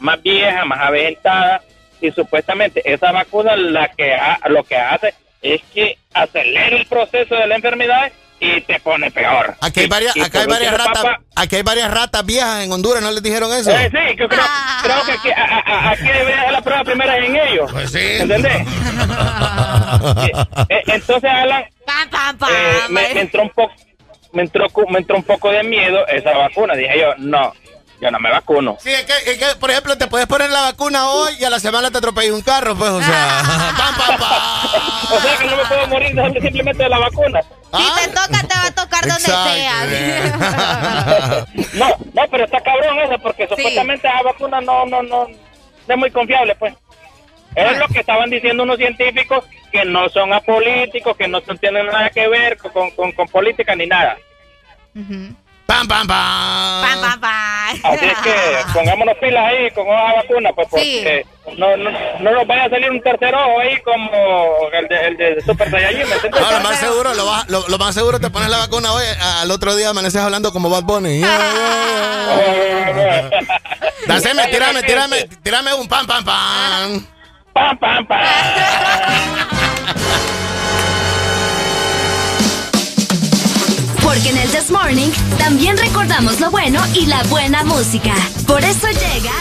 más viejas, más avejentadas, y supuestamente esa vacuna la que ha- lo que hace es que acelera el proceso de la enfermedad y te pone peor. Aquí hay varias, Y acá hay varias ratas, aquí hay varias ratas viejas en Honduras, ¿no les dijeron eso? eh, sí, yo creo, creo que aquí, a- a- a- aquí debería ser la prueba primera en ellos. Pues sí. ¿Entendés? Eh, entonces, Alan, eh, me, me entró un poco me entró, me entró un poco de miedo esa vacuna. Dije yo, no, yo no me vacuno. Sí, es que, es que, por ejemplo, te puedes poner la vacuna hoy y a la semana te atropella un carro, pues, o sea. pam, pam, pam. O sea que no me puedo morir de- simplemente de la vacuna. Si te toca, te va a tocar donde sea. No, no, pero está cabrón eso, porque supuestamente la vacuna no, no, no, no es muy confiable, pues. Es lo que estaban diciendo unos científicos que no son apolíticos, que no tienen nada que ver con, con, con política ni nada. Pam, pam, pam. Pam, pam, pam. Así es que pongámonos pilas ahí con esa vacuna, pues porque no, no, no nos vaya a salir un tercer ojo ahí como el de, el de Super Saiyajin. No, lo más seguro, lo, lo- lo más seguro te pones la vacuna hoy, al otro día amaneces hablando como Bad Bunny. Yeah, yeah, yeah. Daceme, tírame, tírame, tírame un pam, pam, pam. Pam, pam, pam. Porque en el This Morning también recordamos lo bueno y la buena música. Por eso llega.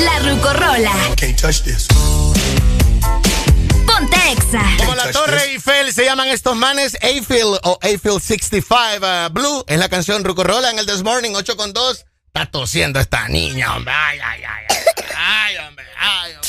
La Rucorola. Can't touch this. Ponte Exa. Como la Torre Eiffel se llaman estos manes Eiffel o Eiffel 65 uh, Blue. Es la canción Rucorola en el This Morning 8 con 2. Está tosiendo esta niña, hombre. Ay, ay, ay. Ay, ay hombre. Ay, hombre.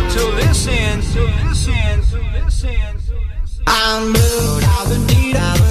to listen, to listen, to listen, to listen. I'm blue, I've been need, I've been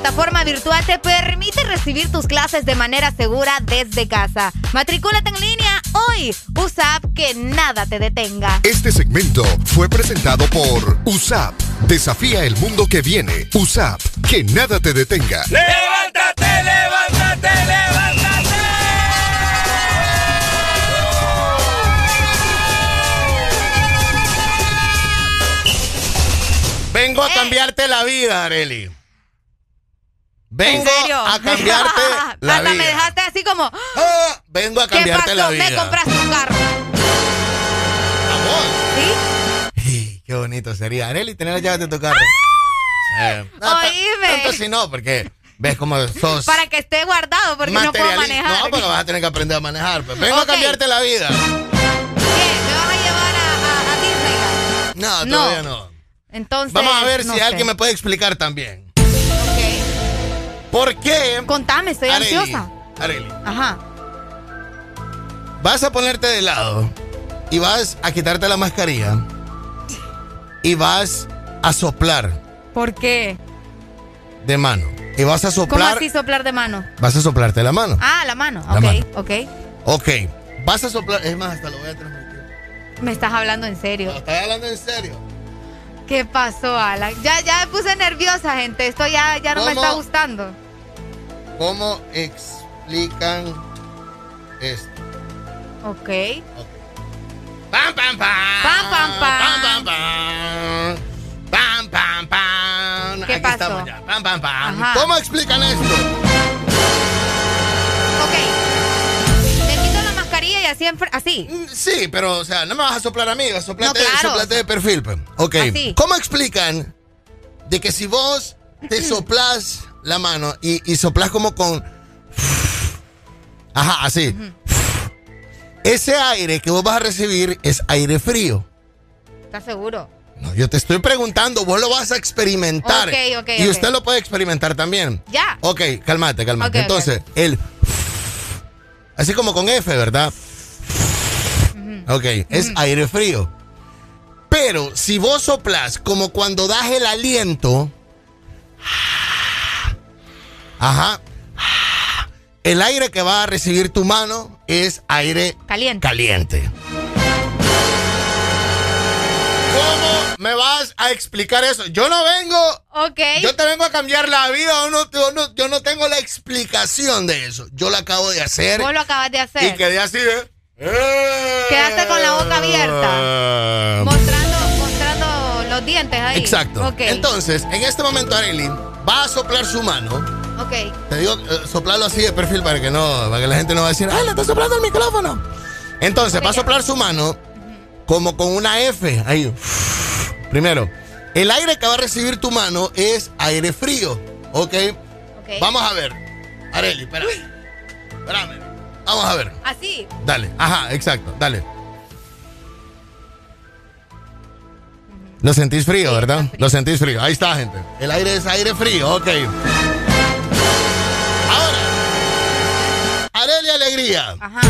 plataforma virtual te permite recibir tus clases de manera segura desde casa. Matricúlate en línea hoy. USAP que nada te detenga. Este segmento fue presentado por USAP. Desafía el mundo que viene. USAP. Que nada te detenga. ¡Levántate, levántate, levántate! Vengo a cambiarte la vida, Areli. Vengo a cambiarte la Hasta vida. me dejaste así como. Ah, Vengo a ¿Qué cambiarte pasó? la vida. Me compraste un carro. Sí, Qué bonito sería, Areli, tener las llaves de tu carro. Eh, no, ta- Oíme. Tanto si no, porque ves cómo sos Para que esté guardado, porque no puedo manejar. No, porque vas a tener que aprender a manejar. pues. Vengo a cambiarte la vida. ¿Qué? ¿Me vas a llevar a, a- a Disneyland? No, No. todavía no. Entonces. Vamos a ver no si sé. alguien me puede explicar también. ¿Por qué? Contame, estoy ansiosa. Areli, Ajá. vas a ponerte de lado y vas a quitarte la mascarilla y vas a soplar ¿Por qué? de mano. Y vas a ¿Cómo soplar. así soplar de mano? Vas a soplarte la mano. Ah, la mano. La ok, mano. ok. Ok. Vas a soplar. Es más, hasta lo voy a transmitir. Me estás hablando en serio. ¿Estás hablando en serio? ¿Qué pasó, Alan? Ya, ya me puse nerviosa, gente. Esto ya, ya no me ¿Cómo? está gustando. ¿Cómo explican esto? Ok. Pam, pam, pam. Pam, pam, pam. Pam, pam, pam. Pam, pam, pam. ¿Qué Aquí pasó? estamos ya. Pam, pam, pam. Ajá. ¿Cómo explican esto? Ok. Me quito la mascarilla y así, así. Sí, pero, o sea, no me vas a soplar a mí, vas a soplarte, No, claro. soplarte de perfil. pues. Ok. Así. ¿Cómo explican de que si vos te soplas la mano y, y soplas como con. Ajá, así. Ese aire que vos vas a recibir es aire frío. ¿Estás seguro? No, yo te estoy preguntando, vos lo vas a experimentar. Ok, ok, y usted lo puede experimentar también. Ya. Ok, cálmate, cálmate. Ok, ok. Entonces, el. Así como con F, ¿verdad? Ok, es aire frío. Pero si vos soplas como cuando das el aliento. Ajá. El aire que va a recibir tu mano es aire Caliente. caliente. ¿Cómo me vas a explicar eso? Yo no vengo. Ok. Yo te vengo a cambiar la vida. Yo no, yo no, yo no tengo la explicación de eso. Yo lo acabo de hacer. Vos lo acabas de hacer. Y quedé así de. Quedaste con la boca abierta. Mostrando, mostrando los dientes ahí. Exacto. Ok. Entonces, en este momento, Arely va a soplar su mano. Ok. Te digo, eh, soplarlo así de perfil para que no, para que la gente no va a decir, ¡ay, le está soplando el micrófono! Entonces, va a soplar su mano como con una F. Ahí. Primero, el aire que va a recibir tu mano es aire frío. ¿Ok? Vamos a ver. Areli, espérame. Espérame. Vamos a ver. Así. Dale. Ajá, exacto. Dale. Lo sentís frío, ¿verdad? Lo sentís frío. Ahí está, gente. El aire es aire frío. Ok. Areli Alegría. Ajá.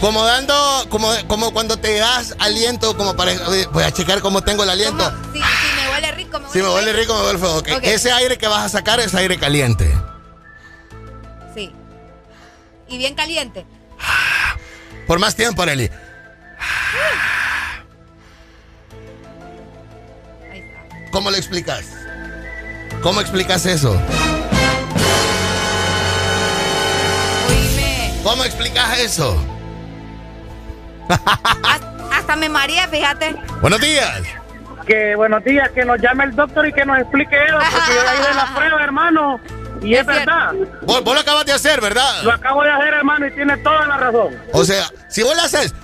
Como dando, como, como cuando te das aliento, como para. Voy a checar cómo tengo el aliento. Si, si me huele rico, me huele Si me huele rico, me huele. Ok. Ese aire que vas a sacar es aire caliente. Sí. Y bien caliente. Por más tiempo, Areli. ¿Cómo lo explicas? ¿Cómo explicas eso? ¿Cómo explicas eso? Hasta me mareé, fíjate. Buenos días. Que buenos días, que nos llame el doctor y que nos explique eso, porque yo ahí de la prueba, hermano. Y es, verdad. Vos, vos lo acabas de hacer, ¿verdad? Lo acabo de hacer, hermano, y tiene toda la razón. O sea, si vos lo haces,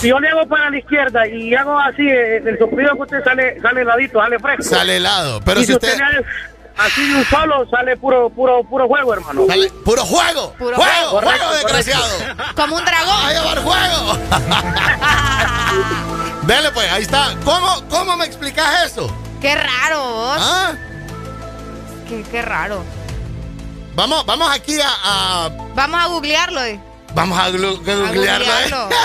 Si yo le hago para la izquierda y hago así, eh, el soplido que usted sale, sale heladito, sale fresco. sale helado. Pero y si usted. hace así de un solo, sale puro, puro, puro juego, hermano. Sale puro juego. Puro juego, juego. juego, Correcto, desgraciado. Como un dragón. ¡A llevar juego! Dale pues, ahí está. ¿Cómo, cómo me explicas eso? Qué raro, vos. ¿Ah? Qué, qué raro. Vamos, vamos aquí a, a- Vamos a googlearlo. eh. Vamos a googlearlo. ¿eh?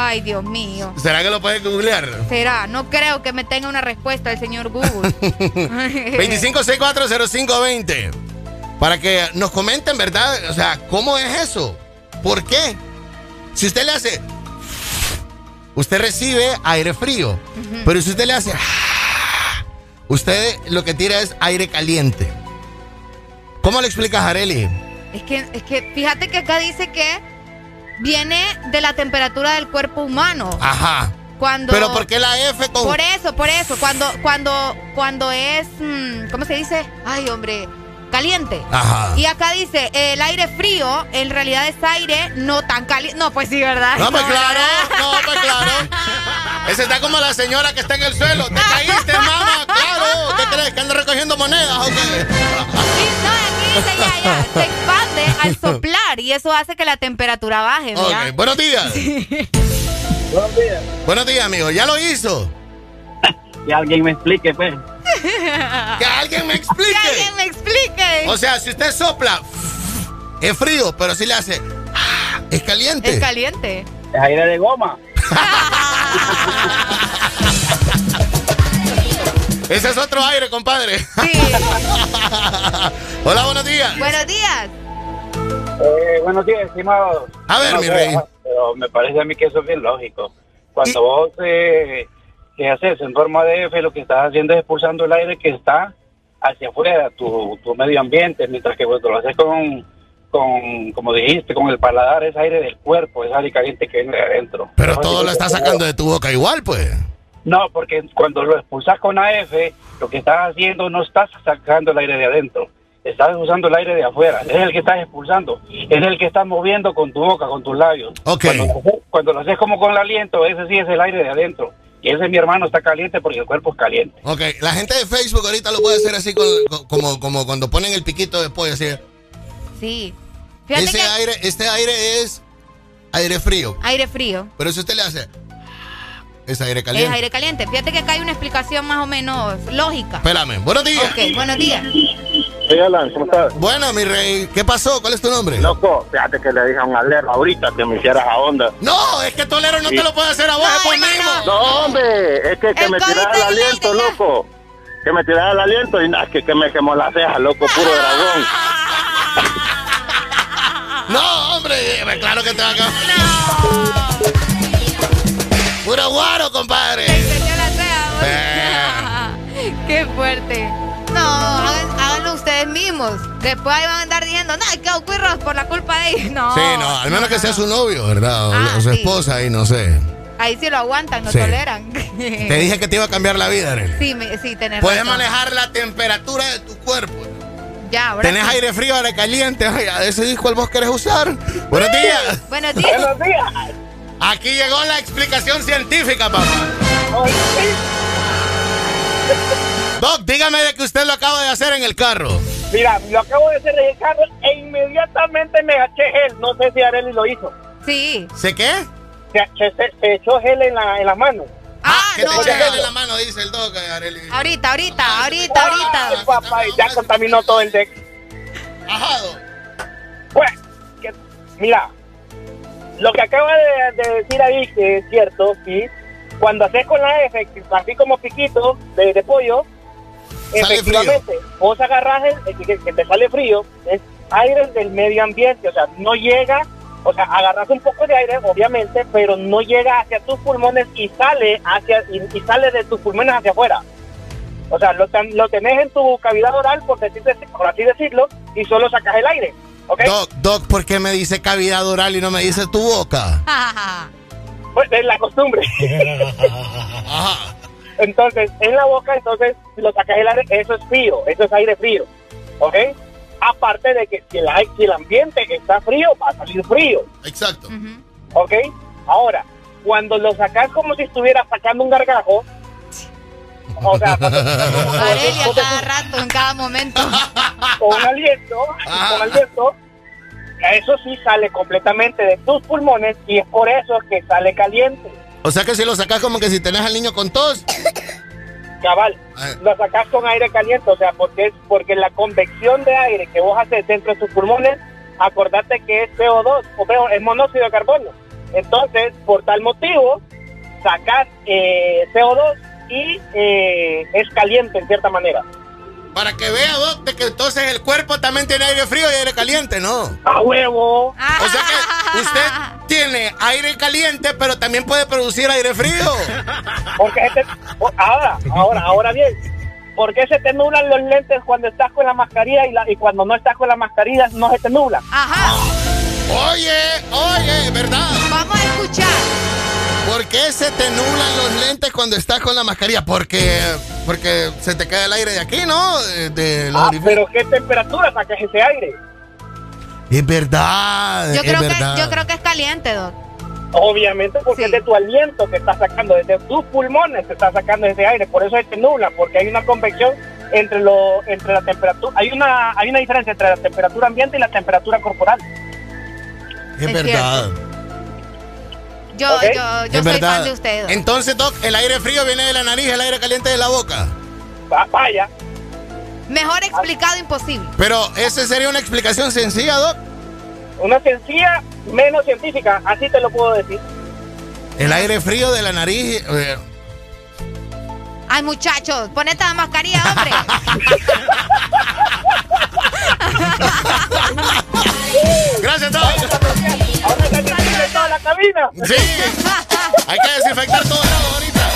Ay, Dios mío. ¿Será que lo puedes googlear? Será, no creo que me tenga una respuesta el señor Google. 25640520. Para que nos comenten, ¿verdad? O sea, ¿cómo es eso? ¿Por qué? Si usted le hace. Usted recibe aire frío. Pero si usted le hace. Usted lo que tira es aire caliente. ¿Cómo le explicas, Areli? Es que, es que fíjate que acá dice que viene de la temperatura del cuerpo humano. Ajá. Cuando, Pero ¿por qué la F con.? Por eso, por eso. Cuando, cuando, cuando es, mm, ¿cómo se dice? Ay, hombre, caliente. Ajá. Y acá dice, el aire frío en realidad es aire no tan caliente. No, pues sí, ¿verdad? No, pues claro, no, pues claro. Ese está como la señora que está en el suelo. Te caíste, mamá, claro. ¿Qué crees? ¿Que anda recogiendo monedas o qué? Dice ya, ya, se expande al soplar y eso hace que la temperatura baje, mira. Ok, buenos días. Buenos días. Buenos días, amigo. ¿Ya lo hizo? Que alguien me explique, pues. Que alguien me explique. Que alguien me explique. O sea, si usted sopla, es frío, pero si le hace, es caliente. es caliente. Es aire de goma. Ese es otro aire, compadre. Hola, buenos días. Buenos días. Eh, buenos días, estimado. A ver, No mi rey. Pero me parece a mí que eso es bien lógico. Cuando vos eh, que haces en forma de F, lo que estás haciendo es expulsando el aire que está hacia afuera, tu, tu medio ambiente, mientras que cuando lo haces con, con, como dijiste, con el paladar, es aire del cuerpo, es aire caliente que viene de adentro. Pero todo lo estás sacando de tu boca igual, pues. No, porque cuando lo expulsas con AF, lo que estás haciendo no estás sacando el aire de adentro, estás usando el aire de afuera, es el que estás expulsando, es el que estás moviendo con tu boca, con tus labios. Ok. Cuando, lo haces- cuando lo haces como con el aliento, ese sí es el aire de adentro. Y ese mi hermano está caliente porque el cuerpo es caliente. Ok, la gente de Facebook ahorita lo puede hacer así con- con- como, como cuando ponen el piquito de pollo, así. Sí. Fíjate Ese que aire, este aire es aire frío. aire frío. Pero si usted le hace, es aire caliente. Es aire caliente. Fíjate que acá hay una explicación más o menos lógica. Espérame, buenos días. Ok, buenos días. Hey Alan, ¿cómo estás? Bueno, mi rey, ¿qué pasó? ¿Cuál es tu nombre? Loco, fíjate que le dije a un alero ahorita que me hicieras a onda. No, es que Tolero no Sí. te lo puede hacer a vos, pues mismo. No, hombre, es que, que me tirara el aliento, loco. Que me tirara el aliento y nada, que, que me quemó la ceja, loco, puro dragón. No, hombre, eh, claro que te va a quedar. Puro guaro, compadre. Qué fuerte. No, háganlo ustedes mismos. Después ahí van a andar diciendo, no, que ocurros por la culpa de ellos. No. Sí, no, al menos que sea su novio, ¿verdad? O, Ah, o su sí. esposa y no sé. Ahí sí lo aguantan, no Sí. toleran. Te dije que te iba a cambiar la vida, Arely. Sí, me, sí, tenés Puedes razón. manejar la temperatura de tu cuerpo. Ya, ahora Tenés sí. aire frío, aire caliente. Ay, a ese cuál vos querés usar. Buenos días. Buenos días. Buenos días. Aquí llegó la explicación científica, papá. Doc, dígame de que usted lo acaba de hacer en el carro. Mira, lo acabo de hacer en el carro e inmediatamente me eché gel. No sé si Areli lo hizo. Sí. ¿Se qué? Se, se- se- se echó gel en la, en la mano. Ah, Que te no. eche gel en la mano, dice el Doc, Arely. Ahorita, ahorita, ahorita, ahorita. Ay, papá, y ya contaminó todo el deck. Ajado. Pues, que- mira, lo que acaba de, de decir ahí, que es cierto, sí. Cuando haces con la F, así como piquito de, de pollo, efectivamente, vos agarras el, el que, que te sale frío, es aire del medio ambiente, o sea, no llega, o sea, agarras un poco de aire, obviamente, pero no llega hacia tus pulmones y sale hacia y, y sale de tus pulmones hacia afuera. O sea, lo, tan- lo tenés en tu cavidad oral, por, decirte- por así decirlo, y solo sacas el aire. Doc, Doc, ¿por qué me dice cavidad oral y no me dice tu boca? Pues es la costumbre. Entonces, en la boca, entonces, si lo sacas el aire, eso es frío, eso es aire frío. ¿Ok? Aparte de que si el, si el ambiente está frío, va a salir frío. Exacto. ¿Ok? Ahora, cuando lo sacas como si estuvieras sacando un gargajo, o sea, Arelia cada rato, en cada momento. con aliento, con aliento, eso sí sale completamente de tus pulmones y es por eso que sale caliente. O sea que si lo sacas como que si tenés al niño con tos. Cabal, lo sacas con aire caliente, o sea, porque es porque la convección de aire que vos haces dentro de tus pulmones, acordate que es CO2, o veo, es monóxido de carbono. Entonces, por tal motivo, sacas eh, CO2 y eh, es caliente en cierta manera. Para que vea, Doc, de que entonces el cuerpo también tiene aire frío y aire caliente, ¿no? ¡A huevo! O sea que usted tiene aire caliente, pero también puede producir aire frío. Porque se te- ahora, ahora, ahora bien, ¿por qué se te nublan los lentes cuando estás con la mascarilla y, la- y cuando no estás con la mascarilla no se te nublan? Ajá. Oye, oye, ¿verdad? Vamos a escuchar. ¿Por qué se te nublan los lentes cuando estás con la mascarilla? Porque, porque se te cae el aire de aquí, ¿no? De, de los Ah, pero ¿qué temperatura sacas ese aire? Es verdad, Yo es creo, que, verdad. yo creo que es caliente, Doc. Obviamente porque es de tu aliento que estás sacando, desde tus pulmones te está sacando ese aire, por eso se te nubla, porque hay una convección entre lo, entre la temperatura, hay una, hay una diferencia entre la temperatura ambiente y la temperatura corporal. Es, Es verdad. Yo, yo, yo es soy verdad. fan de usted, Doc. Entonces, Doc, el aire frío viene de la nariz, el aire caliente de la boca. vaya. Mejor explicado imposible. Pero esa sería una explicación sencilla, Doc. Una sencilla, menos científica, así te lo puedo decir. El aire frío de la nariz. eh, Ay, muchachos, ponete la mascarilla, hombre. Gracias, Doc. Ahora está disponible toda la cabina. Sí. Hay que desinfectar todo el lado ahorita.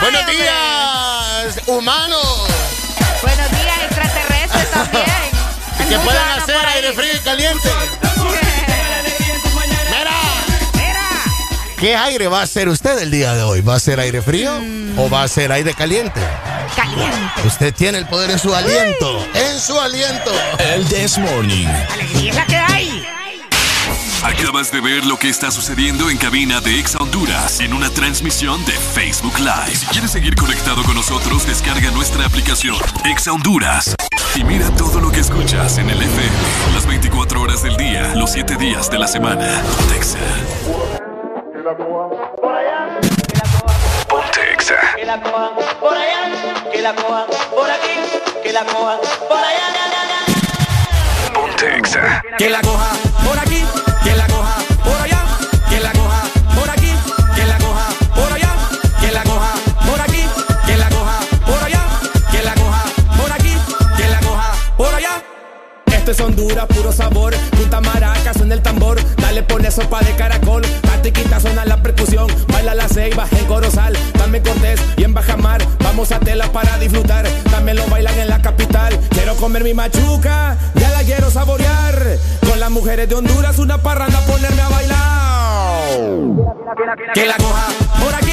Buenos días, humanos. Buenos días, extraterrestres también. que puedan hacer aire frío y caliente. ¿Qué aire va a hacer usted el día de hoy? ¿Va a ser aire frío o va a ser aire caliente? Caliente. Usted tiene el poder en su aliento. En su aliento. El This Morning. Alegría es la que hay. Acabas de ver lo que está sucediendo en cabina de Exa Honduras en una transmisión de Facebook Live. Si quieres seguir conectado con nosotros, descarga nuestra aplicación Exa Honduras y mira todo lo que escuchas en el FM las 24 horas del día, los 7 días de la semana. Exa. Ponte Exa. Que la cojan por allá, que la cojan por aquí, que la cojan por allá. Ponte Exa. Que la coja Esto es Honduras, puro sabor, punta maraca, suena el tambor, dale pone sopa de caracol, catiquita suena la percusión, baila la ceiba en Corozal, dame Cortés y en Bajamar, vamos a tela para disfrutar, también lo bailan en la capital, quiero comer mi machuca, ya la quiero saborear, con las mujeres de Honduras una parranda ponerme a bailar. Que la coja por aquí,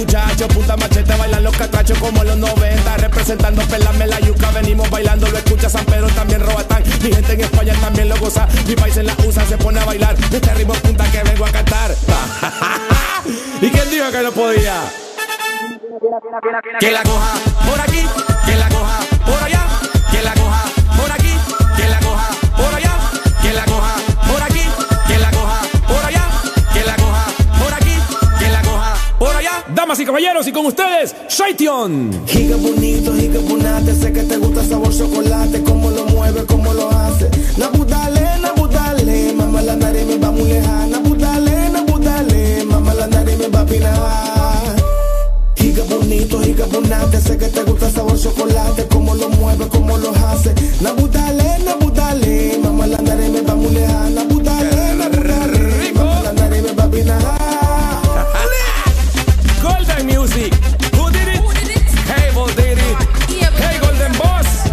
ritmo, baila muchacho, punta machete, bailan los catrachos como los 90, representando pelame la yuca, venimos bailando, lo escucha San Pedro, también Robatán, mi gente en España también lo goza, mi país en la USA se pone a bailar, este ritmo punta que vengo a cantar. ¿Y quién dijo que no podía? Que la coja por aquí, que la coja por allá, Damas y caballeros, y con ustedes, Shaition. Giga bonito, giga bonate, sé que te gusta sabor chocolate, cómo lo mueve, cómo lo hace. Nabudale, nabudale, mamá la nariz me va muy lejana. Nabudale, nabudale, mamá la nariz me va a. Giga bonito, giga bonate, sé que te gusta sabor chocolate, cómo lo mueve, cómo lo hace. Nabudale, nabudale, mamá la nariz me va muy lejana. Nabudale, nabudale, mamá la nariz me va a pinar. Golden Music. Who did it? Hey, Bo did it. Hey, Golden Boss.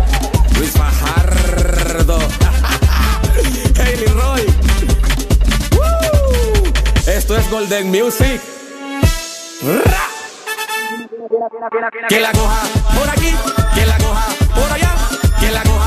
Luis Fajardo. hey, Leroy. Woo. Esto es Golden Music. Que la coja por aquí, que la coja por allá, que la coja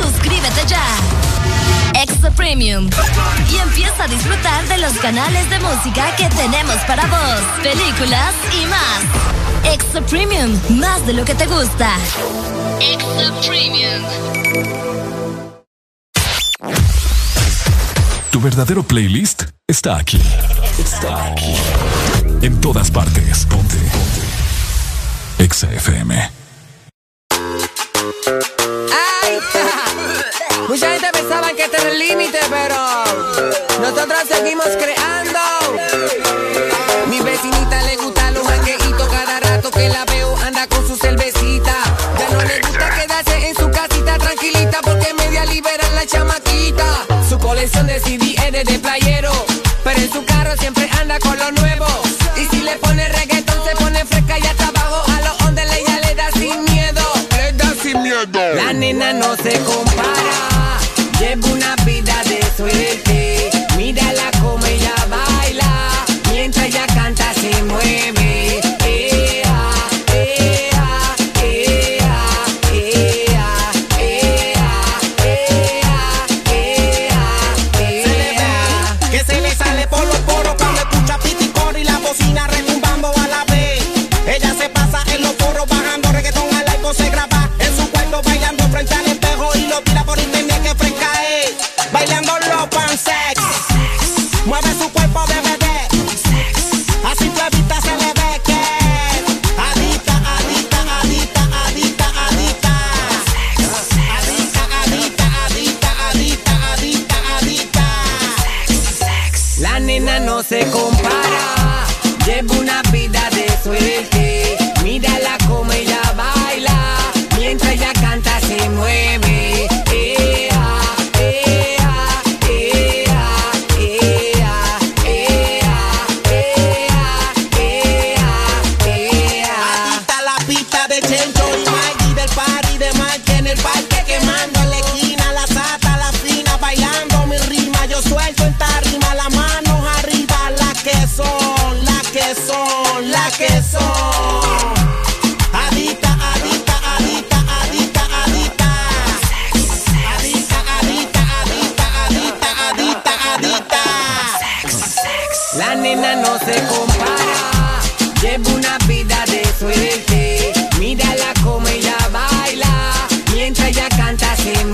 Suscríbete ya. Extra Premium. Y empieza a disfrutar de los canales de música que tenemos para vos, películas y más. Extra Premium, más de lo que te gusta. Extra Premium. Tu verdadero playlist está aquí. Está aquí. En todas partes. Ponte. Ponte. Exa FM. Ay, mucha gente pensaba que este era el límite, pero nosotros seguimos creando. Mi vecinita le gusta los jangueitos cada rato que la veo anda con su cervecita. Ya no le gusta quedarse en su casita tranquilita porque media liberan la chamaquita. Su colección de CD es de playero, La nena no se compara, lleva una vida de suerte.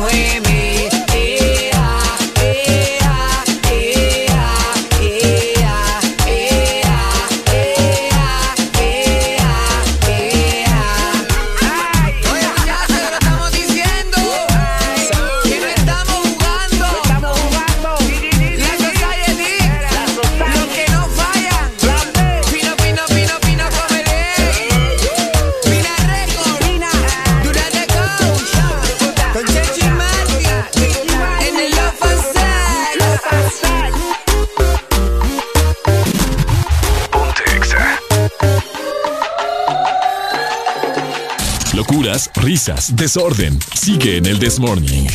Canta risas, desorden. Sigue en el This Morning.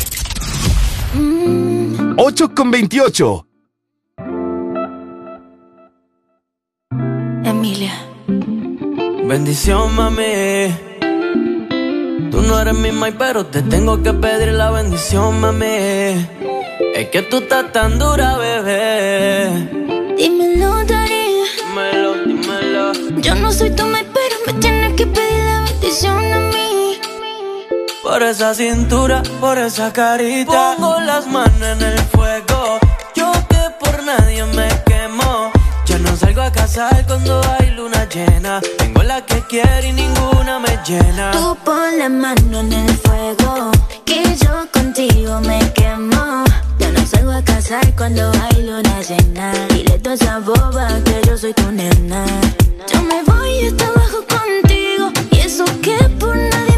8 con 28. Emilia. Bendición, mami. Tú no eres mi mai, pero te tengo que pedir la bendición, mami. Es que tú estás tan dura, bebé. Dímelo, Dari. Dímelo, dímelo. Yo no soy tu mai, Por esa cintura, por esa carita. Pongo las manos en el fuego. Yo que por nadie me quemo. Ya no salgo a casar cuando hay luna llena. Tengo la que quiero y ninguna me llena. Tú pon la mano en el fuego, que yo contigo me quemo. Yo no salgo a casar cuando hay luna llena. Dile toda esa boba que yo soy tu nena. Yo me voy hasta abajo contigo, y eso que por nadie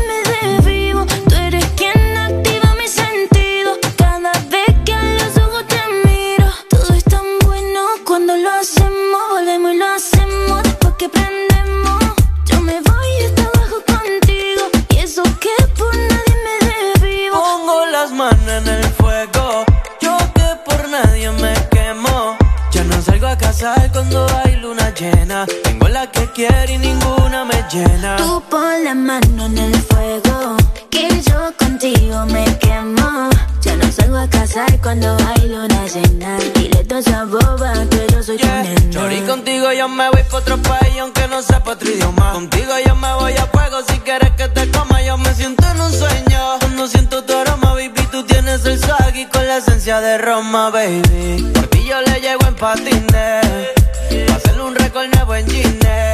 que prendemos. Yo me voy hasta abajo contigo, y eso que por nadie me desvivo. Pongo las manos en el fuego. Yo que por nadie me quemo. Ya no salgo a casar cuando hay luna llena. Tengo la que quiero y ninguna me llena. Tú pon la mano en el fuego, que yo contigo me quemo. Ya no salgo a casar cuando hay luna llena. Dile toda esa boba que yo soy tu nena. Chori, contigo yo me voy pa' otro país aunque no sepa otro idioma. Contigo yo me voy a fuego si quieres que te coma. Yo me siento en un sueño. Cuando siento tu aroma, baby, tú tienes el swag y con la esencia de Roma, baby. Por ti yo le llego en patines. Pa' hacerle un récord nuevo en Gine.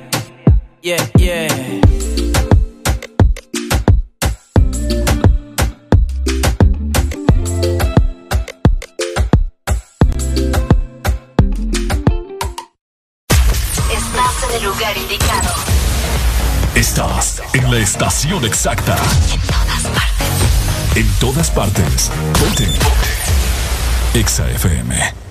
Yeah, yeah. Estás en el lugar indicado. Estás en la estación exacta. En todas partes. Ponte. Exa FM.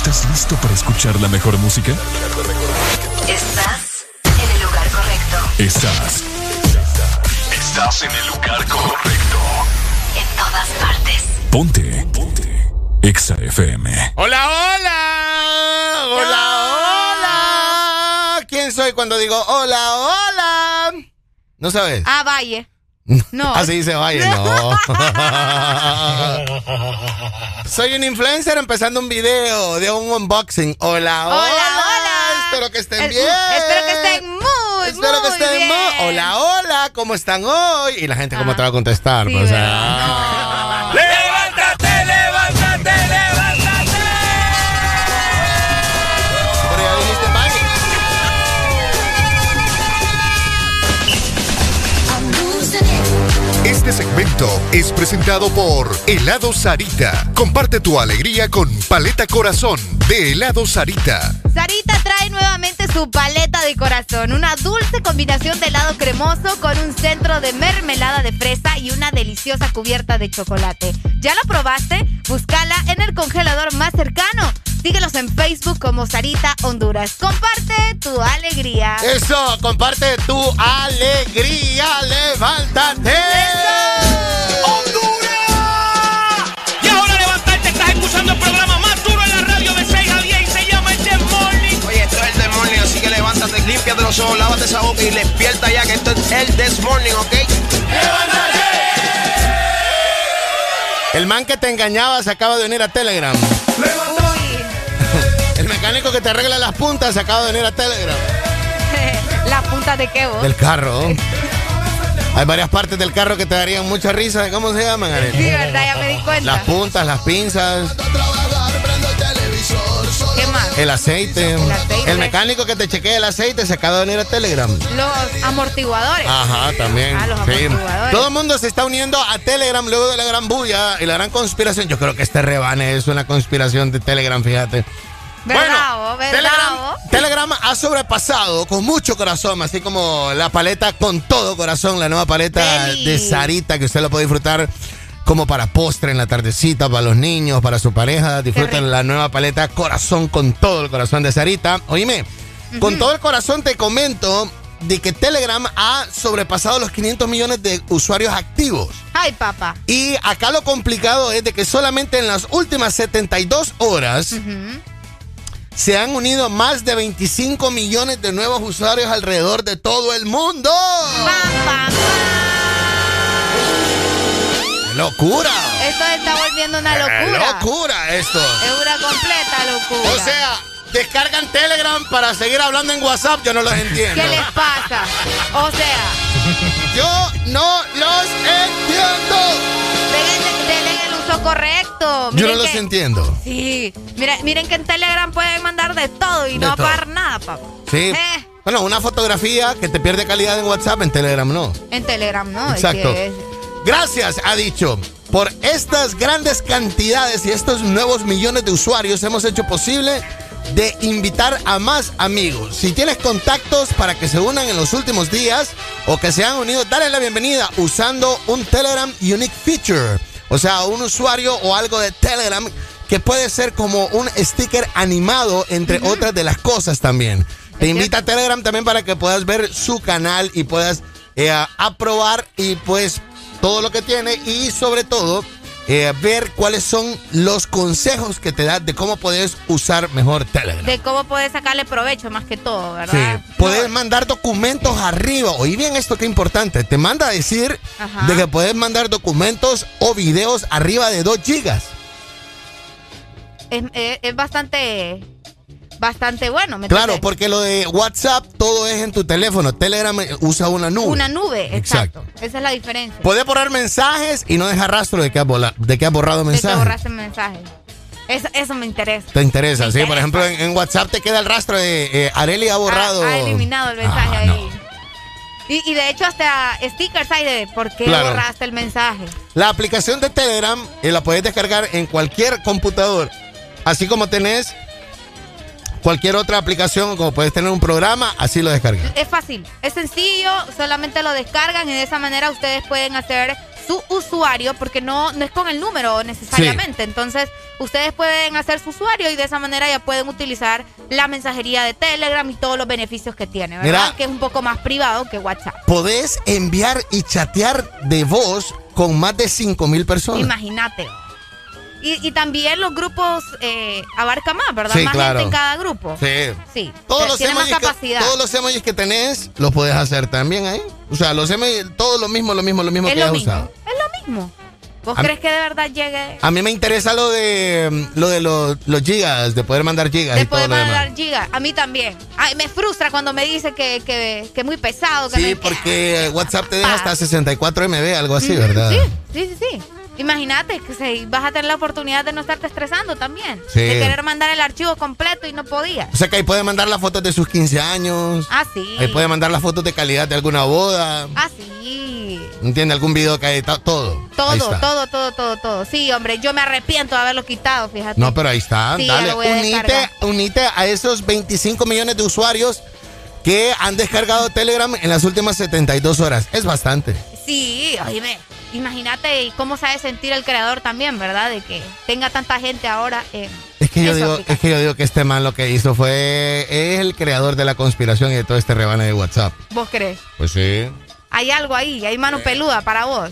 ¿Estás listo para escuchar la mejor música? Estás en el lugar correcto. Estás. Estás en el lugar correcto. En todas partes. Ponte. Ponte. Exa FM. Hola, hola. Hola, hola. ¿Quién soy cuando digo hola, hola? ¿No sabes? Ah, Valle. No. Así dice Valle, no. Soy un influencer empezando un video de un unboxing. Hola, hola. Hola, Espero que estén Es- bien. Espero que estén muy, Espero que muy estén bien. Hola, hola. ¿Cómo están hoy? Y la gente, ¿cómo te va a contestar? Sí, Pues, o sea, ¡Levántate, Este segmento es presentado por Helado Sarita. Comparte tu alegría con Paleta Corazón de Helado Sarita. Sarita trae nuevamente su paleta de corazón, una dulce combinación de helado cremoso con un centro de mermelada de fresa y una deliciosa cubierta de chocolate. ¿Ya lo probaste? Búscala en el congelador más cercano. Síguelos en Facebook como Sarita Honduras. Comparte tu alegría. Eso, comparte tu alegría. Levántate. Y ahora levantarte, estás escuchando el programa más duro en la radio de 6 a 10 y se llama el Morning. Oye, esto es el This Morning, así que levántate, límpiate los ojos, lávate esa boca y despierta ya que esto es el This Morning, ¿ok? El man que te engañaba se acaba de venir a Telegram. El mecánico que te arregla las puntas se acaba de venir a Telegram. La punta de qué vos. Del carro. Hay varias partes del carro que te darían mucha risa. ¿Cómo se llaman, Arely? Sí, verdad, ya me di cuenta. Las puntas, las pinzas, ¿Qué más? el aceite. El aceite. El mecánico que te chequea el aceite se acaba de venir a Telegram. Los amortiguadores. Ajá, también. Ah, los Sí. amortiguadores. Todo el mundo se está uniendo a Telegram luego de la gran bulla y la gran conspiración. Yo creo que este rebane es una conspiración de Telegram, fíjate. ¿Verdad, Telegram, ha sobrepasado con mucho corazón, así como la paleta con todo corazón, la nueva paleta de Sarita que usted lo puede disfrutar como para postre en la tardecita, para los niños, para su pareja. Disfruten la nueva paleta corazón con todo el corazón de Sarita. Oíme, con todo el corazón te comento de que Telegram ha sobrepasado los 500 millones de usuarios activos. Ay, papá. Y acá lo complicado es de que solamente en las últimas 72 horas se han unido más de 25 millones de nuevos usuarios alrededor de todo el mundo. ¡Qué ¡Locura! Esto se está volviendo una ¡Qué locura. locura esto! Es una completa locura. O sea, descargan Telegram para seguir hablando en WhatsApp, yo no los entiendo. ¿Qué les pasa? O sea, Yo no los entiendo. Correcto. Yo Miren no los entiendo. Sí, miren, miren que en Telegram pueden mandar de todo y De no pagar nada, papá. Sí. Eh. Bueno, una fotografía que te pierde calidad en WhatsApp, en Telegram no. En Telegram, ¿no? Es Exacto. que es- Gracias, ha dicho. Por estas grandes cantidades y estos nuevos millones de usuarios hemos hecho posible de invitar a más amigos. Si tienes contactos para que se unan en los últimos días o que se han unido, dale la bienvenida usando un Telegram Unique Feature. O sea, un usuario o algo de Telegram que puede ser como un sticker animado, entre otras de las cosas también. Te invita a Telegram también para que puedas ver su canal y puedas eh, aprobar y pues todo lo que tiene y sobre todo eh, ver cuáles son los consejos que te da de cómo puedes usar mejor Telegram. de cómo puedes sacarle provecho más que todo, ¿verdad? Sí, puedes mandar documentos arriba. Oí bien esto que importante. Te manda a decir Ajá. de que puedes mandar documentos o videos arriba de 2 gigas. Es, es- es bastante, bastante bueno. ¿me Claro, entiendes? porque lo de WhatsApp todo es en tu teléfono. Telegram eh, usa una nube. Una nube, Exacto. exacto. Esa es la diferencia. Puedes borrar mensajes y no dejar rastro de que has, bola- de que has borrado De que mensajes. borraste mensajes. Eso, eso me interesa. Te interesa, sí. Por ejemplo, en, en WhatsApp te queda el rastro de eh, Areli ha borrado. Ha, ha eliminado el mensaje Ah, ahí. Y, y de hecho hasta stickers hay de por qué Claro. borraste el mensaje. La aplicación de Telegram eh, la puedes descargar en cualquier computador. Así como tenés cualquier otra aplicación, como puedes tener un programa, así lo descargas. Es fácil, es sencillo, solamente lo descargan y de esa manera ustedes pueden hacer su usuario porque no, no es con el número necesariamente. Entonces, ustedes pueden hacer su usuario y de esa manera ya pueden utilizar la mensajería de Telegram y todos los beneficios que tiene, ¿verdad? Mira. que es un poco más privado que WhatsApp. Podés enviar y chatear de voz con más de 5 mil personas. Imagínate. Y, y también los grupos eh, abarca más, ¿verdad? Sí, más claro. gente en cada grupo. Sí. Sí. Todos los, tiene más emojis que, capacidad. todos los emojis que tenés los puedes hacer también ahí. O sea, los emojis, todo lo mismo, lo mismo, lo mismo es que lo has mismo. usado. Es lo mismo. ¿Vos A- crees que de verdad llegue? A mí me interesa lo de mm, lo de los, los gigas, de poder mandar gigas y De todo poder lo demás. mandar gigas. A mí también. Ay, me frustra cuando me dice que, que, que es muy pesado. Que Sí, porque WhatsApp te deja hasta 64 MB, algo así, Ujú, ¿verdad? Sí, sí, sí, sí. Imagínate que vas a tener la oportunidad de no estarte estresando también. Sí. De querer mandar el archivo completo y no podías. O sea que ahí puede mandar las fotos de sus 15 años. Ah, sí. Ahí puede mandar las fotos de calidad de alguna boda. Ah, sí. ¿Entiende? Algún video que ha editado. Todo. Todo, todo, todo, todo, todo. Sí, hombre, yo me arrepiento de haberlo quitado, fíjate. No, pero ahí está. Sí, Dale. Unite, unite a esos 25 millones de usuarios que han descargado Telegram en las últimas 72 horas. Es bastante. Sí, oíme, imagínate y cómo sabe sentir el creador también, ¿verdad? De que tenga tanta gente ahora en Es que yo digo, aplicación. es que yo digo que este man lo que hizo fue es el creador de la conspiración y de todo este rebane de WhatsApp. ¿Vos crees? Pues sí, Hay algo ahí, hay mano peluda para vos.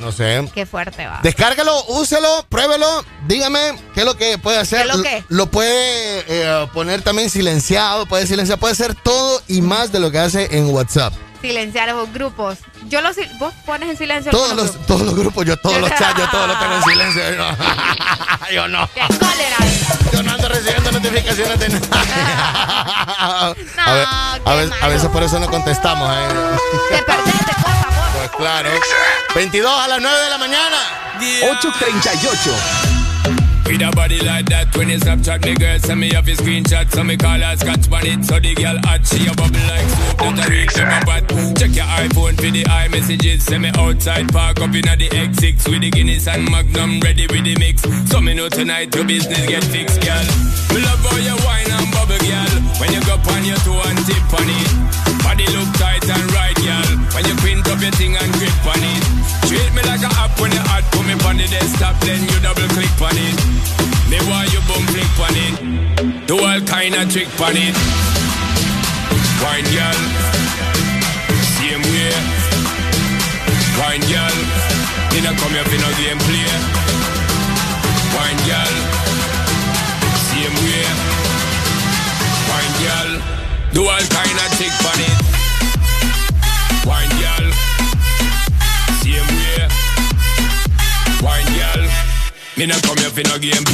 no sé. Qué fuerte va. Descárgalo, úselo, pruébelo, dígame qué es lo que puede hacer. ¿Qué es lo que? Lo puede eh, poner también silenciado, puede silenciar, puede hacer todo y más de lo que hace en WhatsApp. Silenciar esos grupos. Yo los vos pones en silencio Todos los, todos los grupos, yo todos los chats, yo todos los tengo en silencio. Yo no. Yo no. Yo no ando recibiendo notificaciones de nada. a, ver- a, ver- a veces por eso no contestamos. eh. Te perdés de cosas vos. Pues claro. 22 a las 9 de la mañana. 838. With a body like that, when you Snapchat me girl, send me off your screenshot, so me call her scotch it, so the girl hot, she a bubble like soup, that a reach up a pot. Check your iPhone for the iMessages, send me outside, park up inna the X6 with the Guinness and Magnum, ready with the mix. So me know tonight your business get fixed, girl. Me love how you wine and bubble, girl, when you go on your toe and tip on it. Body look tight and right, girl, when you print up your thing and grip on it. Treat me like a app when you hot, put me on the desktop, then you double click on it. Me want you boom flick on it. Do all kind of trick on it. Wine girl, same way. Wine girl, you know come here for no game play. Do all kind of trick on it. Wine girl, same way. Wine girl. Me no come here for no game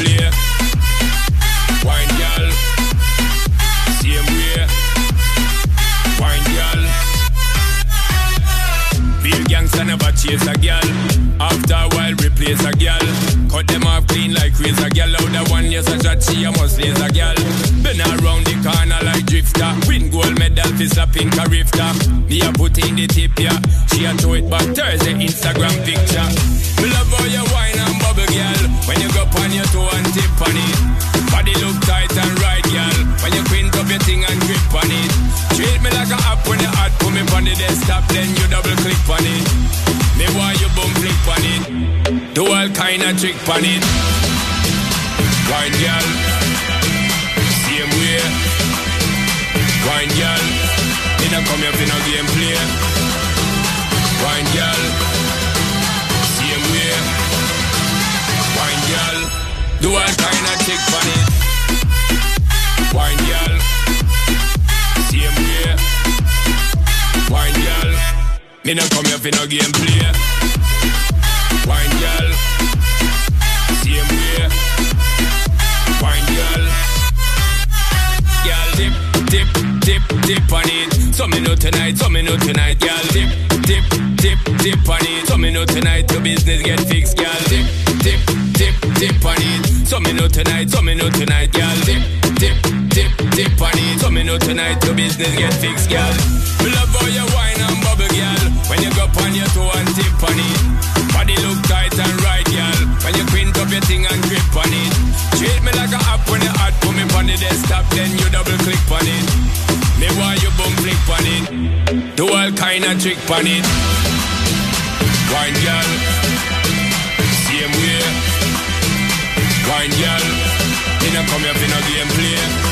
gangster never chase a girl. After a while, replace a girl. Cut them off clean like razor girl. Out the one yes a shot, she a must raise a girl. Been around the corner like drifter. Win gold medal for slapping a rifter. Me a put in the tip yeah. She a throw it back Thursday Instagram picture. Me love how you wine and bubble girl. When you go on your toe and tip on it. Body look tight and right girl. When you quint up your thing and grip on it. Treat me like a me on the desktop then you double click on it. Me want you boom flick on it. Do all kind of trick on it. Wine girl. Same way. Wine girl. Me not come here for no game play. Wine girl. Same way. Wine girl. Do all kind of trick Me not come here for no game play. Wine girl. Same way. Wine girl. Girl dip, dip, dip, dip on it. So me know tonight, so me know tonight, girl dip, dip, dip, dip on it. So me know tonight your business get fixed, girl dip, dip, dip, dip on it. So me know tonight, so me know tonight, girl. Dip, dip, dip, dip on it. So me know tonight your business get fixed, girl. Me love how you wine and bubble, girl. When you go on your toe and tip on it. Body look tight and right, girl. When you quint up your thing and grip on it. Treat me like a app when you hot, put me on the desktop, then you double click on it. Me want you boom flick on it. Do all kind of trick on it. Wine, girl. Same way. Wine, girl. Me no come here for no gameplay.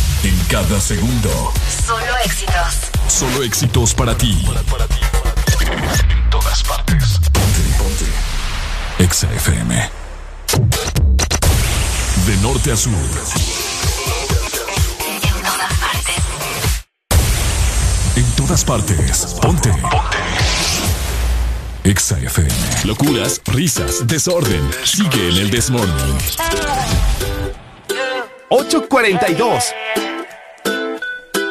En cada segundo. Solo éxitos. Solo éxitos para ti. En todas partes. Ponte, ponte. Exa FM. De norte a sur. En todas partes. Ponte. Ponte. Exa FM. Locuras, risas, desorden. Sigue en el Desmorning. 842.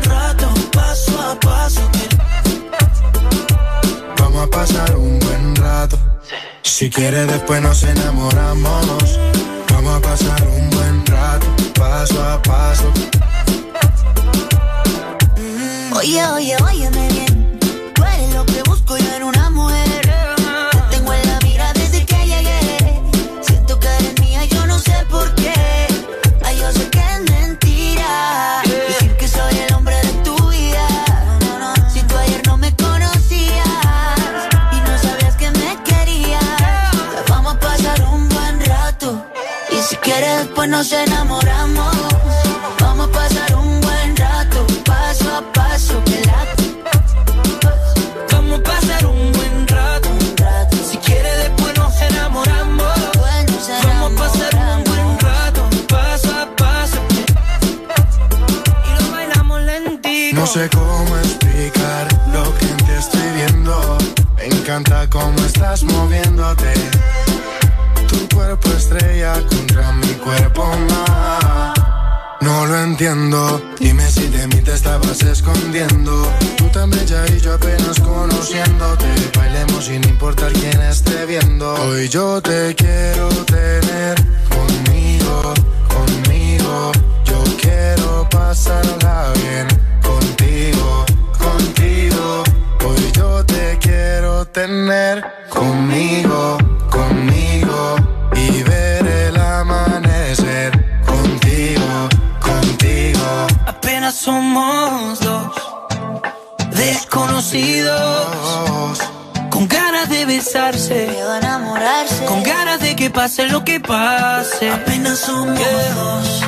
rato, paso a paso. Vamos a pasar un buen rato. Si quiere después nos enamoramos. Vamos a pasar un buen rato, paso a paso. Oye, oye, óyeme bien. Tú eres lo que busco yo en una quieres, después nos enamoramos. Vamos a pasar un buen rato, paso a paso. Que la Vamos a pasar un buen rato. Si quiere después nos enamoramos. Vamos a pasar un buen rato, paso a paso. Y lo bailamos lentito. No sé cómo explicar lo que en ti estoy viendo. Me encanta cómo estás moviéndote. Cuerpo estrella contra mi cuerpo más. No lo entiendo. Dime si de mí te estabas escondiendo. Tú tan bella y yo apenas conociéndote. Bailemos sin importar quién esté viendo. Hoy yo te quiero tener conmigo, conmigo. Yo quiero pasarla bien contigo, contigo. Hoy yo te quiero tener conmigo. Somos dos desconocidos. Con ganas de besarse. Miedo a enamorarse. Con ganas de que pase lo que pase. Apenas somos dos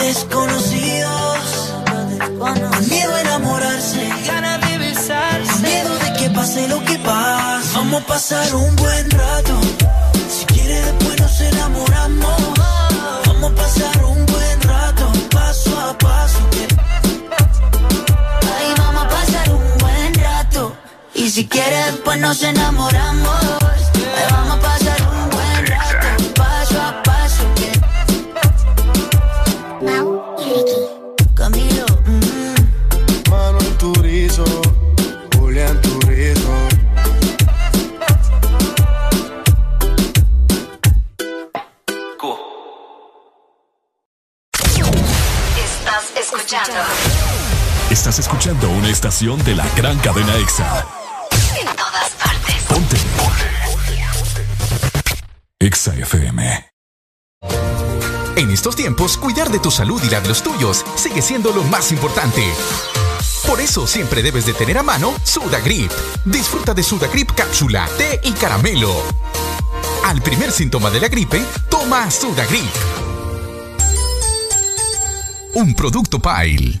desconocidos. Con miedo a enamorarse. Ganas de besarse. Con miedo de que pase lo que pase. Vamos a pasar un buen rato. Si quiere después nos enamoramos. Vamos a pasar un si quieres, después nos enamoramos. Vamos a pasar un buen rato. Paso a paso. Mau y Ricky. Camilo. mm. Manuel Turizo, Julián Turizo. Estás escuchando. Estás escuchando una estación de la gran cadena EXA. En todas partes. Ponte. Exa FM. En estos tiempos, cuidar de tu salud y la de los tuyos sigue siendo lo más importante. Por eso siempre debes de tener a mano Sudagrip. Disfruta de Sudagrip cápsula, té y caramelo. Al primer síntoma de la gripe, toma Sudagrip. Un producto Pile.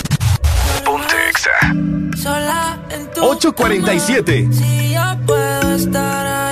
Exa. 847. Si yo puedo estar ahí.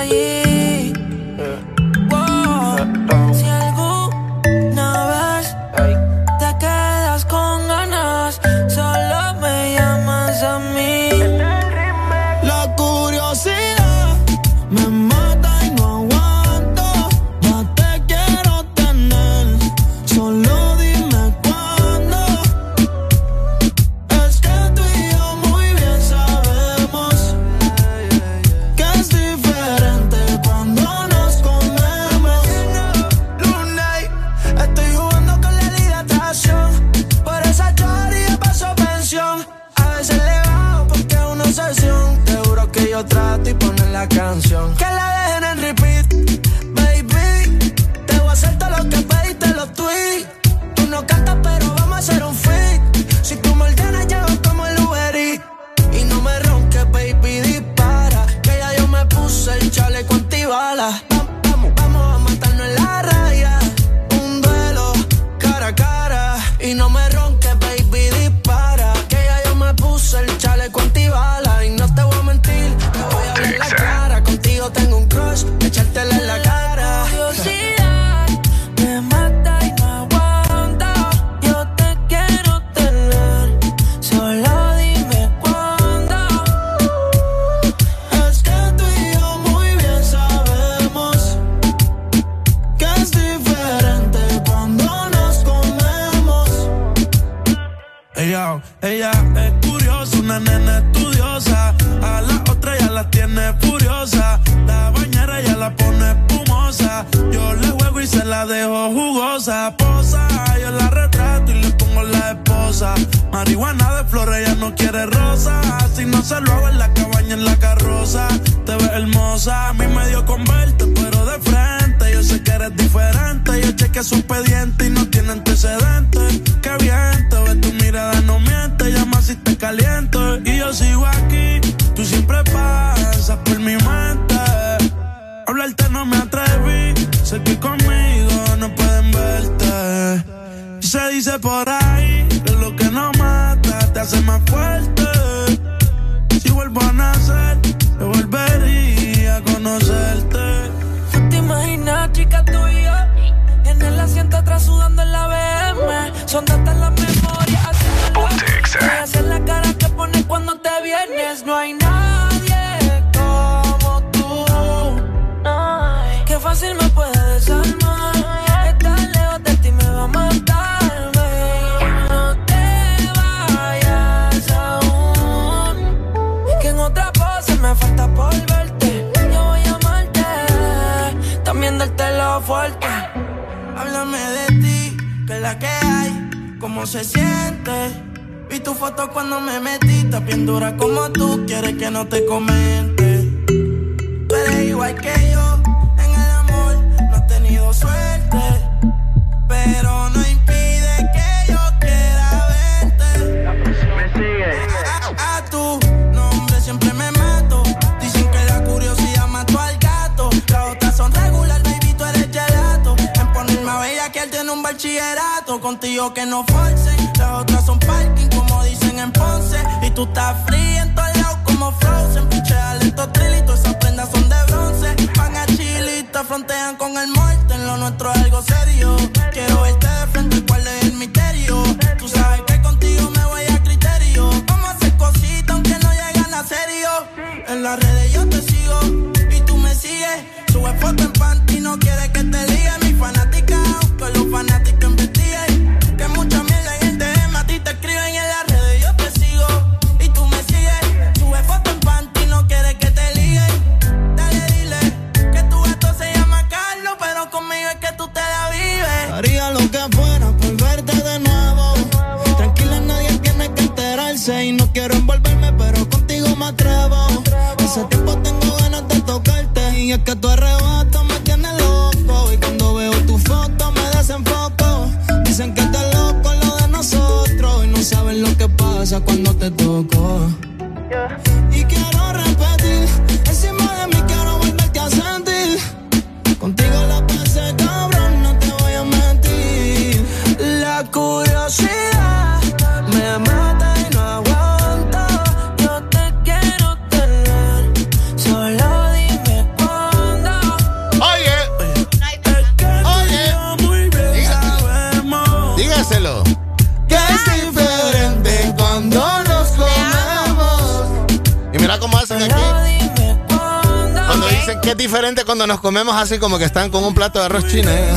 Así como que están con un plato de arroz chino. ¿eh?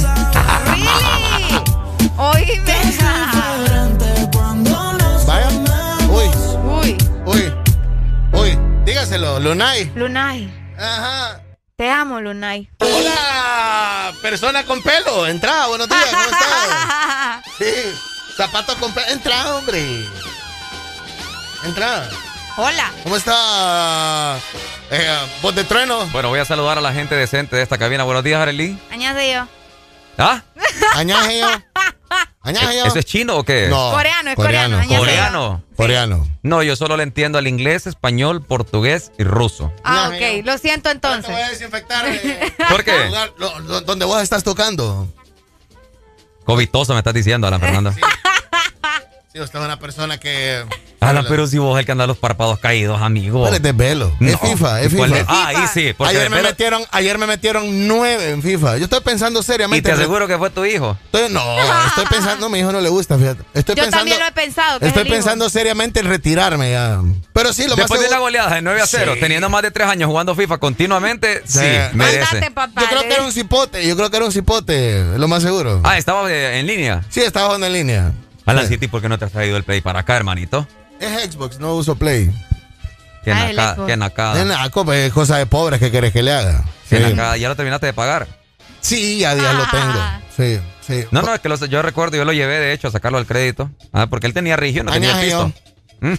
Oíme. Vaya. Uy, Uy, uy, uy. Dígaselo, Lunay. Lunay. Ajá. Te amo, Lunay. Hola, persona con pelo. Entra, buenos días, ¿cómo estás? Sí, zapatos con pelo. Entra, hombre. Entra. Hola. ¿Cómo está? Eh, voz de trueno. Bueno, voy a saludar a la gente decente de esta cabina. Buenos días, Arely. Añade ¿Ah? Añaje Añaje ¿Eso es chino o qué? No. Coreano, es coreano, añade Coreano. Coreano. No, yo solo le entiendo al inglés, español, portugués y ruso. Ah, ok. Lo siento entonces. voy a desinfectar. eh, ¿Por qué? lugar lo- lo- donde vos estás tocando. Covitoso me estás diciendo, Alan Fernanda. Sí, usted es una persona que. Alan, pero si vos el que anda los párpados caídos, amigo. ¿Cuál es desvelo? Es No. FIFA, es ¿Y FIFA. es? Ah, ahí sí. Porque Ayer me, metieron, ayer me metieron nueve en FIFA. Yo estoy pensando Y seriamente. te aseguro que fue tu hijo. Estoy- no, estoy pensando, a mi hijo no le gusta, fíjate. Estoy Yo pensando, también lo he pensado. que es estoy hijo. pensando seriamente en retirarme ya. Pero sí, lo más Después de la seguro- goleada de 9 a 0, Sí. teniendo más de 3 años jugando FIFA continuamente, sí, Sí. merece. Andate, papá. Yo creo que era un cipote, yo creo que era un cipote, lo más seguro. Ah, estaba eh, en línea. Sí, estaba jugando en línea. Alan Sí. City, ¿por qué no te has traído el play para acá, hermanito? Es Xbox, no uso Play. Qué Ah, nacada, qué Es nacada. pues, es cosa de pobres que querés que le haga. Sí, nacada. Ya lo terminaste de pagar. Sí, ya, ya lo tengo. Sí, sí. No, no, es que lo- yo recuerdo, yo lo llevé de hecho a sacarlo al crédito. Ah, porque él tenía religión, no tenía pisto. ¿Mm?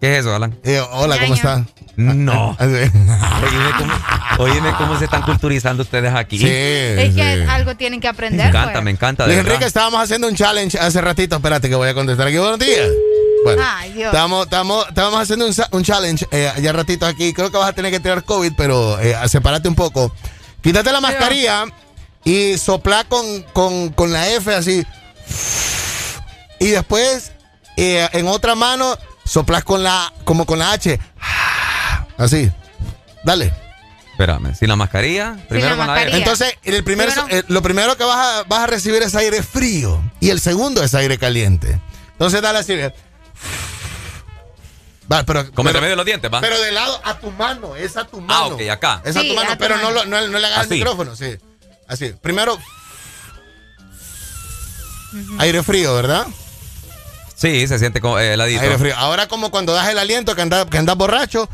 ¿Qué es eso, Alan? Eh, hola, ¿cómo Ñaño. No. Oíme cómo, oíme cómo se están culturizando ustedes aquí. Sí, Es que sí. algo tienen que Me aprender. encanta, pues. me encanta. De Luis verdad. Enrique, estábamos haciendo un challenge hace ratito. Espérate que voy a contestar aquí. Buenos días. Bueno, Ay, Dios. estamos, estamos, estamos haciendo un, un challenge eh, ya ratito aquí. Creo que vas a tener que tirar COVID, pero eh, sepárate un poco. Quítate la mascarilla y sopla con, con, con la F así. Y después, eh, en otra mano, soplas con la, como con la H. Así. Dale. Espérame, sin la mascarilla, primero la con la mascarilla. Entonces, el primer, Primero- eh, lo primero que vas a, vas a recibir es aire frío y el segundo es aire caliente. Entonces, dale así. Va, pero, Como entre pero, medio de los dientes, ¿va? pero de lado a tu mano, es a tu mano. Ah, ok, acá. Es a Sí, tu mano, a tu pero mano. No, lo- no, no le hagas Así. el micrófono, sí. Así. Primero, aire frío, ¿verdad? Sí, se siente como eh, heladito. Aire frío. Ahora como cuando das el aliento que andas que andas borracho,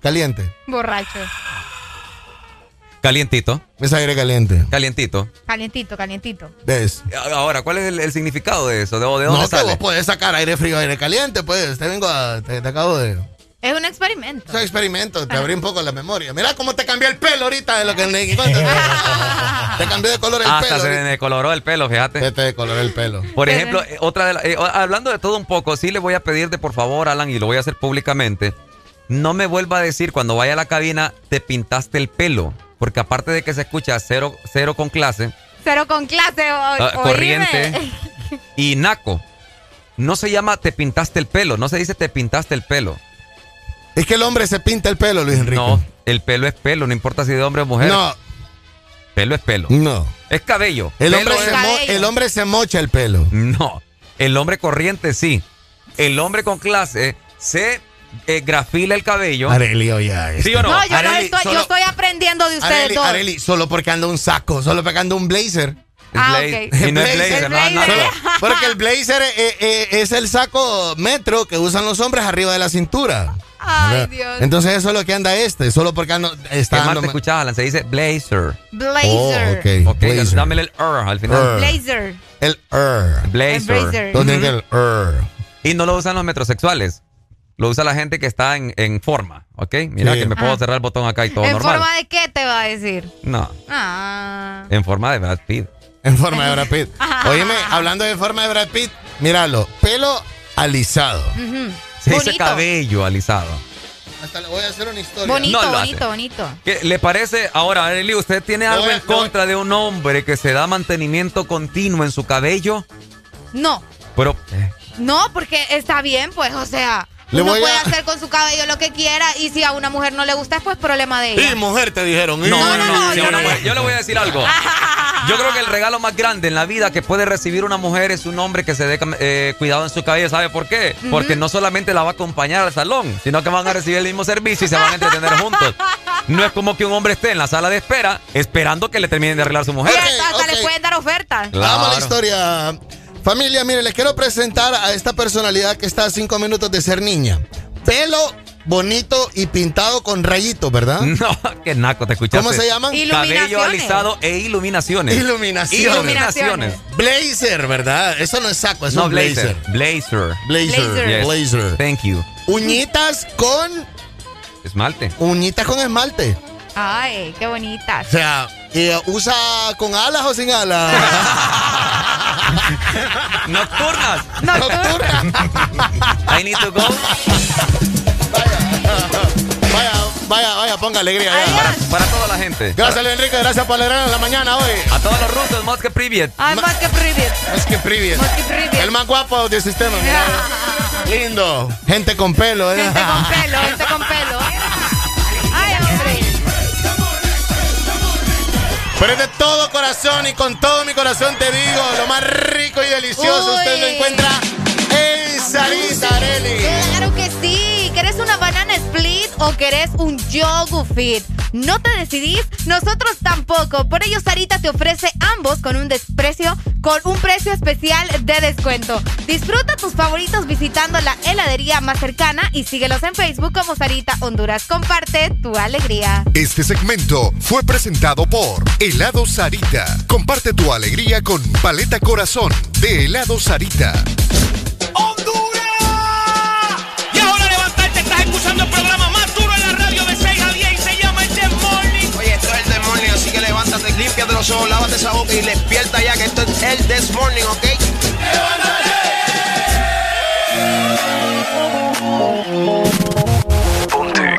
caliente. Borracho. Calientito, Es aire caliente. calientito. Calientito, calientito. ¿Ves? Ahora, ¿cuál es el, el significado de eso? ¿De, de dónde No, que sale? vos podés sacar aire frío, aire caliente, pues. Te vengo a, te, te acabo de... Es un experimento. Es un experimento, te abrí un poco la memoria. Mira cómo te cambió el pelo ahorita de lo que te cambió de color el Hasta pelo. se ahorita. me coloró el pelo, fíjate. Se te decoloró el pelo. Por ejemplo, eh, otra de la- eh, hablando de todo un poco, sí le voy a pedir de por favor, Alan, y lo voy a hacer públicamente, no me vuelva a decir cuando vaya a la cabina, te pintaste el pelo. Porque aparte de que se escucha cero, cero con clase Cero con clase. o- oíme. corriente. y naco, no se llama te pintaste el pelo, no se dice te pintaste el pelo. Es que el hombre se pinta el pelo, Luis Enrique. No, El pelo es pelo, no importa si de hombre o mujer. No. Pelo es pelo. No. Es cabello. El Pelo hombre, es- se mo- el hombre se mocha el pelo. No. El hombre corriente sí. El hombre con clase se eh, grafila el cabello. Areli, oye. ¿Sí o no? No, yo, no estoy, solo- yo estoy aprendiendo de ustedes Areli, dos. Areli, solo porque anda un saco, solo porque anda un blazer. Ah, Blaze- ok. Y no es blazer, no, no. Porque el blazer eh, eh, es el saco metro que usan los hombres arriba de la cintura. Ay. Dios. Entonces eso es lo que anda este, solo porque anda, está ¿Qué más te escuchaba, Alan? Se dice blazer. Blazer. Oh, ok. Ok, blazer. dámele el R al final. Blazer. El er. Blazer. blazer. ¿Dónde está el er? Y no lo usan los metrosexuales. Lo usa la gente que está en, en forma, ¿ok? Mira Sí. que me puedo Ah. cerrar el botón acá y todo ¿En normal. forma de qué te va a decir? No, Ah. en forma de Brad Pitt. En forma de Brad Pitt. Óyeme, hablando de forma de Brad Pitt, míralo, pelo alisado. Ujú. Se dice cabello alisado. Hasta le voy a hacer una historia. Bonito, No bonito, hace. bonito. ¿Qué le parece? Ahora, Arely, ¿usted tiene algo voy en contra de un hombre que se da mantenimiento continuo en su cabello? No, Pero, eh, no, porque está bien, pues, o sea, Le uno voy puede a- hacer con su cabello lo que quiera y si a una mujer no le gusta, es pues problema de ella. Y mujer te dijeron. no, no, no, no, sí, yo una no. mujer- yo le voy a decir algo. Yo creo que el regalo más grande en la vida que puede recibir una mujer es un hombre que se dé eh, cuidado en su cabello. ¿Sabe por qué? Porque no solamente la va a acompañar al salón, sino que van a recibir el mismo servicio y se van a entretener juntos. No es como que un hombre esté en la sala de espera esperando que le terminen de arreglar su mujer. hasta, hasta le pueden dar oferta. Vamos a la Claro. historia. Familia, mire, les quiero presentar a esta personalidad que está a cinco minutos de ser niña. Pelo bonito y pintado con rayitos, ¿verdad? No, qué naco, te escuchaste. ¿Cómo se llaman? Cabello alisado e iluminaciones. Iluminaciones. Iluminaciones. Blazer, ¿verdad? Eso no es saco, es No, un blazer. blazer. Blazer. Blazer. Yes. Blazer. Thank you. Uñitas con. Esmalte. Uñitas con esmalte. Ay, qué bonitas. O sea, ¿y ¿usa con alas o sin alas? Nocturnas. Nocturna. I need to go. Vaya, vaya, vaya, ponga alegría. ya. Para, para toda la gente. Gracias, Luis Enrique. Gracias por alegrarnos la mañana hoy. A todos los rusos, más que privet. Ay, más que privet. Es que privie. Más que privet. El más guapo del sistema. Lindo. Gente con pelo, ¿eh? Gente con pelo, gente con pelo. Pero es de todo corazón y con todo mi corazón te digo, lo más rico y delicioso Uy. usted lo encuentra en Sarita Areli. Claro que sí. ¿Querés una banana split o querés un yogu fit? ¿No te decidís? Nosotros tampoco. Por ello, Sarita te ofrece ambos con un desprecio, con un precio especial de descuento. Disfruta tus favoritos visitando la heladería más cercana y síguelos en Facebook como Sarita Honduras. Comparte tu alegría. Este segmento fue presentado por Helado Sarita. Comparte tu alegría con Paleta Corazón de Helado Sarita. Límpiate los ojos, lávate esa boca y despierta ya que esto es el This Morning, ¿ok? Ponte.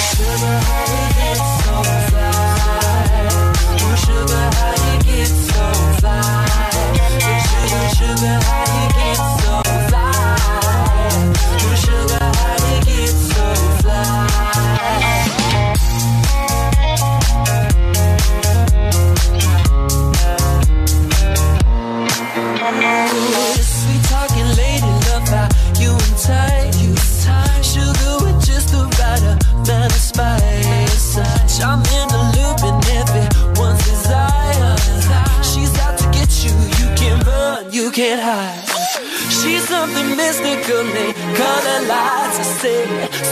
Something mystical, they color lights. I say,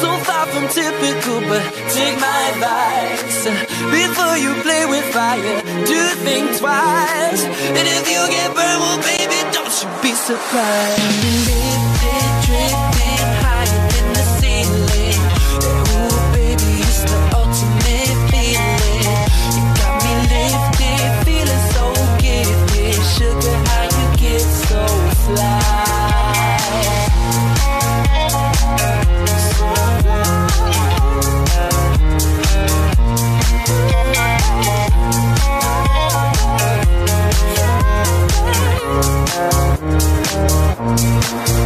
so far from typical, but take my advice. Before you play with fire, do think twice. And if you get burned, well, baby, don't you be surprised.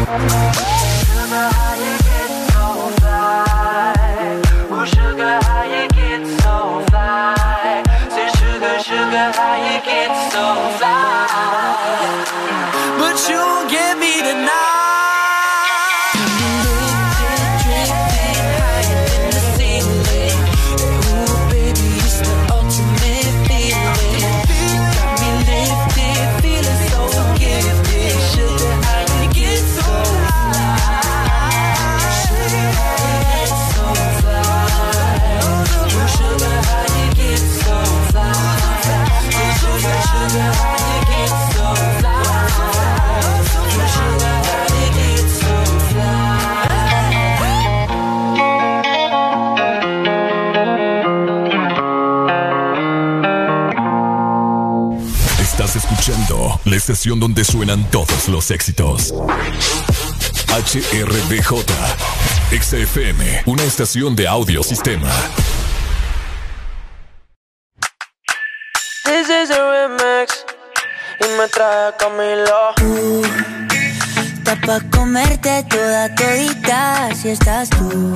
Sugar, escuchando la estación donde suenan todos los éxitos. HRDJ, XFM, una estación de audio sistema. This is a remix y me trae a Camilo. Está pa' comerte toda todita si estás tú.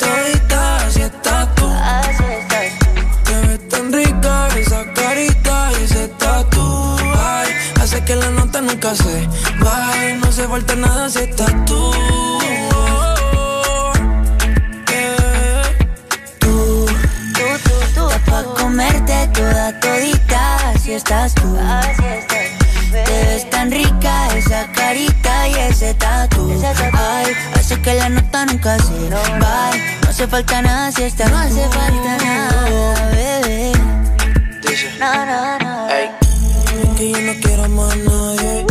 nunca se. No se falta nada si estás tú. Tú, tú, tú, pa' comerte toda todita si estás tú. Te ves tan rica esa carita y ese tatu. Ay, hace que la nota nunca se va. No hace falta nada si estás No hace falta nada, bebé. No, no, no. Que yo no quiero más nadie.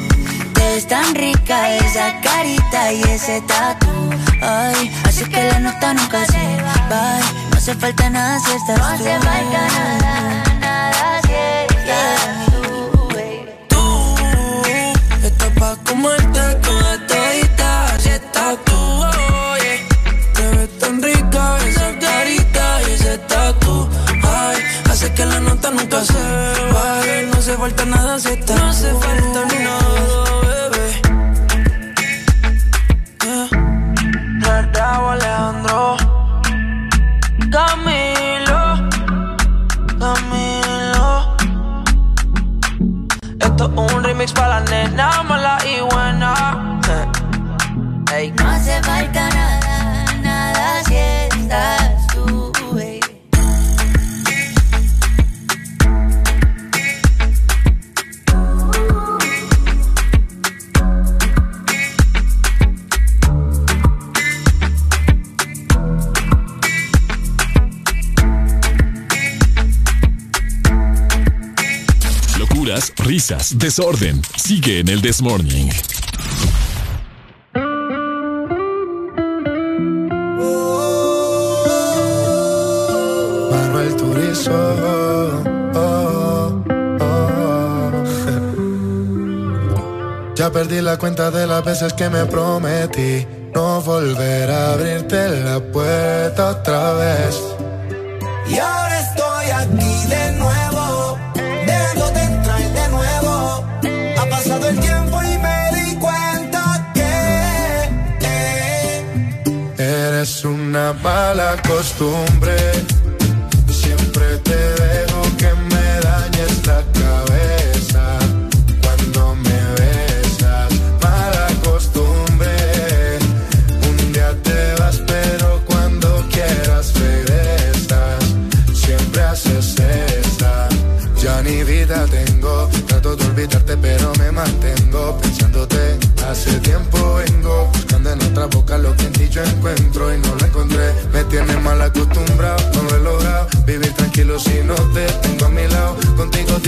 Tan rica esa carita y ese tatu. Ay, hace que la nota nunca se va. No hace falta nada si estás tú. No hace falta nada, nada si estás Tú estás pa' comerte toda todita si estás tú. oye. Te ves tan rica esa carita y ese tatu. Ay, hace que la nota nunca se baje. No hace falta nada si estás mix para la nena. risas, desorden. Sigue en el This Morning. Manuel Turizo. Ya perdí la cuenta de las veces que me prometí no volver a abrirte la puerta otra vez una mala costumbre.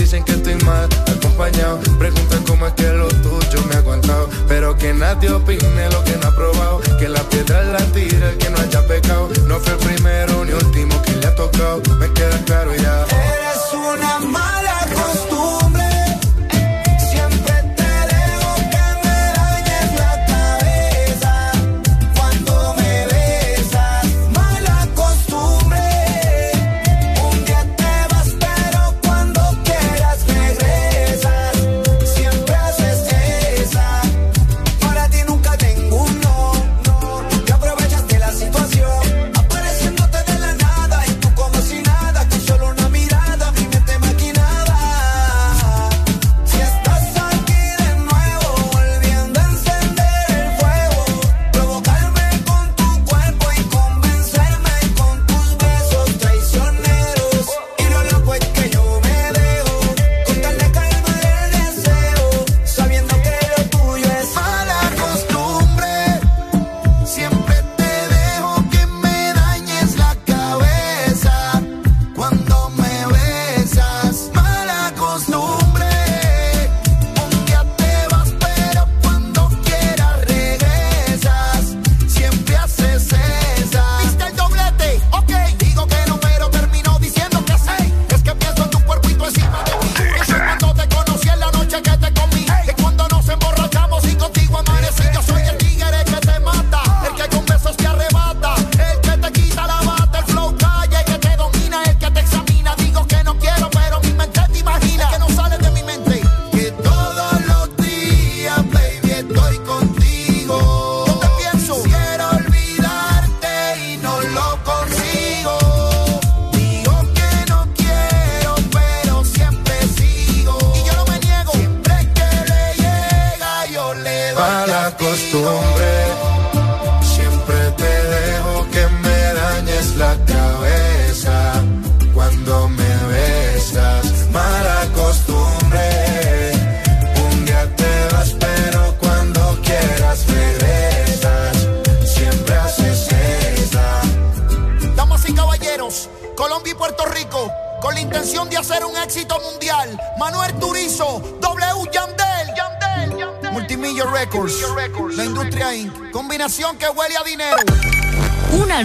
dicen que estoy mal acompañado. Preguntan cómo es que lo tuyo me ha aguantado. Pero que nadie opine lo que no ha probado. Que la piedra la tira el que no haya pecado. No fue el primero ni último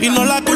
y no la culpa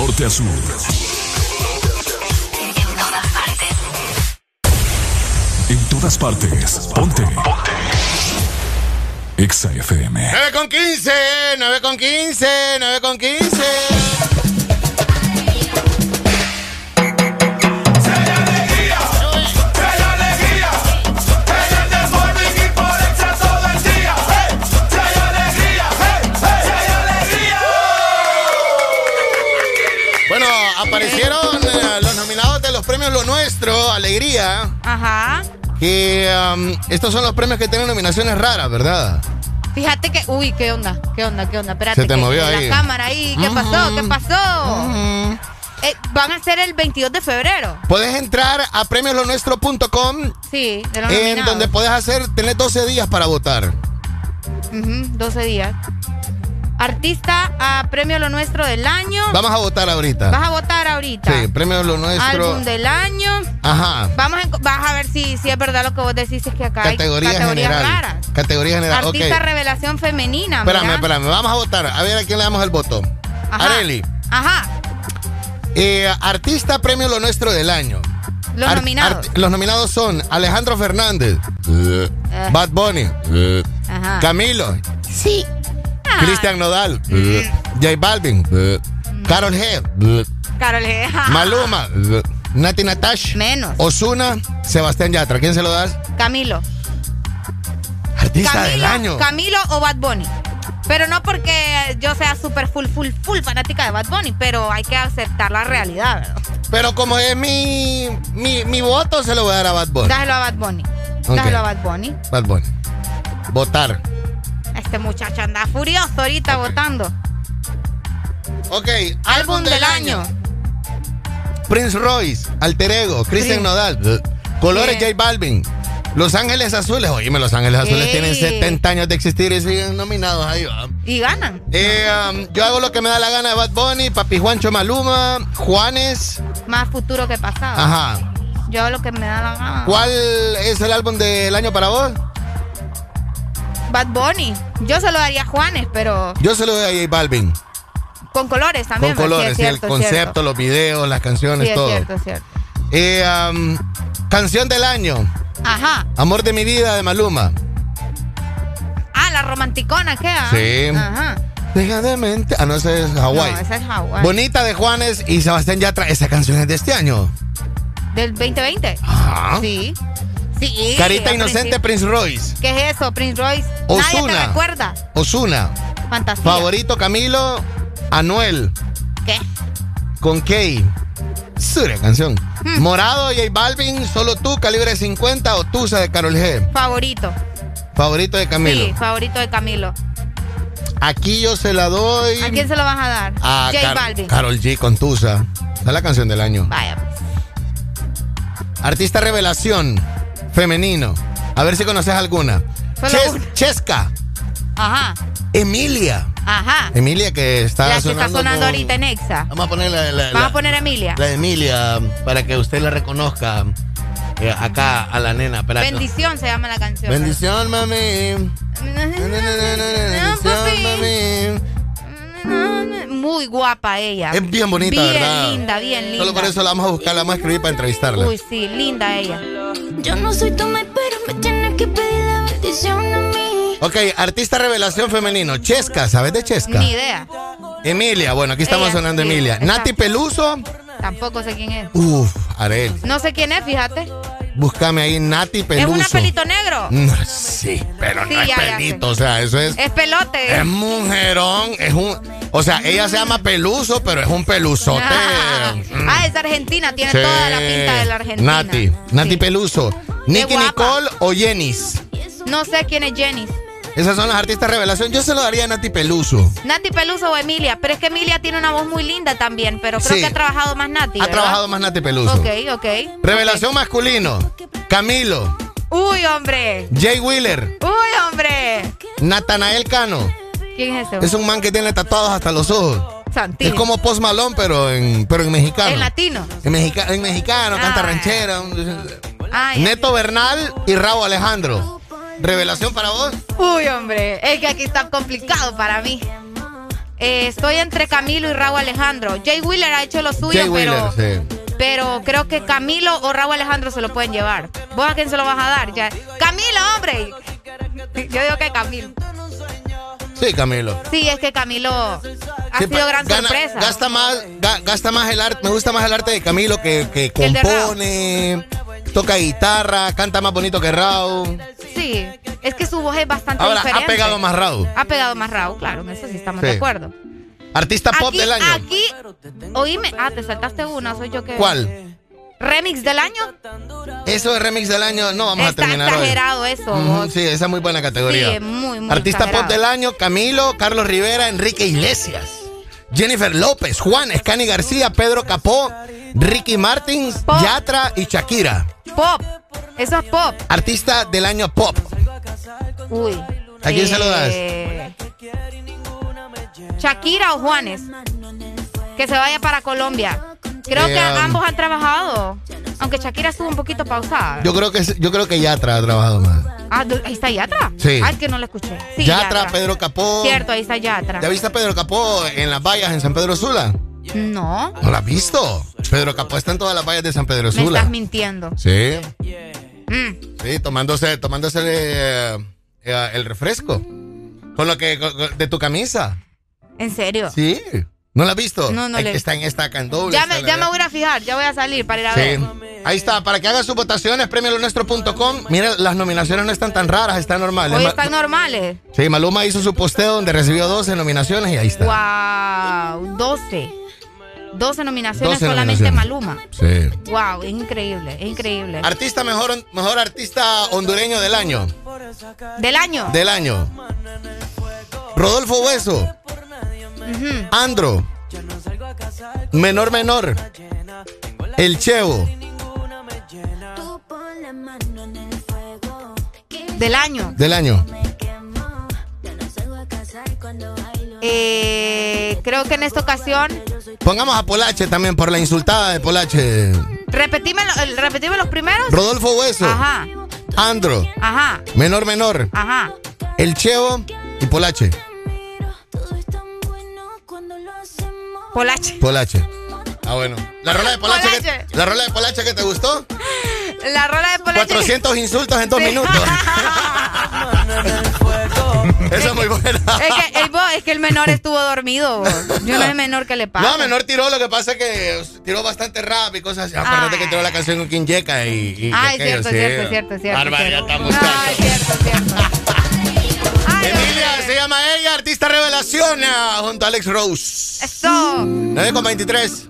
norte a sur. En todas partes. En todas partes. Ponte. Ponte. Exa FM. 9 con 15, 9 con 15, 9 con 15. premios Lo Nuestro, Alegría. Ajá. Que um, estos son los premios que tienen nominaciones raras, ¿verdad? Fíjate que, uy, ¿qué onda? ¿Qué onda? ¿Qué onda? Espérate. Se te que, movió ahí. La cámara ahí, ¿qué pasó? ¿Qué pasó? Eh, van a ser el 22 de febrero. Puedes entrar a premioslonuestro.com. Sí, de En donde puedes hacer, tenés 12 días para votar. 12 días. Artista a premio lo nuestro del año. Vamos a votar ahorita. Vas a votar ahorita. Sí, premios lo nuestro. Álbum del año. Ajá. Vamos a, vas a ver si, si es verdad lo que vos decís, es que acá Categoría hay categorías general. raras. Categoría general. Artista revelación femenina. Espérame, mira. espérame. Vamos a votar. A ver a quién le damos el voto. Ajá. Areli. Ajá. Eh, artista premio lo nuestro del año. Los Ar- nominados. art- los nominados son Alejandro Fernández, Bad Bunny, Ajá. Camilo, Sí. Cristian Nodal, J Balvin, Carol G, Carol G. Maluma, Nati Natash, Menos. Osuna, Sebastián Yatra. ¿Quién se lo das? Camilo. Artista Camilo, del año. Camilo o Bad Bunny. Pero no porque yo sea súper full, full, full fanática de Bad Bunny, pero hay que aceptar la realidad. ¿verdad? Pero como es mi, mi, mi voto, se lo voy a dar a Bad Bunny. Dáselo a Bad Bunny. Ok. Dáselo a Bad Bunny. Bad Bunny. Votar. Este muchacho anda furioso ahorita votando. Ok, Álbum del año. Prince Royce, Alter Ego, Christian Sí. Nodal, Colores Bien. J Balvin, Los Ángeles Azules. Oíme, Los Ángeles Azules Ey. tienen 70 años de existir y siguen nominados ahí. va. Y ganan. Eh, um, yo hago lo que me da la gana de Bad Bunny, Papi Juancho Maluma, Juanes. Más futuro que pasado. Ajá. Yo hago lo que me da la gana. ¿Cuál es el álbum del año para vos? Bad Bunny. Yo se lo daría a Juanes, pero Yo se lo doy a J Balvin. con colores también. Con ¿verdad? colores, Sí, sí, es el cierto, concepto, cierto. los videos, las canciones, Sí, es todo. cierto, es cierto. Eh, um, canción del año, Ajá. Amor de mi vida de Maluma. Ah, la romanticona, ¿qué? ah? Sí. Ajá. Deja de. Ah, no, ese es Hawái. No, esa es Hawái. Bonita de Juanes y Sebastián Yatra. Esa canción es de este año. ¿Del 2020? Ajá. Sí. Sí. Carita Inocente. Prince Royce. ¿Qué es eso, Prince Royce? Nadie te Ozuna. recuerda. Osuna. Fantasía. Favorito Camilo, Anuel. ¿Qué? Con Kay. Sura canción. Hmm. Morado, J Balvin, Solo tú, Calibre 50 o Tusa de Carol G. Favorito. Favorito de Camilo. Sí, favorito de Camilo. Aquí yo se la doy ¿A quién se lo vas a dar? a J Car- Balvin. Carol G con Tusa. Es la canción del año. Vaya. Artista revelación femenino. A ver si conoces alguna. Ches-. Chesca. Ajá. Emilia. Ajá. Emilia que está la que sonando. está sonando con- ahorita en Exa. Vamos a poner la, la- Vamos la- a poner a Emilia. la de Emilia para que usted la reconozca eh, acá a la nena. Bendición se llama la canción. Bendición, mami. Bendición, mami. Muy guapa ella. Es bien bonita, bien ¿verdad? linda, bien linda. Solo por eso la vamos a buscar, la vamos a escribir para entrevistarla. Uy, sí, linda ella. Yo no soy tu pero me tienes que pedir la bendición a mí. Ok, artista revelación femenino. Chesca, ¿sabes de Chesca? Ni idea. Emilia, bueno, aquí estamos Ella, sonando sí, Emilia. exacto. Nati Peluso. Tampoco sé quién es. Uf, Arel. No sé quién es, fíjate. Búscame ahí Nati Peluso. Es una pelito negro. No, sí, pero Sí, no es pelito, o sea, eso es. Es pelote. Es mujerón, es un. O sea, ella se llama Peluso, pero es un peluzote. Ah, es argentina, tiene Sí. toda la pinta de la Argentina. Nati, Nati Peluso. Nicky. Nicole o Jenis. No sé quién es Jenny. Esas son las artistas revelación. Yo se lo daría a Nati Peluso. Nati Peluso o Emilia, pero es que Emilia tiene una voz muy linda también, pero creo Sí. que ha trabajado más Nati. Ha trabajado más Nati Peluso. Ok, ok. Revelación masculino. Camilo. Uy, hombre. Jay Wheeler. Uy, hombre. Natanael Cano. ¿Quién es ese? Es un man que tiene tatuados hasta los ojos. Santín. Es como Post Malone, pero en, pero en mexicano. En latino. En, mexica- en mexicano, canta Ah. ranchera. Ay, Neto Bernal y Raúl Alejandro. ¿Revelación para vos? Uy, hombre. Es que aquí está complicado para mí. Eh, estoy entre Camilo y Raúl Alejandro. Jay Wheeler ha hecho lo suyo, Jay Wheeler, pero, sí. pero creo que Camilo o Raúl Alejandro se lo pueden llevar. ¿Vos a quién se lo vas a dar? Ya. Camilo, hombre. Yo digo que Camilo. Sí, Camilo. Sí, es que Camilo ha Sí, sido gran gana- sorpresa. Gasta más, ga- gasta más el arte. Me gusta más el arte de Camilo que, que compone, toca guitarra, canta más bonito que Raúl. Sí, es que su voz es bastante Ahora, diferente. ha pegado más Raúl. Ha pegado más Raúl, claro, en eso sí estamos Sí. de acuerdo. Artista pop aquí, del año. Aquí, oíme, ah, te saltaste una, soy yo que. ¿Cuál? Remix del año. Eso de remix del año, no vamos Está a terminar hoy. exagerado eso. Sí, esa es muy buena categoría. Sí, muy, muy Artista exagerado. pop del año, Camilo, Carlos Rivera, Enrique Iglesias. Jennifer López, Juan, Escani García, Pedro Capó, Ricky Martin, Yatra y Shakira. Pop. Eso es pop. Artista del año pop. Uy. ¿A quién? Eh, Shakira o Juanes. Que se vaya para Colombia. Creo Eh, que um, ambos han trabajado. Aunque Shakira estuvo un poquito pausada. Yo creo que yo creo que Yatra ha trabajado más. Ah, ahí está Yatra. Sí. Ah, es que no la escuché. Sí, Yatra, Pedro Capó. Cierto, ahí está Yatra. ¿Ya viste a Pedro Capó en las vallas en San Pedro Sula? No, ¿No la has visto? Pedro Capó está en todas las vallas de San Pedro me Sula. estás mintiendo. Sí, Mm. sí, tomándose, tomándose eh, eh, el refresco. Con lo que, con- de tu camisa. ¿En serio? Sí. ¿No la has visto? No, no le- Está en esta candoble. Ya me, ya me voy a fijar, ya voy a salir para ir a Sí. ver. Ahí está, para que hagas sus votaciones, premiolonuestro.com. Mira, las nominaciones no están tan raras, están normales. Hoy están normales. Sí, Maluma hizo su posteo donde recibió 12 nominaciones y ahí está. Wow, 12. 12 nominaciones 12 solamente nominaciones. Maluma. Sí. Wow, es increíble, es increíble. Artista mejor, mejor artista hondureño del año. Del año. Del año. Rodolfo Hueso. Andro. Menor Menor. El Chevo. Del año. Del año. Eh, creo que en esta ocasión. Pongamos a Polache también por la insultada de Polache. Repetime, repetime los primeros. Rodolfo Hueso. Ajá, Andro. ajá, Menor Menor. ajá. El Chevo y Polache. Polache. Polache. Ah, bueno. La rola de Polache. que- la rola de Polache que te gustó. La rola de Polache. 400 insultos en dos minutos. Esa es muy buena. Es que, el, es que el menor estuvo dormido. Yo no sé menor que le pasa. No, menor tiró, lo que pasa es que tiró bastante rap y cosas así. Acuérdate que tiró la canción con King Yeca y, y es aquello, cierto, sí. cierto, cierto, cierto. Cierto. está muchacho. Ah, es cierto, cierto. Emilia se llama ella, artista revelación, ah, junto a Alex Rose. Eso. 9 con 23.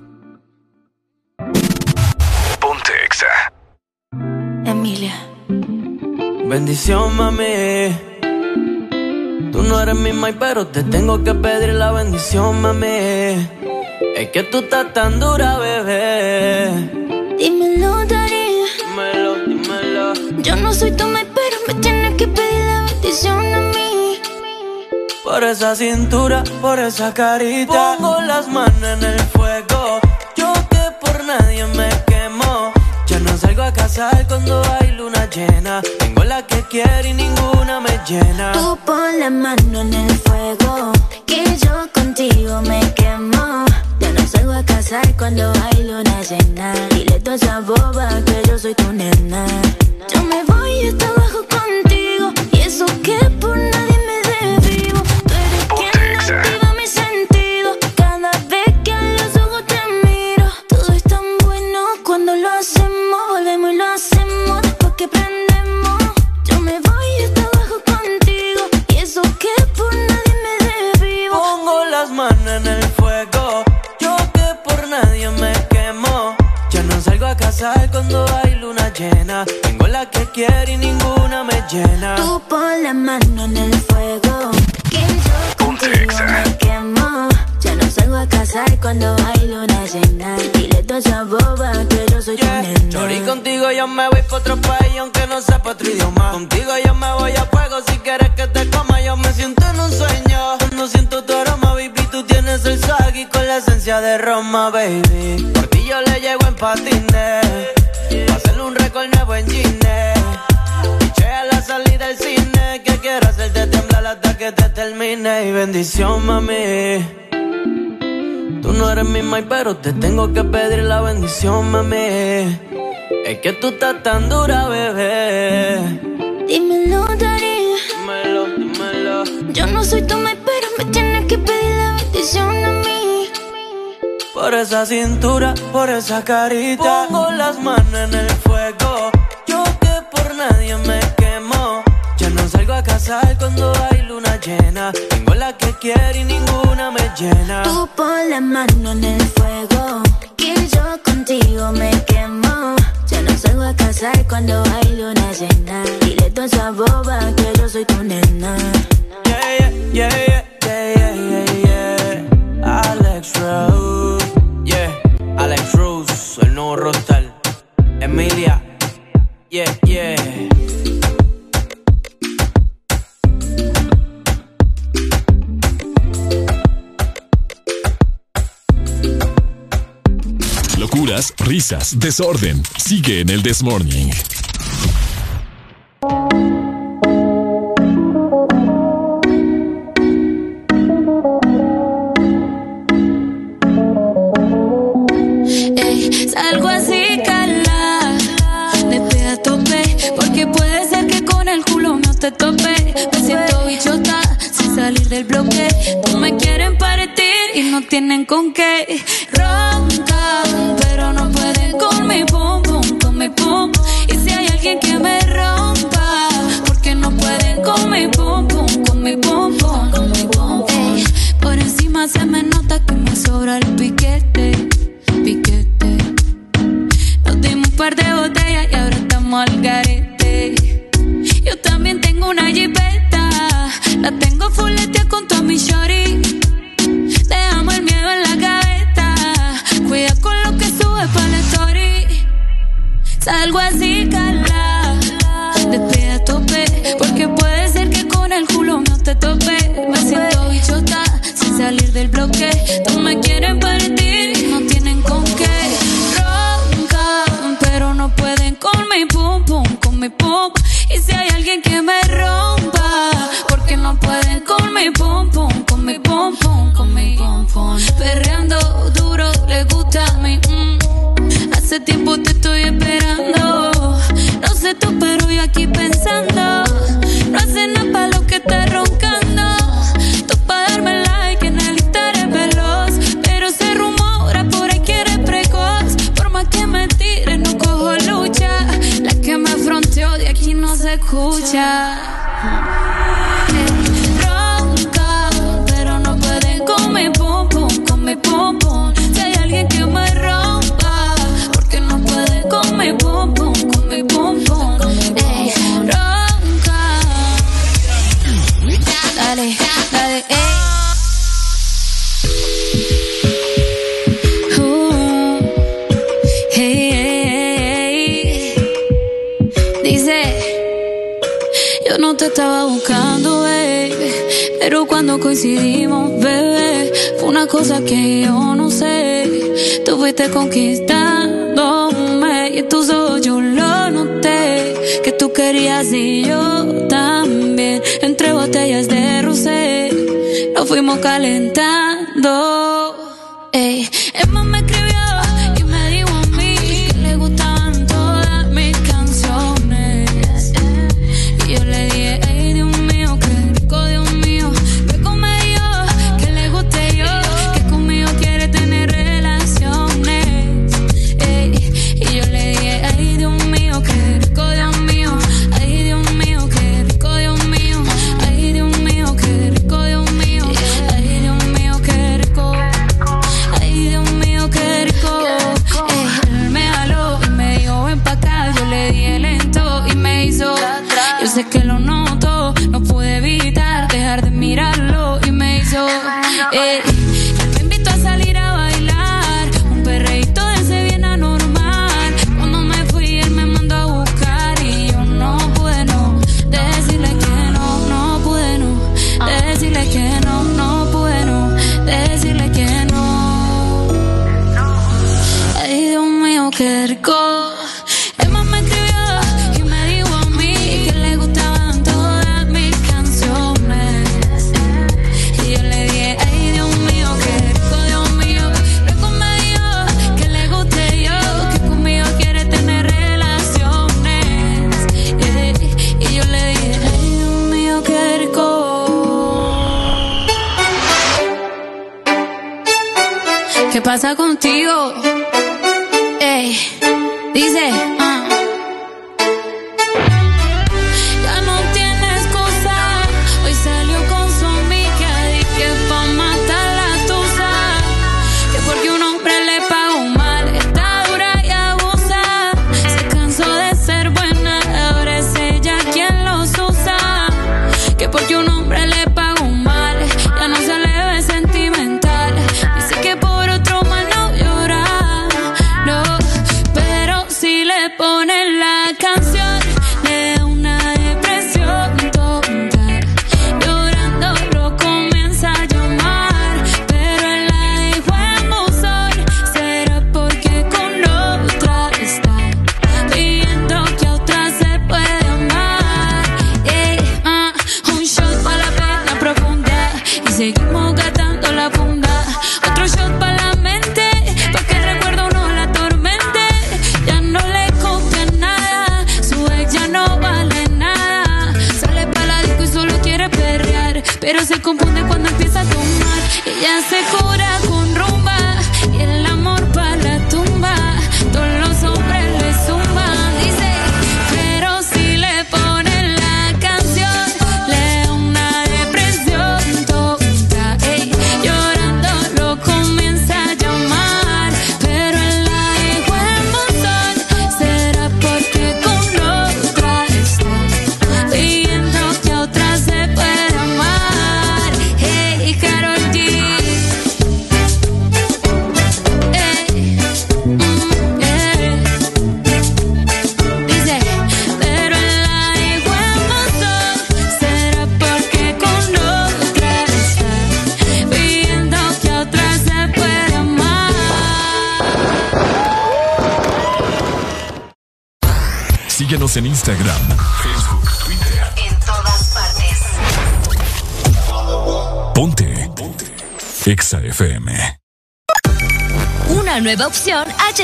Ponte Exa. Emilia. Bendición, mami. Tú no eres mi mai, pero te tengo que pedir la bendición, mami. Es que tú estás tan dura, bebé. Dímelo, Darío. Dímelo, dímelo. Yo no soy tu mai, pero me tienes que pedir la bendición a mí. Por esa cintura, por esa carita. Pongo las manos en el fuego. Yo que por nadie me quemo. Ya no salgo a casar cuando hay luna llena. Tengo la que quiero y ninguna me llena. Tú pon la mano en el fuego, que yo contigo me quemo. Ya no salgo a casar cuando hay luna llena. Dile a toda esa boba que yo soy tu nena. Yo me voy hasta abajo contigo, eso que la bendición, mami. Es que tú estás tan dura, bebé. Dímelo, Darío. Dímelo, dímelo. Yo no soy tu mai, pero me tienes que pedir la bendición a mí. Por esa cintura, por esa carita. Pongo las manos en el fuego. Yo que por nadie me quemo. Ya no salgo a casar cuando hay luna llena. Tengo la que quiero y ninguna me llena. Tú pon la mano en el fuego, contigo me quemo. Yo no salgo a casar cuando hay una llena. Dile tú a esa boba que yo soy tu nena. Yeah, yeah, yeah, yeah, yeah, yeah, yeah. Alex Rose, yeah, Alex Rose, el nuevo rostal. Emilia. Risas, desorden. Sigue en el This Morning.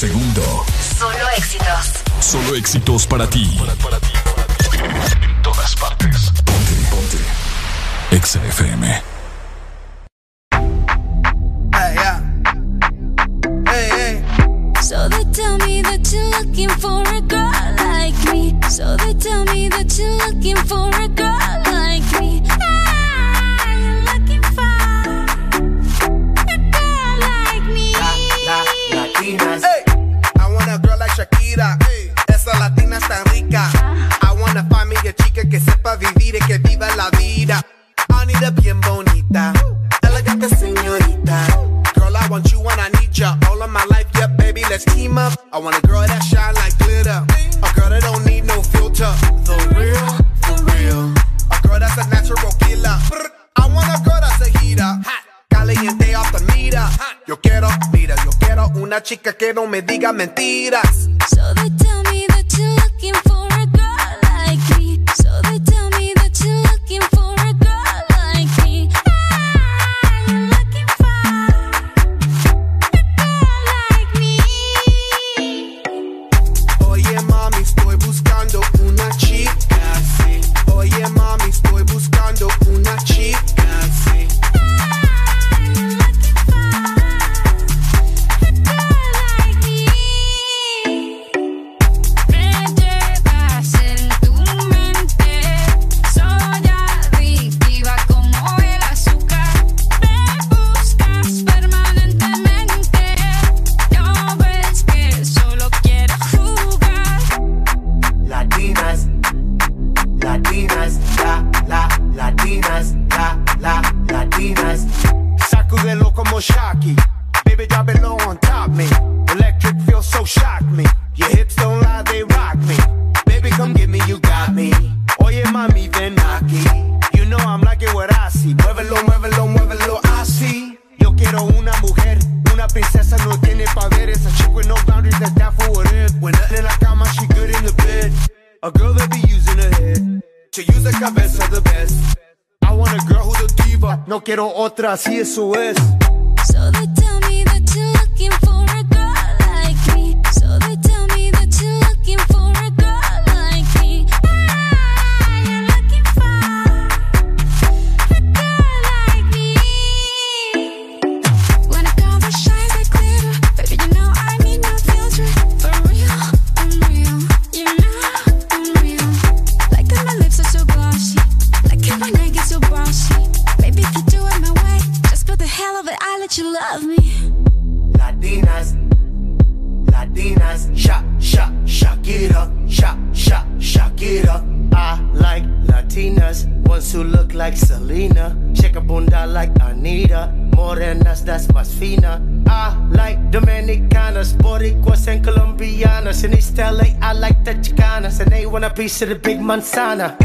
segundo. Solo éxitos. Solo éxitos para ti. Para, para ti, para ti. En todas partes. Ponte, ponte. Exa FM. So they tell me that you're looking for a girl like me. So they tell me that you're looking for a girl. la mente Mansana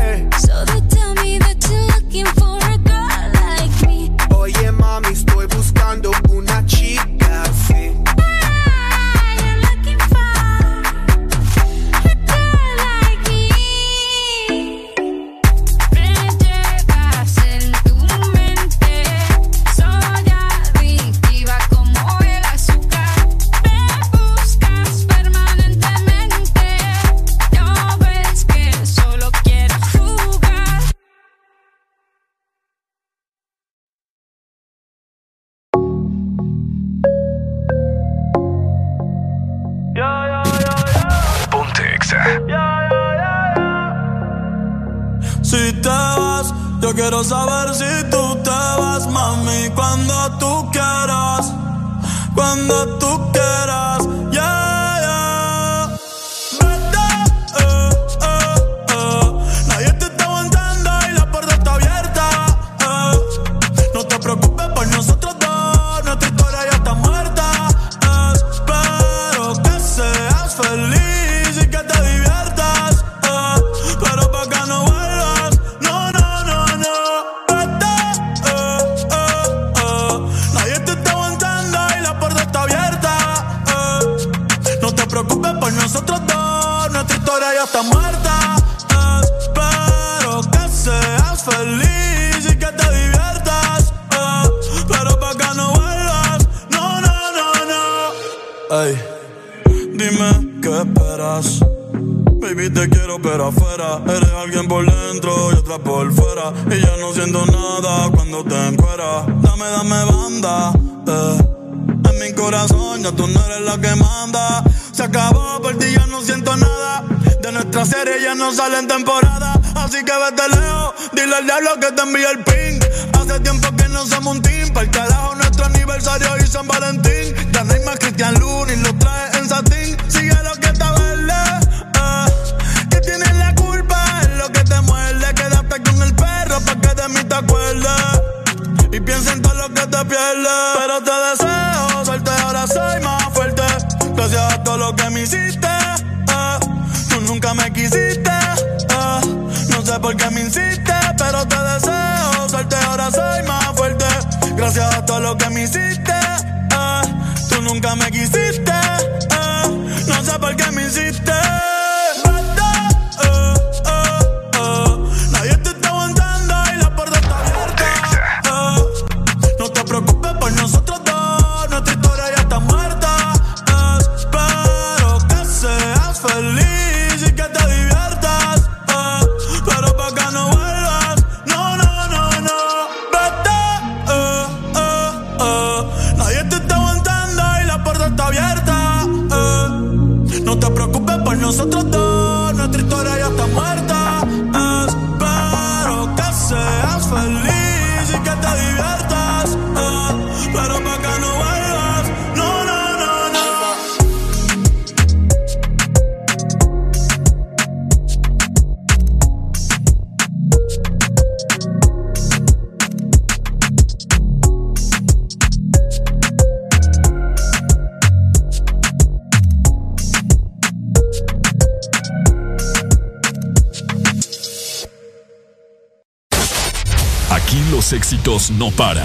éxitos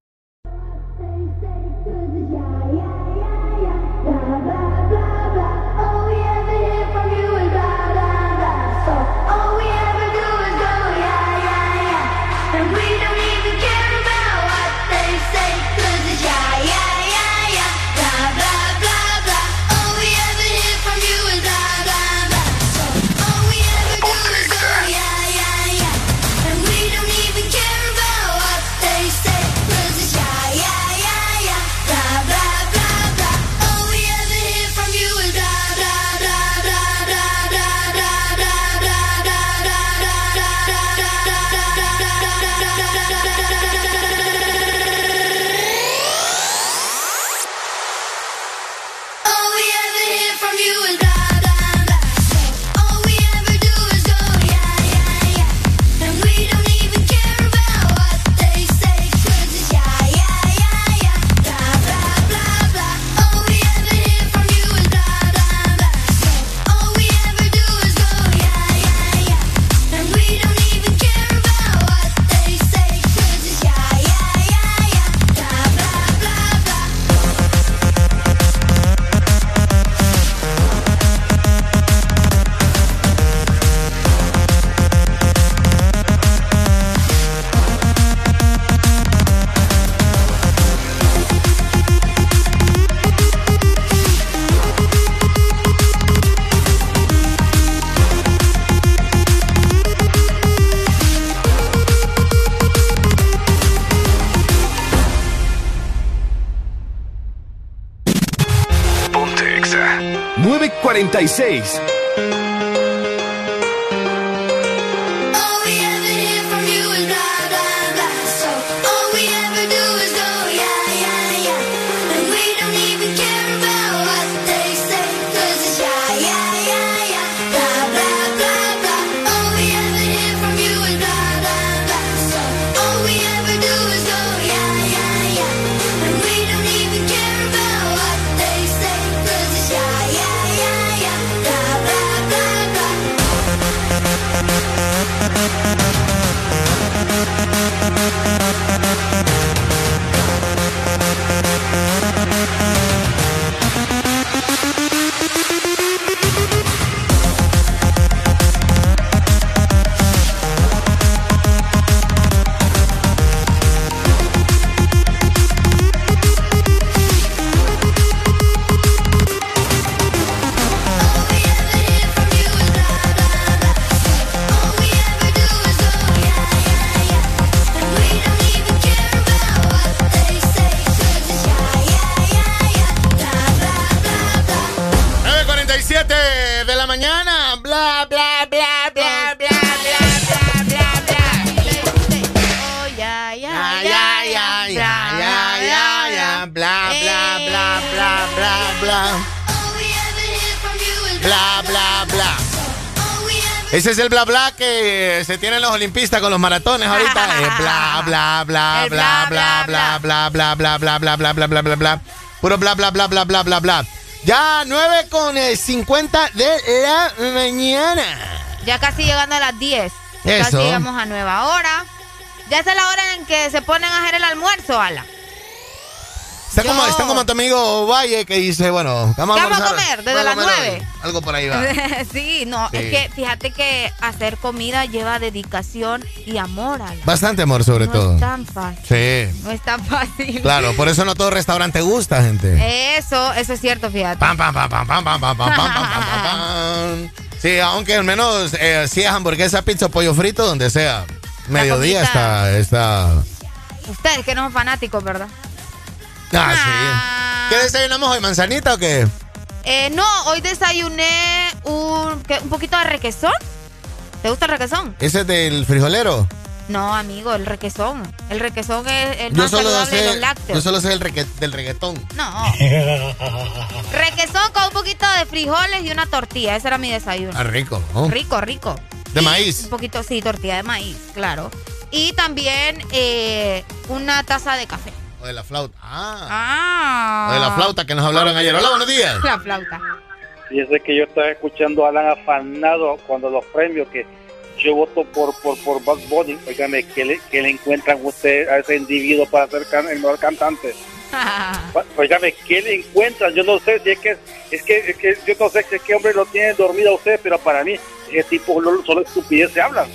36. Ese es el bla bla que se tienen los olimpistas con los maratones ahorita. Eh, bla, bla, bla, bla, bla, bla, bla, bla, bla, bla, bla, bla, bla, bla, bla, bla. Puro bla, bla, bla, bla, bla, bla, bla. Ya 9 con eh, 50 de la mañana. Ya casi llegando a las 10. Eso. Casi llegamos a nueva hora. Ya es la hora en que se ponen a hacer el almuerzo, Ala. Está como, está como tu amigo Valle que dice, bueno, vamos, ¿Qué vamos a comer? Desde las Vamos a comer 9. hoy. Algo por ahí va. sí, no, Sí. es que fíjate que hacer comida lleva dedicación y amor, Ala. Bastante amor sobre no todo. es tan fácil. Sí. No es tan fácil. Claro, por eso no todo restaurante gusta, gente. Eso, eso es cierto, fíjate. Pam, pam, pam, pam, pam, pam, pam, pam, pam, pam, pam, pam, pam. Sí, aunque al menos eh, si es hamburguesa, pizza, pollo frito, donde sea. Mediodía comida. está, está. Ustedes que no son fanáticos, ¿verdad? Ah, sí. ¿Qué desayunamos hoy? ¿Manzanita o qué? Eh, no, hoy desayuné un, poquito de requesón. ¿Te gusta el requesón? ¿Ese es del frijolero? No, amigo, el requesón. El requesón es el Yo más solo, saludable de los lácteos. yo solo sé el reque- del reggaetón. No. requesón con un poquito de frijoles y una tortilla. Ese era mi desayuno. Ah, rico, ¿no? Rico, rico. ¿De Y maíz? Un poquito, sí, tortilla de maíz, claro. Y también eh, una taza de café. O de la flauta. Ah. Ah. O de la flauta que nos hablaron ayer. Hola, buenos días. La flauta. Fíjese que yo estaba escuchando a Alan afanado cuando los premios que yo voto por por por Bad Bunny. Óigame, ¿qué le, qué le encuentran usted a ese individuo para ser can- el mejor cantante? Óigame, ¿qué le encuentran? Yo no sé si es que es que, es que yo no sé si es que hombre lo tiene dormido a usted, pero para mí ese tipo solo, estupidez se hablan.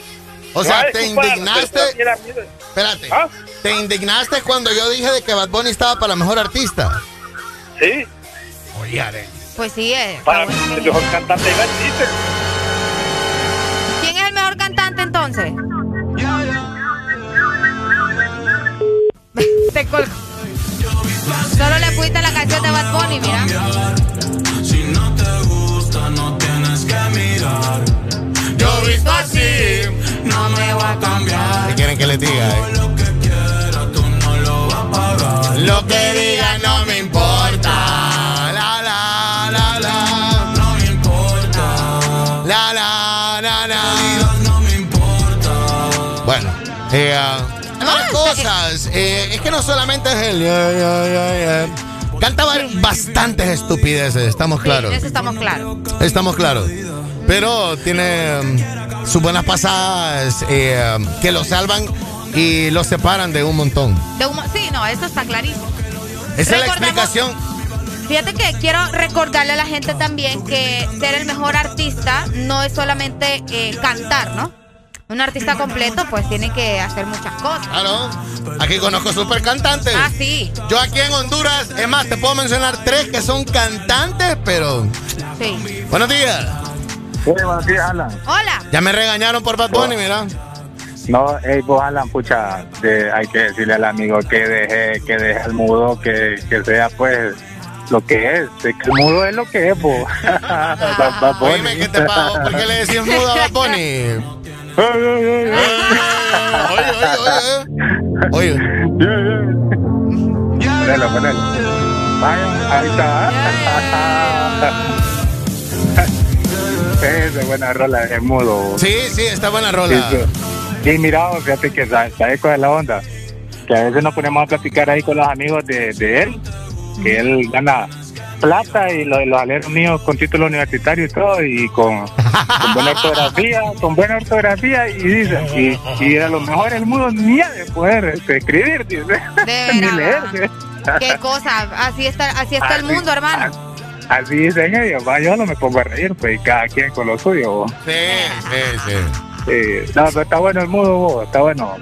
O sea, te indignaste. Espérate. ¿Ah? ¿Te indignaste cuando yo dije de que Bad Bunny estaba para mejor artista? Sí. Oye, Are. Pues sí, eh. Para mí el mejor cantante no existe. ¿Quién es el mejor cantante entonces? Te colgo. Solo le fuiste la canción de Bad Bunny, mira. Si no te gusta, no tienes que mirar. Yo visto así, no me va a cambiar. ¿Qué quieren que les diga? eh? Lo que diga no me importa. La la la la. No me importa. La la la la. No me importa. Bueno, eh, más cosas. Eh, es que no solamente es el. yeah, yeah. Canta ba- bastantes estupideces, estamos claros. Sí, estamos claros. Estamos claros. Pero tiene mm, sus buenas pasadas eh, que lo salvan y lo separan de un montón. De humo- Sí, no, eso está clarísimo. Esa es la explicación. Fíjate que quiero recordarle a la gente también que ser el mejor artista no es solamente eh, cantar, ¿no? Un artista completo pues tiene que hacer muchas cosas. Claro. Aquí conozco super cantantes. Ah, sí. Yo aquí en Honduras, es más, te puedo mencionar tres que son cantantes, pero. Sí. Buenos días. Sí, buenos días, Alan. Hola. Ya me regañaron por Bad Bunny, mira. No, hey, vos, Alan, pucha, de- hay que decirle al amigo que deje, que deje el mudo, que, que sea, pues, lo que es. De que el mudo es lo que es, Bad Bunny. Oíme, ¿qué te pasó? ¿Por qué le decís mudo a Bad Bunny? Oye, oye, oye. Oye. Ponelo, ponelo. Vaya, ahí está. Esa es buena rola, es mudo. Sí, sí, está buena rola. Sí, mira, vos, fíjate que sa- sabes cuál es la onda. Que a veces nos ponemos a platicar ahí con los amigos de, de él, que él gana plata y los, los aleros míos con título universitario y todo, y con, con buena ortografía, con buena ortografía, y dice, y, y a lo mejor el mundo ni ha de poder este, escribir, dice, ni leer. Qué cosa, así está, así está el mundo, hermano. Así dicen ellos, va, yo no me pongo a reír, pues y cada quien con lo suyo. vos. Sí, sí, sí. Sí. No, pero está bueno el mudo, vos, está bueno.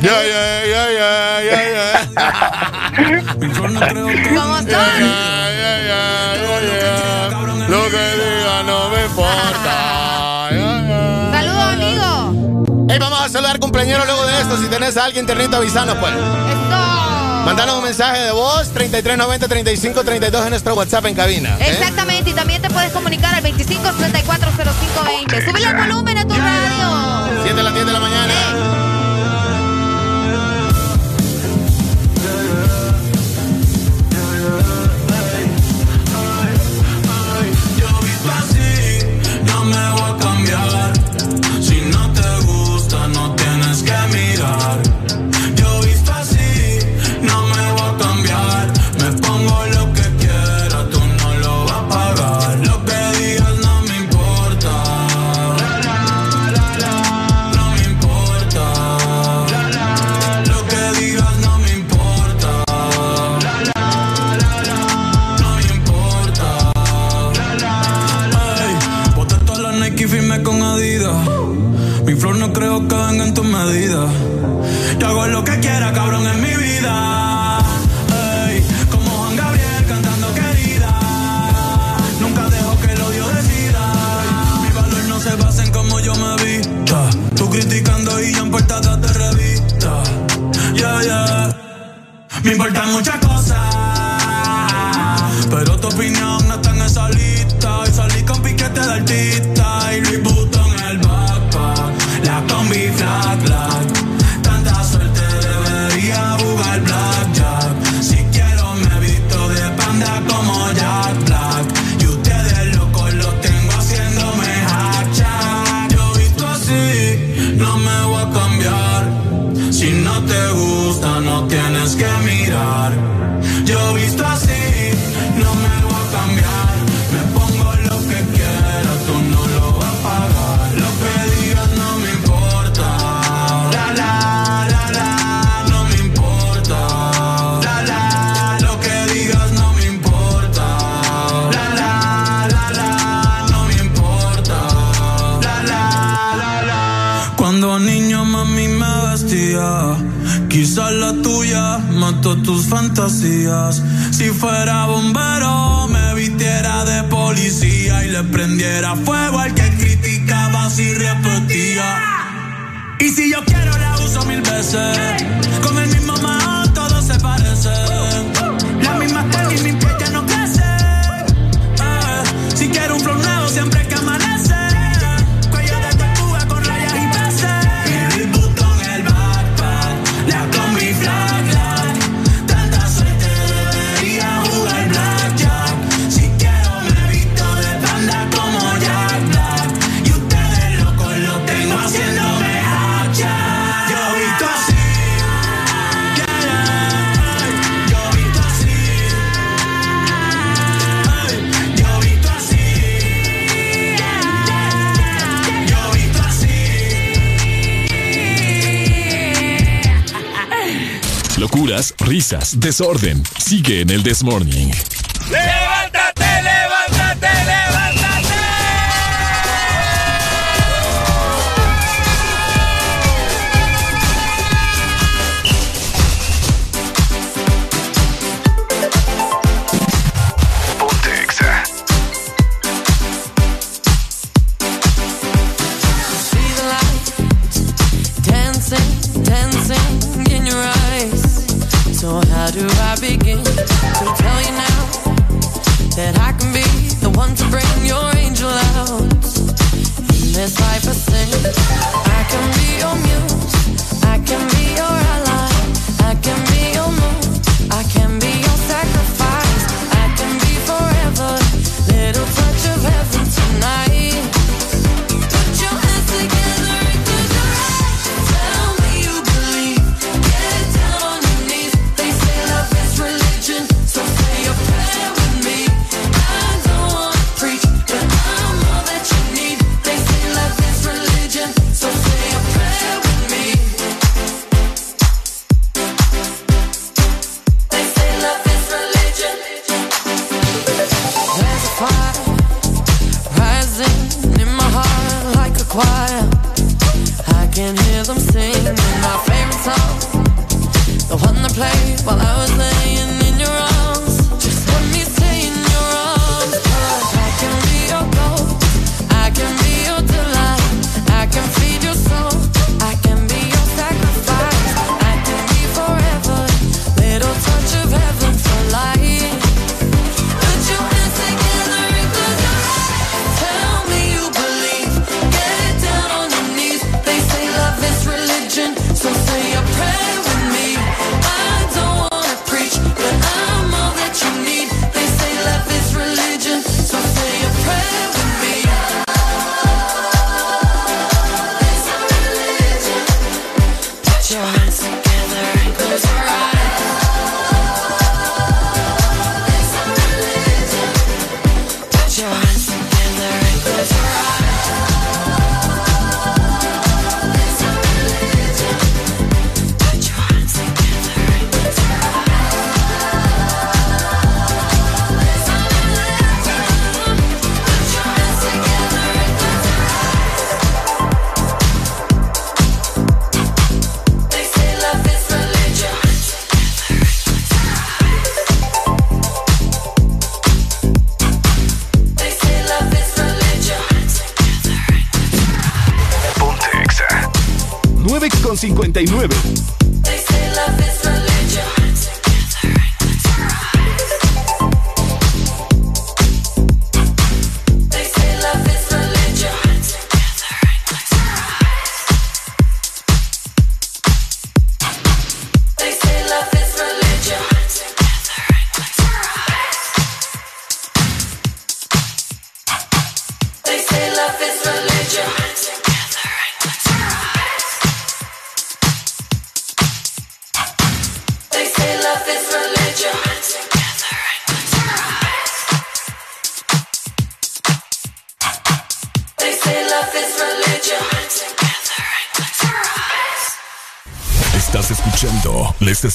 Ya, ya, ya, ya, ya, ya. ¿Cómo están? Ya, ya, ya, ya, ya. Lo que diga no me importa. Saludos, amigo. Hey, vamos a saludar cumpleaños luego de esto. Si tenés a alguien, ternito, avisanos, pues. Esto. Mandanos mensaje de voz, 3390 3532 en nuestro WhatsApp en cabina. ¿okay? Exactamente, y también te puedes comunicar al 25340520. Súbele el volumen a tu radio. 7 10 de la mañana. Mi importa muchas cosas. fuera bombero, me vistiera de policía y le prendiera fuego al que criticaba si repetía. Y si yo quiero la uso mil veces. risas, desorden. Sigue en el Desmorning.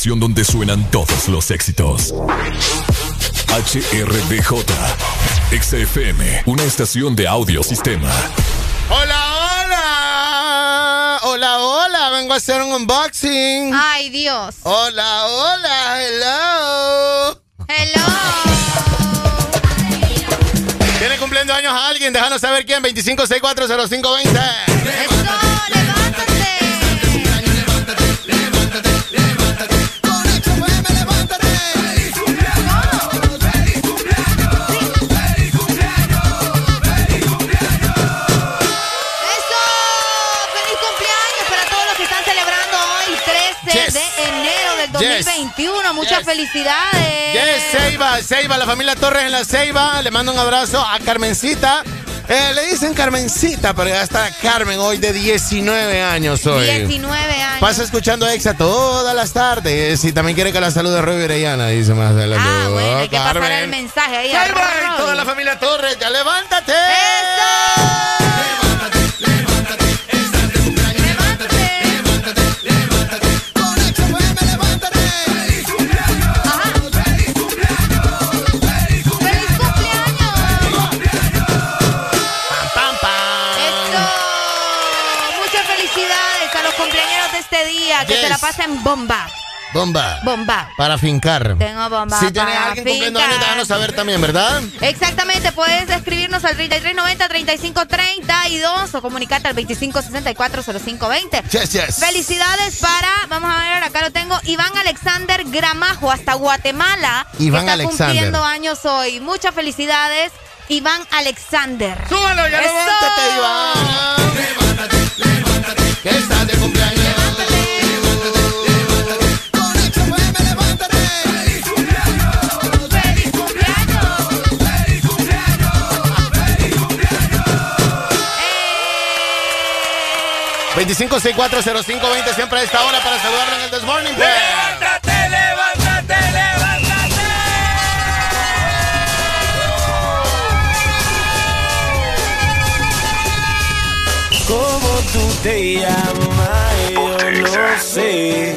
Estación donde suenan todos los éxitos. HRDJ, XFM, una estación de audio sistema. Hola, hola. Hola, hola. Vengo a hacer un unboxing. Ay, Dios. Hola, hola. Hello. Hello. ¿Tiene cumpliendo años a alguien? Déjanos saber quién. 25640520. Felicidades. Yes, Ceiba, Ceiba, la familia Torres en la Ceiba. Le mando un abrazo a Carmencita. Eh, le dicen Carmencita, pero ya está Carmen hoy de 19 años hoy. 19 años. Pasa escuchando Exa todas las tardes. Si también quiere que la salude Roy Orellana, dice más adelante. Ah, bueno, hay que pasar Carmen. el mensaje ahí. Ceiba a y Roy. toda la familia Torres, ya levántate. Muchas Que bomba. Bomba. Bomba. Para fincar. Tengo bomba. Si tiene para alguien cumpliendo años, saber también, ¿verdad? Exactamente, puedes escribirnos al 3390-3532 o comunicarte al 2564-0520. Yes, yes. Felicidades para, vamos a ver, acá lo tengo, Iván Alexander Gramajo, hasta Guatemala. que Iván está Alexander. cumpliendo años hoy. Muchas felicidades, Iván Alexander. ¡Súbalo, ya levántate, Iván! Que estás 25640520 siempre a esta hora para saludarlo en el This Morning. Pues. ¡Levántate, levántate, levántate! ¿Cómo tú te llamas? Yo no sé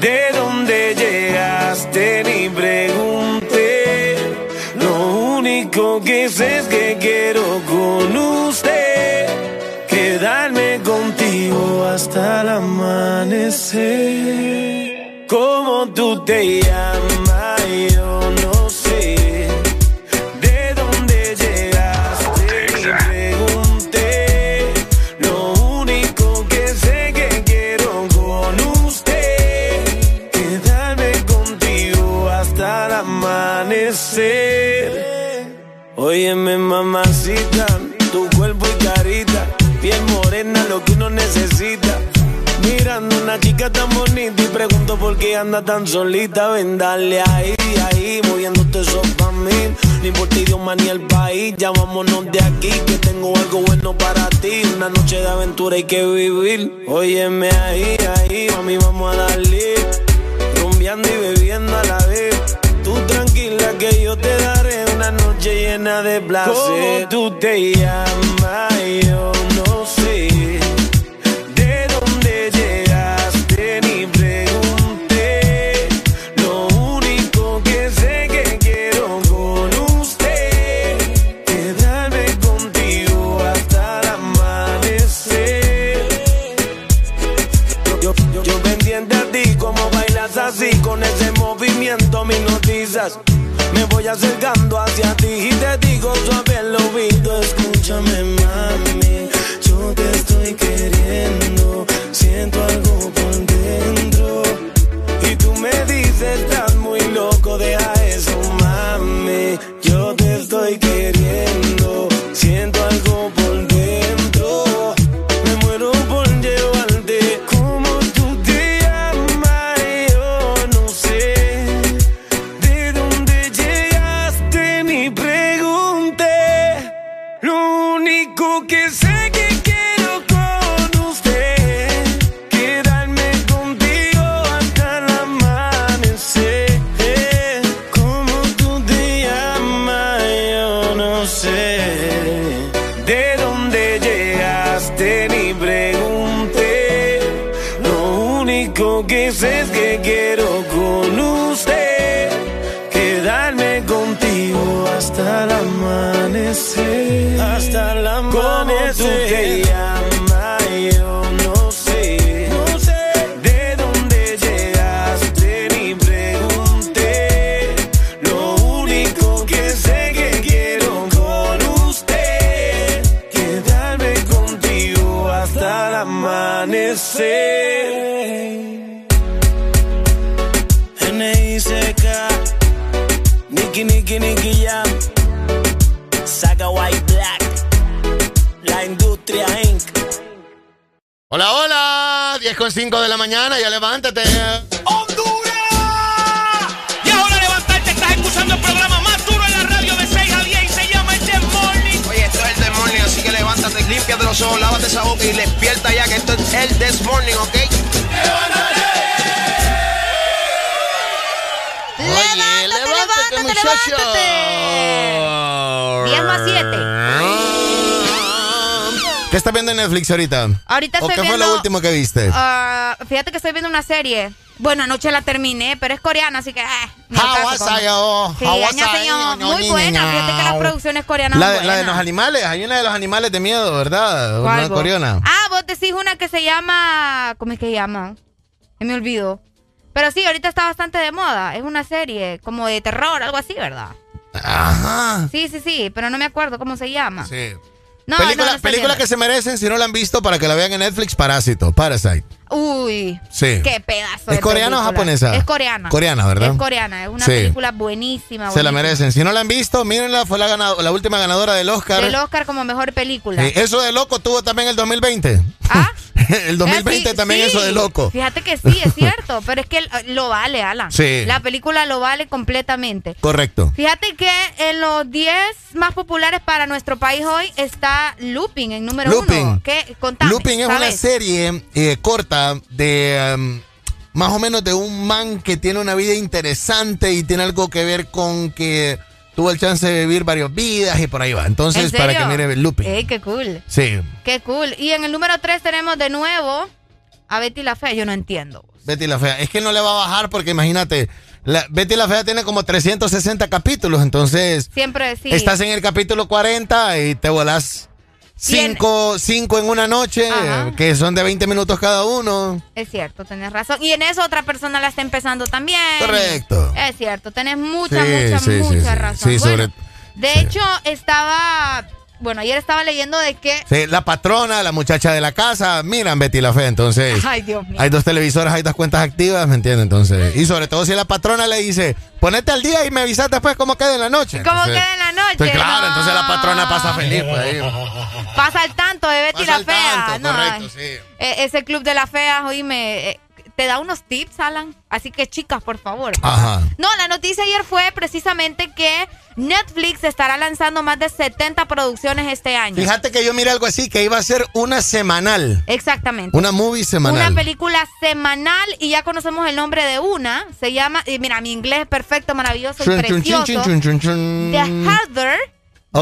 de dónde llegaste ni pregunté. Lo único que sé es que quiero con hasta el amanecer. ¿Cómo tú te llamas? Yo no sé. ¿De dónde llegaste? Pregunté. Lo único que sé que quiero con usted quedarme contigo hasta el amanecer. Óyeme, lo que uno necesita. Mirando una chica tan bonita y pregunto por qué anda tan solita. Ven, dale ahí, ahí, moviéndote eso pa' mí. Ni por ti, idioma ni el país, ya de aquí, que tengo algo bueno para ti. Una noche de aventura hay que vivir. Óyeme ahí, ahí, mami, vamos a darle. Rumbeando y bebiendo a la vez. Tú tranquila que yo te daré una noche llena de placer. ¿Cómo tú te llamas? Me voy acercando hacia ti y te digo suave el oído, escúchame mami, yo te estoy queriendo, siento algo por dentro y tú me dices Hola, hola. 10 con 5 de la mañana, ya levántate. Y ahora levantarte, estás escuchando el programa más duro en la radio de 6 a 10 y se llama El This Morning. Oye, esto es el This Morning, así que levántate, límpiate los ojos, lávate esa boca y despierta ya que esto es el This Morning, ¿ok? Oye, levántate, muchacho. 10 ¿Qué estás viendo en Netflix ahorita? Ahorita ¿O estoy qué fue lo último que viste? Ah, fíjate que estoy viendo una serie. Bueno, anoche la terminé, pero es coreana, así que. Eh, como- Hawasayo, Sí, muy buena. Fíjate que las producciones coreanas La, la de los animales, hay una de los animales de miedo, ¿verdad? ¿Cuál, Una vos? coreana. Ah, vos decís una que se llama. ¿Cómo es que se llama? Me olvidó. Pero sí, ahorita está bastante de moda. Es una serie como de terror, algo así, ¿verdad? Ajá. Sí, sí, sí, pero no me acuerdo cómo se llama. Sí. No, película no, no estoy película que se merecen, si no la han visto, para que la vean en Netflix, Parásito, Parasite. Uy. Sí. Qué pedazo. ¿Es de coreana o japonesa? Es coreana. Coreana, ¿verdad? Es coreana. Es una Sí. película buenísima. Se la buenísima. merecen. Si no la han visto, mírenla, fue la, ganado- la última ganadora del Oscar. Del Oscar como mejor película. Eh, eso de loco tuvo también el 2020. ¿Ah? el 2020 Eh, sí, también eso de loco. Fíjate que sí, es cierto, pero es que lo vale, Alan. Sí. La película lo vale completamente. Correcto. Fíjate que en los 10 más populares para nuestro país hoy está Looping en número Lupin. uno. ¿Qué? Contame, Lupin es una serie eh, corta de um, más o menos de un man que tiene una vida interesante y tiene algo que ver con que tuvo el chance de vivir varias vidas y por ahí va. Entonces, ¿En para que mire Lupin. Ey, qué cool. Sí. Qué cool. Y en el número 3 tenemos de nuevo a Betty la Fe. Yo no entiendo. Betty la Fea. Es que no le va a bajar porque imagínate, la, Betty la Fea tiene como 360 capítulos, entonces Siempre sí. estás en el capítulo 40 y te volás cinco, cinco en una noche, Ajá. que son de 20 minutos cada uno. Es cierto, tenés razón. Y en eso otra persona la está empezando también. Correcto. Es cierto, tenés mucha, Sí, mucha, sí, mucha sí. razón. Sí, Bueno, sobre- de hecho, estaba. Bueno, ayer estaba leyendo de que. Sí, la patrona, la muchacha de la casa, miran Betty la Fea, entonces. Ay, Dios mío. Hay dos televisoras, hay dos cuentas activas, ¿me entiendes? Entonces, y sobre todo si la patrona le dice, ponete al día y me avisas después cómo queda en la noche. ¿Cómo queda en la noche? Entonces, claro, No. entonces la patrona pasa feliz, pues ahí. Pasa al tanto de Betty Pasa la Fea. tanto, No, correcto, ay. Eh, ese club de las feas, oíme, eh, te da unos tips, Alan. Así que, chicas, por favor. Ajá. No, la noticia ayer fue precisamente que Netflix estará lanzando más de 70 producciones este año. Fíjate que yo miré algo así, que iba a ser una semanal. Exactamente. Una movie semanal. Una película semanal y ya conocemos el nombre de una. Se llama, y mira, mi inglés es perfecto, maravilloso y precioso. The Harder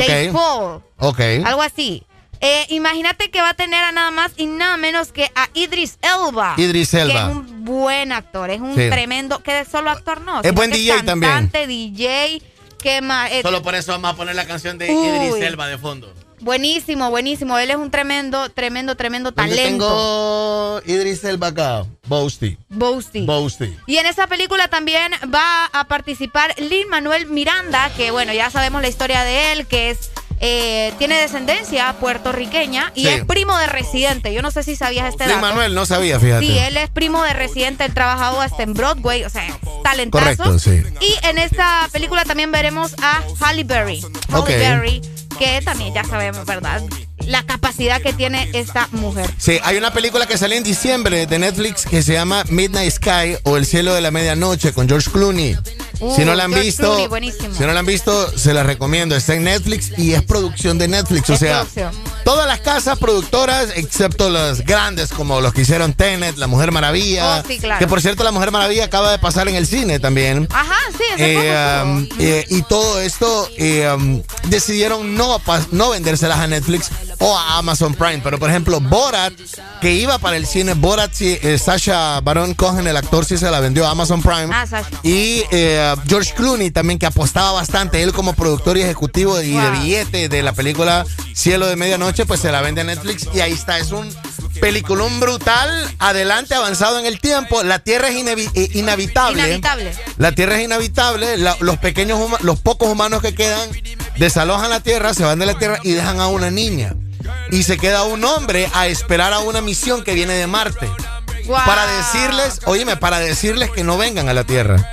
They. Fall. Ok. Algo así. Eh, Imagínate que va a tener a nada más y nada menos que a Idris Elba. Idris Que Elba. es un buen actor, es un Sí. tremendo, que es solo actor no. Es sino buen que DJ también. Cantante, DJ, que más... eh, Solo por eso vamos a poner la canción de Uy. Idris Elba de fondo. Buenísimo, buenísimo. Él es un tremendo, tremendo, tremendo ¿Dónde talento. tengo Idris Elba acá? Boasty. Boasty. Boasty. Y en esa película también va a participar Lin Manuel Miranda, que bueno, ya sabemos la historia de él, que es eh, tiene descendencia puertorriqueña y Sí. es primo de Residente. Yo no sé si sabías este dato. Manuel, no sabía, fíjate. Sí, él es primo de Residente, él trabajado hasta en Broadway, o sea, talentazo. Correcto, sí. Y en esta película también veremos a Halle Berry. Halle. Berry, que también ya sabemos, ¿verdad? La capacidad que tiene esta mujer. Sí, hay una película que sale en diciembre de Netflix que se llama Midnight Sky o El cielo de la medianoche con George Clooney. Uh, si no la han George visto, Clooney, si no la han visto, se la recomiendo. Está en Netflix y es producción de Netflix. O sea, todas las casas productoras, excepto las grandes como los que hicieron Tenet, La Mujer Maravilla. Oh, sí, claro. Que por cierto, La Mujer Maravilla acaba de pasar en el cine también. Ajá, sí, Eh, um, eh, y todo esto eh, um, decidieron no, no vendérselas a Netflix o a Amazon Prime. Pero por ejemplo, Borat, que iba para el cine, Borat, eh, Sasha Baron Cohen, el actor, sí se la vendió a Amazon Prime. Ah, Sasha. Y George Clooney también, que apostaba bastante, él como productor y ejecutivo y de billete de la película Cielo de Medianoche, pues se la vende a Netflix y ahí está, es un peliculón brutal, adelante, avanzado en el tiempo, la Tierra es eh, inhabitable. Inhabitable. La Tierra es inhabitable, la- los pequeños, los pocos humanos que quedan desalojan la Tierra, se van de la Tierra y dejan a una niña. Y se queda un hombre a esperar a una misión que viene de Marte. Para decirles, oíme, para decirles que no vengan a la Tierra.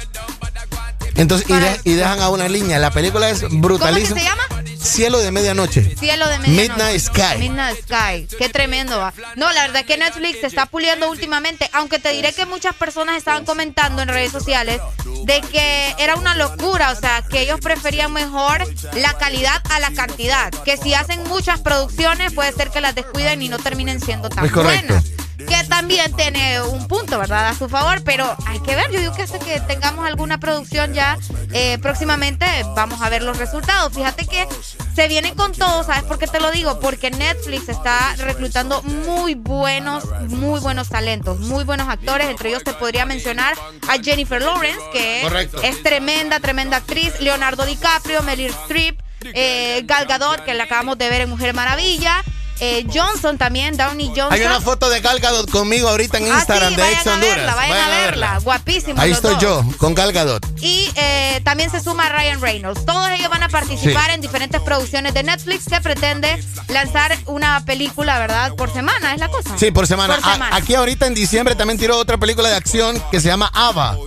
Entonces, y, de- y dejan a una niña. La película es brutalísima. ¿Cómo que se llama? Cielo de medianoche. Cielo de medianoche. Midnight Sky. Midnight Sky. Qué tremendo. va. No, la verdad es que Netflix se está puliendo últimamente, aunque te diré que muchas personas estaban comentando en redes sociales de que era una locura, o sea, que ellos preferían mejor la calidad a la cantidad, que si hacen muchas producciones puede ser que las descuiden y no terminen siendo tan buenas. Que también tiene un punto, ¿verdad? A su favor, pero hay que ver. Yo digo que hasta que tengamos alguna producción ya eh, próximamente vamos a ver los resultados. Fíjate que se vienen con todo, ¿sabes por qué te lo digo? Porque Netflix está reclutando muy buenos, muy buenos talentos, muy buenos actores. Entre ellos te podría mencionar a Jennifer Lawrence, que Correcto. es tremenda, tremenda actriz. Leonardo DiCaprio, Meryl Streep, eh, Gal Gadot, que la acabamos de ver en Mujer Maravilla. Eh, Johnson también, Downey Johnson. Hay una foto de Gal Gadot conmigo ahorita en Ah, Instagram sí, de vayan Ex a Honduras. verla, vayan, a verla. Guapísimo. Ahí estoy dos. yo, con Gal Gadot. Y eh, también se suma Ryan Reynolds. Todos ellos van a participar Sí. en diferentes producciones de Netflix que pretende lanzar una película, ¿verdad? Por semana, es la cosa. Sí, por semana. Por A- semana. aquí ahorita en diciembre también tiró otra película de acción que se llama Ava.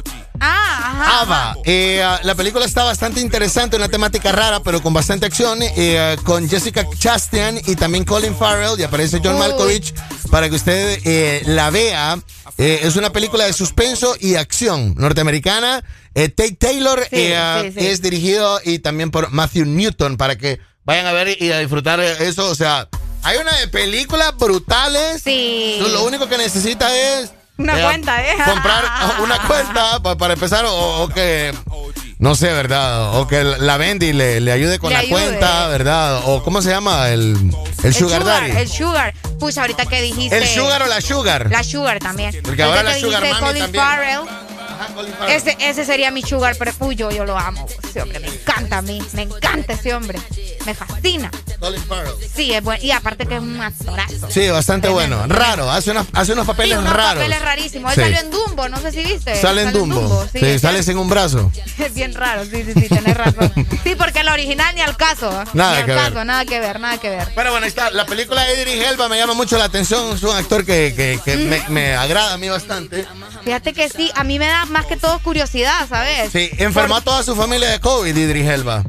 Ah. Ava. Eh, ah, la película está bastante interesante, una temática rara, pero con bastante acción. eh, con Jessica Chastain y también Colin Farrell. Y aparece John. Malkovich para que usted eh, la vea. Eh, es una película de suspenso y acción norteamericana. Eh, Tate Taylor Sí, eh, ah, sí, sí. es dirigido y también por Matthew Newton para que vayan a ver y a disfrutar eso. O sea, hay una de películas brutales. Sí. Lo único que necesita es Una cuenta, ¿eh? Comprar una cuenta pa- para empezar o, o que, no sé, ¿verdad? O que la vende y le, le ayude con Le la ayude. cuenta, ¿verdad? O ¿cómo se llama? El, el, sugar, daddy. El sugar. Pucha, ahorita que dijiste. ¿El sugar o la sugar? La sugar también. Porque ahora la sugar mami Colin también. Farrell. Ese, ese sería mi sugar, pero uy, yo, yo lo amo. Ese hombre me encanta a mí. Me encanta ese hombre. Me fascina. Colin Farrell. Sí, es bueno. Y aparte que es un actorazo. Sí, bastante bueno. Raro, hace, unos hace unos papeles Sí, unos raros. papeles rarísimos. Él Sí. salió en Dumbo, no sé si viste. Sale en Dumbo. Sí, es sale sin un brazo. Es bien raro, sí, sí, sí, tenés razón. Sí, porque el original ni al caso. ¿eh? Nada ni al que ver. caso, nada que ver, nada que ver. Pero bueno, ahí está. La película de Idris Elba me llama mucho la atención. Es un actor que, que- que me, me agrada a mí bastante. Fíjate que sí, a mí me da más que todo curiosidad, ¿sabes? Sí, enfermó a toda su familia de COVID, Idris Elba.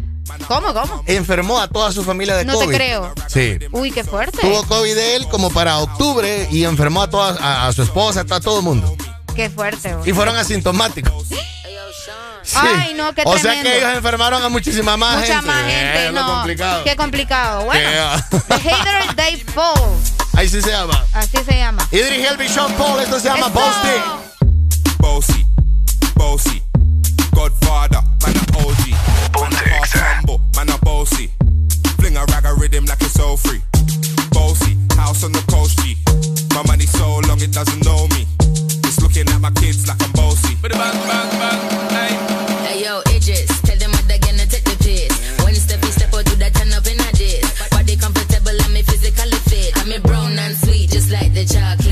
¿Cómo, cómo? Enfermó a toda su familia de No te COVID. creo. Sí. Uy, qué fuerte. Tuvo COVID él como para octubre y enfermó a toda a, a su esposa, a todo el mundo. Qué fuerte. güey. Y fueron asintomáticos. Sí. Ay, no, qué O sea que ellos enfermaron a muchísima más Mucha gente. más gente, lo no. complicado. Qué complicado. Bueno, Qué- The Hater Day Fall. Ahí sí se llama. Así se llama. Idris Elba y Sean Paul, esto se llama Eso. Boasty. Bossy, bossy, Godfather, man a OG. Man a half humble, man a bossy. Fling a rag a rhythm like it's all free. Bossy, house on the coast G. My money so long it doesn't know me. It's looking at my kids like I'm bossy. Bang, bang, bang, hey. Hey yo, Idris, tell them what they're gonna take the piss. When step you step out, do that turn up in a diss. Body comfortable and me physically fit. I'm a brown and sweet, just like the chocolate.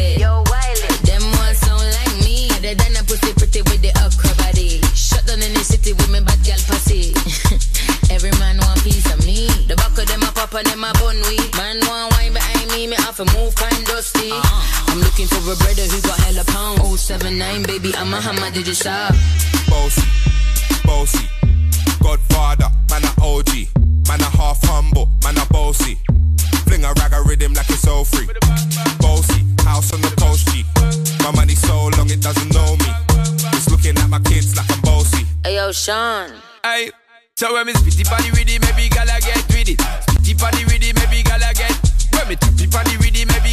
Uh-huh. I'm looking for a brother who got hella pound. 079, baby, I'm a hammer, did you shop? Bossy, bossy, Godfather, man a OG. Man a half humble, man a bossy. Fling a rag a rhythm like it's all free. Bossy, house on the coast G. My money so long it doesn't know me. It's looking at my kids like I'm bossy. Ayo, Sean. Aye. So when me spitty party with it, maybe gala get with it. Spitty party with it, maybe gala get. When me tappy party with it, maybe gala get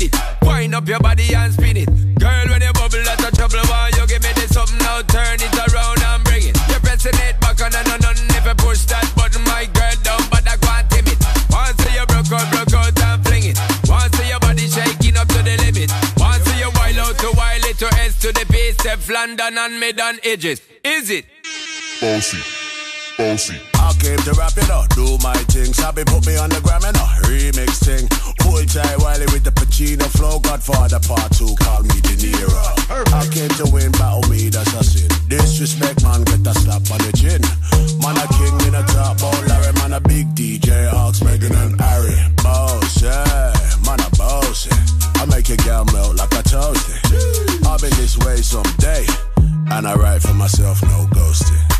with it. Wind up your body and spin it. Girl, when you bubble, that's a trouble. Why you give me this something now? Turn it around and bring it. You're pressing it back on and on and if push that button, my girl down, but I can't tame it. Once you broke out, broke out and fling it. Once your body shaking up to the limit. Once you wild out to wild it to S to the base, London and mid on edges. Is it? Bossy, bossy. I came to rap it up, do my thing. Sabi put me on the gram and a remix thing. Pull tight Wiley with the Pacino flow. Godfather part two, call me De Niro. I came to win, battle me, that's a sin. Disrespect, man, get a slap on the chin. Man, a king in a top, oh Larry, man, a big DJ, Hawks, Megan and Harry. Boss, yeah, man, a boss, yeah. I make your girl melt like a toasty. I'll be this way someday. And I write for myself, no ghosting.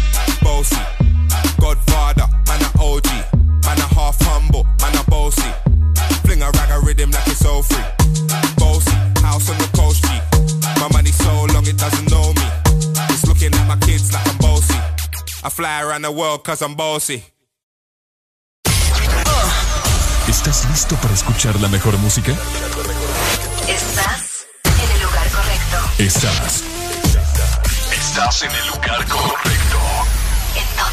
bossy. Godfather, man a OG. Man a half humble, man a bossy. Fling a rag a rhythm like it's all free. Bossy, house on the coast G. My money so long it doesn't know me. It's looking at my kids like I'm bossy. I fly around the world cause I'm bossy. ¿Estás listo para escuchar la mejor música? Estás en el lugar correcto. Estás. Estás en el lugar correcto.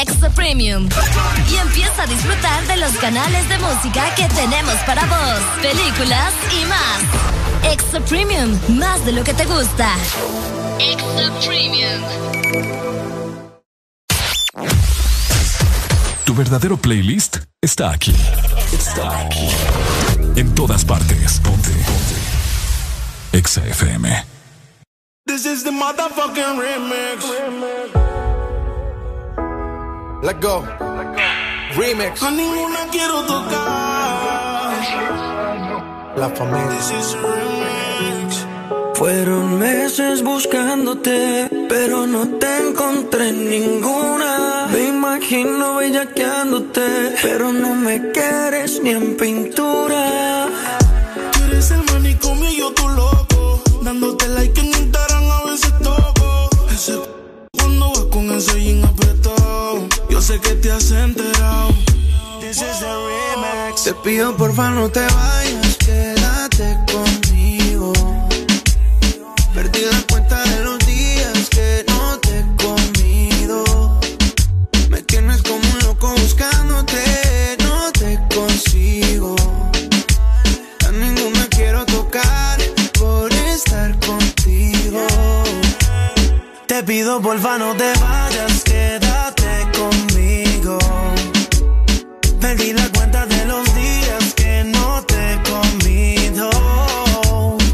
Extra Premium. Y empieza a disfrutar de los canales de música que tenemos para vos, películas y más. Extra Premium, más de lo que te gusta. Extra Premium. Tu verdadero playlist está aquí. Está aquí. En todas partes. Ponte. Ponte. Exa FM. This is the motherfucking remix. Let go. Remix. A ninguna quiero tocar. La familia. This is remix. Fueron meses buscándote, pero no te encontré en ninguna. Me imagino bellaqueándote, pero no me quieres ni en pintura. Tú eres el manicomio y yo tu loco. Dándote like en Instagram a veces toco. Ese cuando vas con ese jean apretado. Sé que te has enterado. This is the remix. Te pido porfa no te vayas, quédate conmigo. Perdí la cuenta de los días que no te he comido. Me tienes como un loco buscándote, no te consigo. A ninguna quiero tocar por estar contigo. Te pido porfa no te vayas, Perdí la cuenta de los días que no te he comido.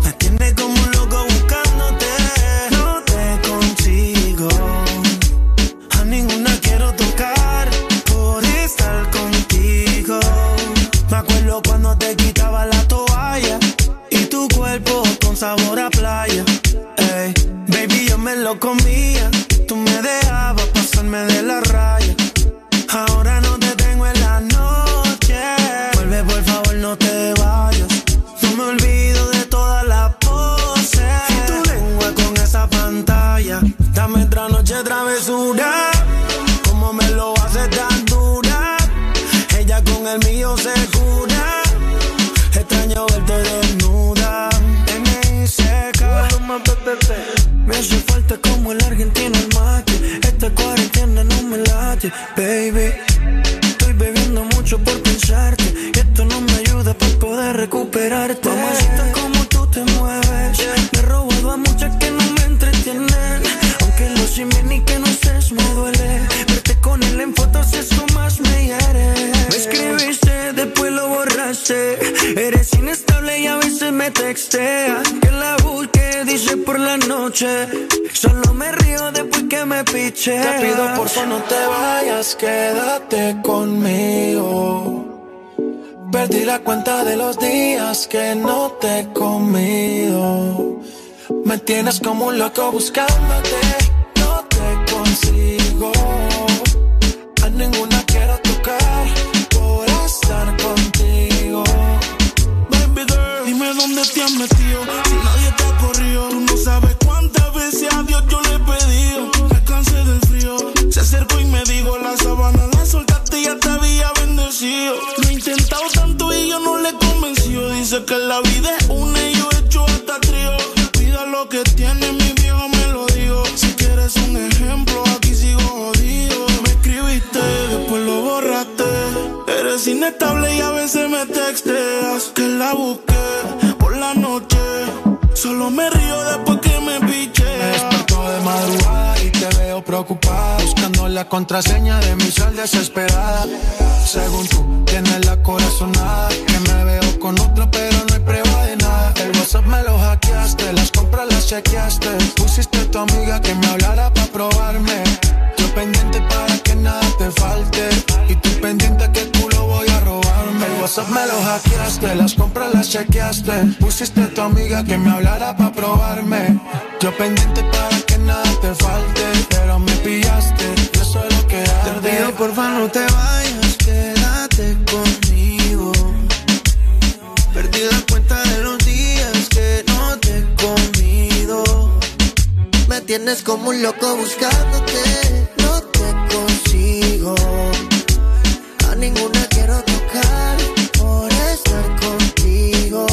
Me tienes como un loco buscándote, no te consigo. A ninguna quiero tocar por estar contigo. Me acuerdo cuando te quitaba la toalla y tu cuerpo con sabor a playa. Ey, baby, yo me lo comía. como el argentino el mate. Esta cuarentena no me late, baby. Estoy bebiendo mucho por pensarte. Y esto no me ayuda para poder recuperarte. Mamacita, como tú te mueves. Me he robado a muchas que no me entretienen. Aunque lo simen que no estés me duele. Verte con él en fotos, eso más me hiere. Me escribiste, después lo borraste. Eres inestable y a veces me textea. Que la busco dice por la noche. Solo me río después que me piche. Te pido por favor no te vayas, quédate conmigo. Perdí la cuenta de los días que no te he comido. Me tienes como un loco buscándote, Lo he intentado tanto y yo no le he convencido. Dice que la vida es una y yo he hecho hasta trío. Cuida lo que tiene, mi viejo me lo digo. Si quieres un ejemplo, aquí sigo jodido. Me escribiste, después lo borraste. Eres inestable y a veces me texteas. Que la busqué por la noche. Solo me río después que me piche. Me de madrugada y te veo preocupada. La contraseña de mi sal desesperada. Según tú, tienes la corazonada. Que me veo con otro, pero no hay prueba de nada. El WhatsApp me lo hackeaste, las compras las chequeaste. Pusiste a tu amiga que me hablara para probarme. Yo pendiente para que nada te falte. Y tú pendiente que culo voy a robarme. El WhatsApp me lo hackeaste, las compras las chequeaste. Pusiste a tu amiga que me hablara para probarme. Yo pendiente para que nada te falte. Arde. Te pido por favor no te vayas, quédate conmigo. Perdí la cuenta de los días que no te he comido. Me tienes como un loco buscándote, no te consigo. A ninguna quiero tocar por estar contigo.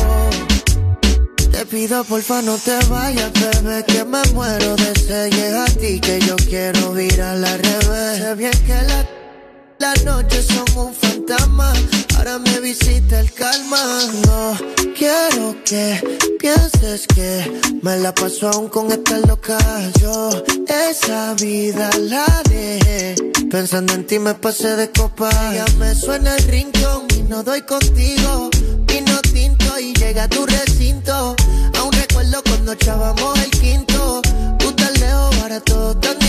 Te pido porfa no te vayas, bebé, que me muero de sed. Llega a ti que yo quiero ir a la revés. Sé bien que la las noches son un fantasma, ahora me visita el calma. No quiero que pienses que me la paso aún con esta loca. Yo esa vida la dejé, pensando en ti me pasé de copa. Ya me suena el rincón y no doy contigo. Vino tinto y llega a tu recinto. Aún recuerdo cuando echábamos el quinto. Tú tan lejos, ahora todo.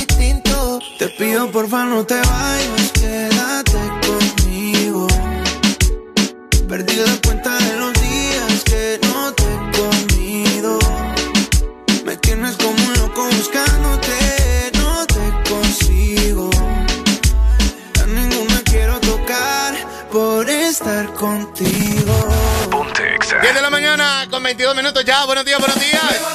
Te pido porfa no te vayas, quédate conmigo. Perdí la cuenta de los días que no te he comido. Me tienes como un loco buscándote, no te consigo. A ninguna quiero tocar por estar contigo. 10 de la mañana con 22 minutos ya. Buenos días, buenos días.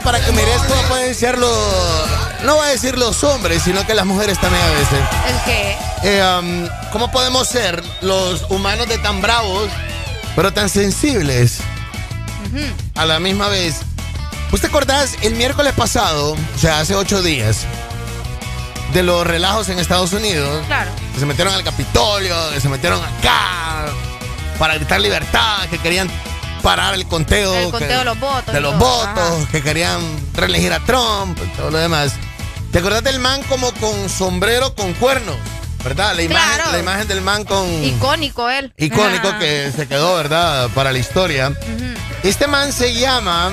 Para que mires cómo pueden ser los. No voy a decir los hombres, sino que las mujeres también a veces. ¿El qué? Eh, um, ¿Cómo podemos ser los humanos de tan bravos, pero tan sensibles a la misma vez? ¿Vos te acordás el miércoles pasado, o sea, hace ocho días, de los relajos en Estados Unidos? Claro. Que se metieron al Capitolio, que se metieron acá para gritar libertad, que querían parar el conteo. El que- conteo de los votos De y los todo, votos, ajá. que querían reelegir a Trump y todo lo demás. ¿Te acordás del man como con sombrero con cuernos? ¿Verdad? La imagen, Claro. la imagen del man con Icónico él. icónico Ajá. que se quedó, ¿verdad? Para la historia. Este man se llama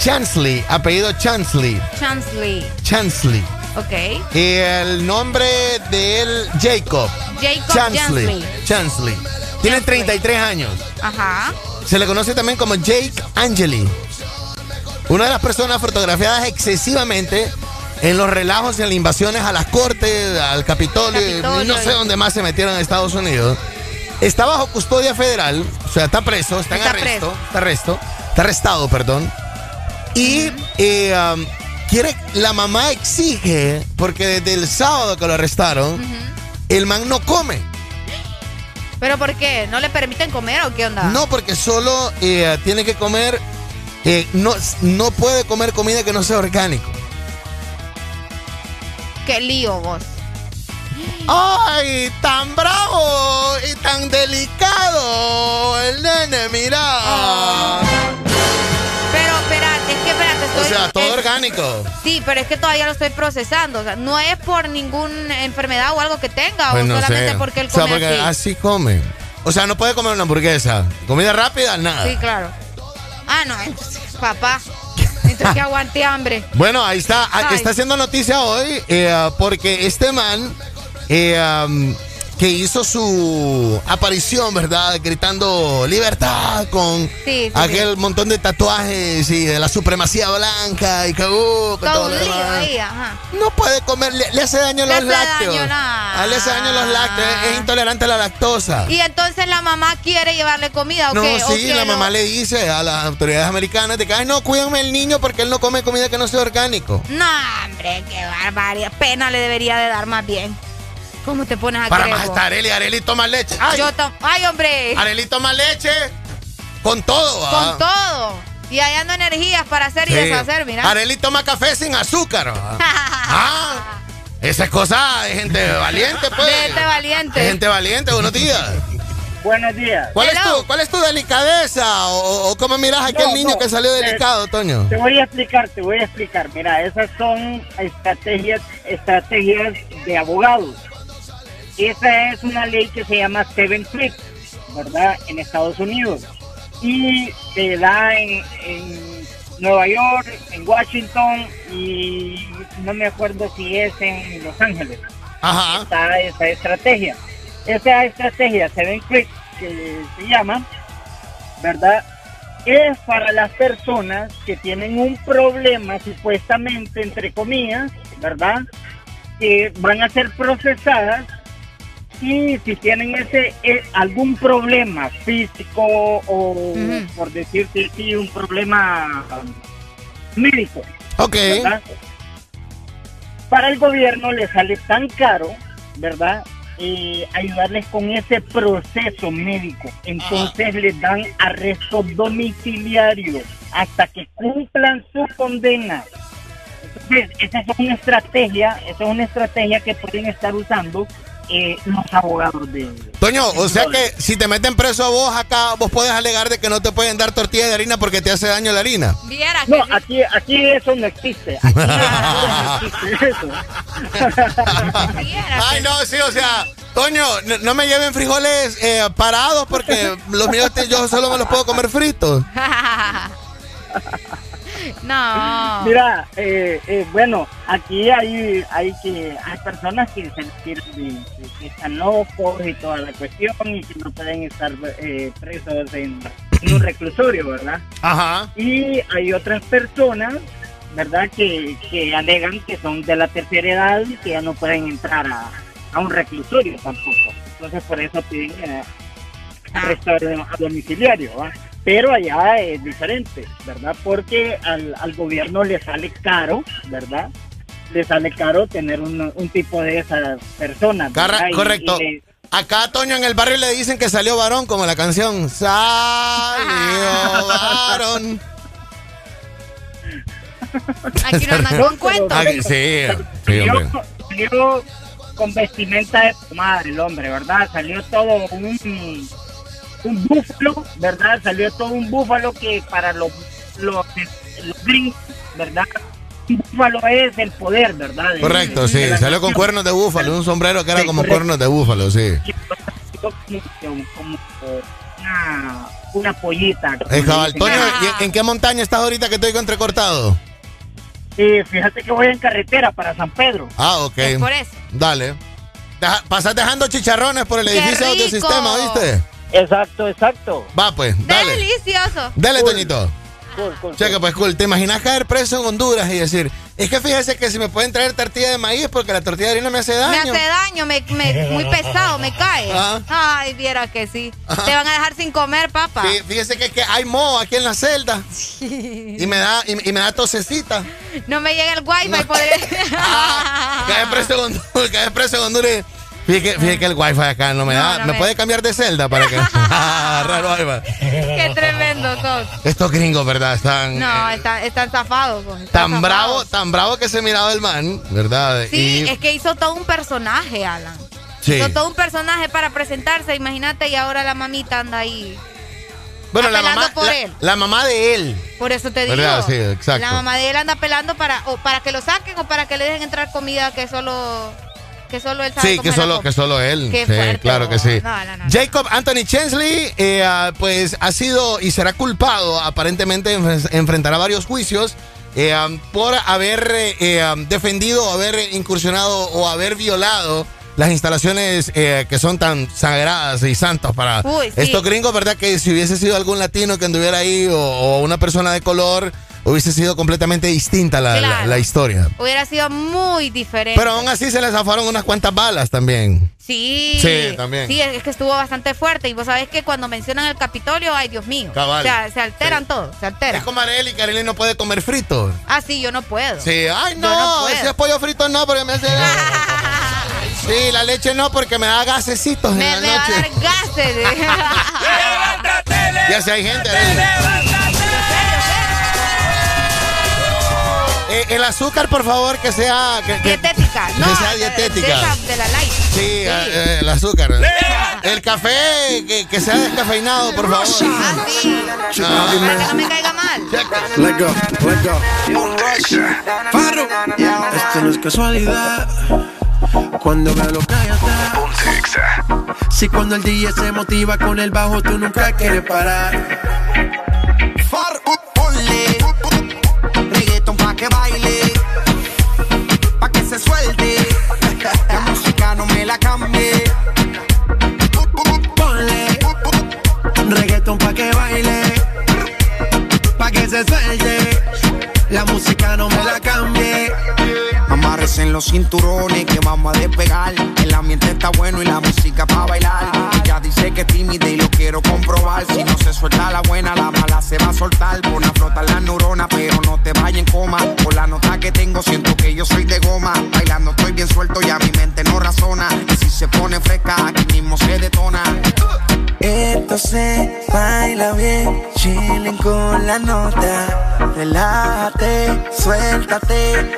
Chansley, apellido Chansley. Chansley. Chansley. Ok. Y el nombre de él, Jacob. Jacob Chansley. Chansley. Chansley. Tiene 33 años. Ajá. Se le conoce también como Jake Angeli. Una de las personas fotografiadas excesivamente en los relajos y en las invasiones a las cortes, al Capitolio, y no sé dónde más se metieron en Estados Unidos. Está bajo custodia federal, o sea, está preso, está en Está arresto, preso. está arresto, está arrestado, perdón. Y eh, um, quiere, la mamá exige, porque desde el sábado que lo arrestaron, el man no come. ¿Pero por qué? ¿No le permiten comer o qué onda? No, porque solo eh, tiene que comer, eh, no, no puede comer comida que no sea orgánico. qué lío vos. ¡Ay! Tan bravo y tan delicado el nene, mira. Ah. Sea, todo es- orgánico. Sí, pero es que todavía lo estoy procesando. O sea, no es por ninguna enfermedad o algo que tenga, Pues o no solamente sé. porque él o sea, come porque así. así come. O sea, no puede comer una hamburguesa. Comida rápida, nada. Sí, claro. Ah, no, entonces, papá. Entonces que aguante hambre. Bueno, ahí está. ah, Ay. Está haciendo noticia hoy eh, porque este man eh, um, que hizo su aparición, ¿verdad? Gritando libertad con Sí, sí, aquel montón de tatuajes y de la supremacía blanca y que, uh, todo ahí, ajá. No puede comer, le, le hace daño a Le los hace lácteos. daño. Ah, le hace daño a los lácteos, es, es intolerante a la lactosa. Y entonces la mamá quiere llevarle comida, ¿o No, qué? ¿O sí, qué la no? mamá le dice a las autoridades americanas de que, ay, no, cuídenme el niño porque él no come comida que no sea orgánico. No, hombre, qué barbaridad. Pena le debería de dar más bien. ¿Cómo te pones a Para más está Areli, Areli toma leche. Ay, Yo to- Ay, hombre. Areli toma leche con todo. ¿va? Con todo. Y ahí ando energías para hacer y deshacer, mira. Areli toma café sin azúcar. ah, esa es cosa de gente valiente, pues. De gente valiente. De gente valiente, buenos días. Buenos días. ¿Cuál es, tu, ¿Cuál es tu delicadeza? ¿O, o cómo miras a aquel No, niño no, que salió eh, delicado, Toño? Te voy a explicar, te voy a explicar. Mira, esas son estrategias, estrategias de abogados. Esa es una ley que se llama Seven Creek, ¿verdad? En Estados Unidos. Y se da en, en Nueva York, en Washington y no me acuerdo si es en Los Ángeles. Ajá. Está esa estrategia. Esa estrategia Seven Creek, que se llama, ¿verdad? Es para las personas que tienen un problema, supuestamente, entre comillas, ¿verdad? Que van a ser procesadas y si tienen ese eh, algún problema físico o, por decirte así, un problema médico. Ok. ¿verdad? Para el gobierno le sale tan caro, ¿verdad? Eh, ayudarles con ese proceso médico. Entonces les dan arresto domiciliario hasta que cumplan su condena. Entonces, esa es una estrategia, esa es una estrategia que pueden estar usando eh, los abogados de... Toño, o sea que si te meten preso a vos acá, vos puedes alegar de que no te pueden dar tortilla de harina porque te hace daño la harina. Viera No, aquí, aquí eso no existe. Aquí no existe eso. Ay, no, sí, o sea, Toño, no, no me lleven frijoles eh, parados porque los míos te- yo solo me los puedo comer fritos. no. Mira, eh, eh, bueno, aquí hay, hay que hay personas que se de, que están locos y toda la cuestión y que no pueden estar eh, presos en, en un reclusorio, ¿verdad? Ajá. Y hay otras personas, ¿verdad? Que, que alegan que son de la tercera edad y que ya no pueden entrar a, a un reclusorio tampoco. Entonces por eso piden eh, arresto a domiciliario, ¿va? Pero allá es diferente, ¿verdad? Porque al, al gobierno le sale caro, ¿verdad? Le sale caro tener un, un tipo de esas personas. Carra- correcto. y le- Acá a Toño en el barrio le dicen que salió varón, como la canción. Salió varón. Aquí no andan con cuentos. Aquí- sí, sí, salió, salió con vestimenta de madre el hombre, ¿verdad? Salió todo un, un búfalo, ¿verdad? Salió todo un búfalo que para los, los, los gringos, ¿verdad? Un búfalo es el poder, ¿verdad? Correcto, de sí. Salió con cuernos de búfalo, un sombrero que era Sí, como correcto. cuernos de búfalo, sí. Como, una, una pollita. Eh, cabal, dicen. Toño, ¿y en- qué montaña estás ahorita que estoy entrecortado? Eh, fíjate que voy en carretera para San Pedro. Ah, ok. Es por eso. Dale. Deja- pasas dejando chicharrones por el ¡Qué edificio de sistema, ¿viste? Exacto, exacto. Va, pues, dale. Delicioso. Dale, Toñito. Cool, cool, Checa, pues cool. ¿Te imaginas caer preso en Honduras y decir, es que fíjese que si me pueden traer tortilla de maíz porque la tortilla de harina me hace Me daño? hace daño, me, me- muy pesado, me cae. Ajá. Ay, viera que sí. Te van a dejar sin comer, papá. Sí, fíjese que, que hay moho aquí en la celda y me da y, y me da tosecita. No me llega el wifi, podré... Cae preso en Honduras, cae preso en Honduras. Fíjate que, fíjate que el wifi acá no me No, da. no ¿Me, me- puede cambiar de celda para que.? Raro wifi. Qué tremendo sos. Estos gringos, ¿verdad? Están No, eh, está- están zafados. pues, están tan zafados. bravo, tan bravo que se miraba el man, ¿verdad? Sí, Y- es que hizo todo un personaje, Alan. Sí. Hizo todo un personaje para presentarse, imagínate, y ahora la mamita anda ahí. bueno, la mamá, por la, él. la mamá de él. Por eso te digo. ¿Verdad? Sí, exacto. La mamá de él anda pelando para, o para que lo saquen o para que le dejen entrar comida que solo, que solo él sabe Sí, que solo, que solo él. Qué sí, fuerte, claro que sí. No, no, no, no. Jacob Anthony Chensley, eh, ah, pues ha sido y será culpado, aparentemente enfren- enfrentará varios juicios eh, por haber eh, ah, defendido, haber incursionado o haber violado las instalaciones eh, que son tan sagradas y santas para Uy, sí. estos gringos, ¿verdad? Que si hubiese sido algún latino que anduviera ahí o, o una persona de color, hubiese sido completamente distinta la, la- Claro. la historia. Hubiera sido muy diferente. Pero aún así se les zafaron unas cuantas balas también. Sí. Sí, también. Sí, es que estuvo bastante fuerte. Y vos sabés que cuando mencionan el Capitolio, ay, Dios mío. Cabal. O sea, se alteran todos, se alteran. Es como Arely, que Arely no puede comer frito. Ah, sí, yo no puedo. Sí, ay no, no ese pollo frito no, porque me hace... sí, la leche no, porque me da gasecitos Me, en me la va a noche. dar gases. Ya si hay gente, Arely. Eh, el azúcar, por favor, que sea... Que, que- dietética. No, que sea de- dietética. De, la, de la light. Sí, eh, eh, el azúcar. El café, que, que sea descafeinado, por favor. Ah, sí. Para que no me caiga mal. Let go, let go. Farro, esto no es casualidad. Cuando veo lo que hay atrás. Si cuando el DJ se motiva con el bajo, tú nunca quieres parar. Se suelte. La música no me la cambie. En los cinturones que vamos a despegar. El ambiente está bueno y la música pa' bailar. Ella dice que es tímida y lo quiero comprobar. Si no se suelta la buena, la mala se va a soltar. Pon a flotar las neuronas, pero no te vayas en coma. Por la nota que tengo, siento que yo soy de goma. Bailando estoy bien suelto, ya mi mente no razona. Y si se pone fresca, aquí mismo se detona. Esto se baila bien, chilling con la nota. Relájate, suéltate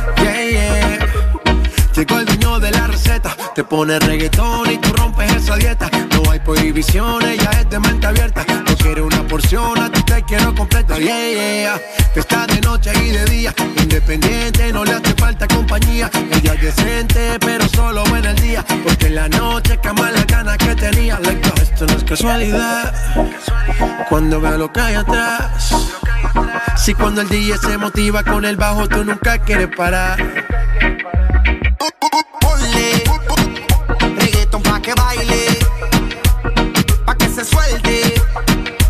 Te pone reggaetón y tú rompes esa dieta. No hay prohibiciones, ya es de mente abierta. No quiero una porción, a ti te quiero completa. Yeah, yeah. Está de noche y de día, independiente, no le hace falta compañía. Ella es decente, pero solo en el día. Porque en la noche cama las ganas que tenía. Esto no es casualidad. Cuando veo lo que hay atrás. Si cuando el DJ se motiva con el bajo, tú nunca quieres parar. Ponle reggaeton pa' que baile, pa' que se suelte.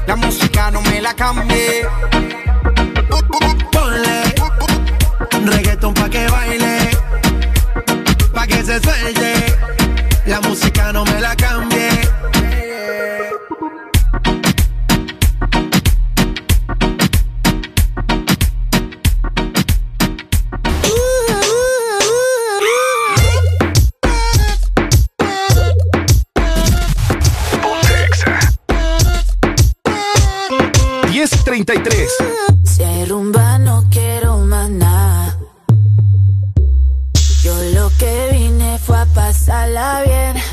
La música no me la cambie. Ponle reggaeton pa' que baile, pa' que se suelte. La música no me la cambie. Si hay rumba no quiero más nada. Yo lo que vine fue a pasarla bien.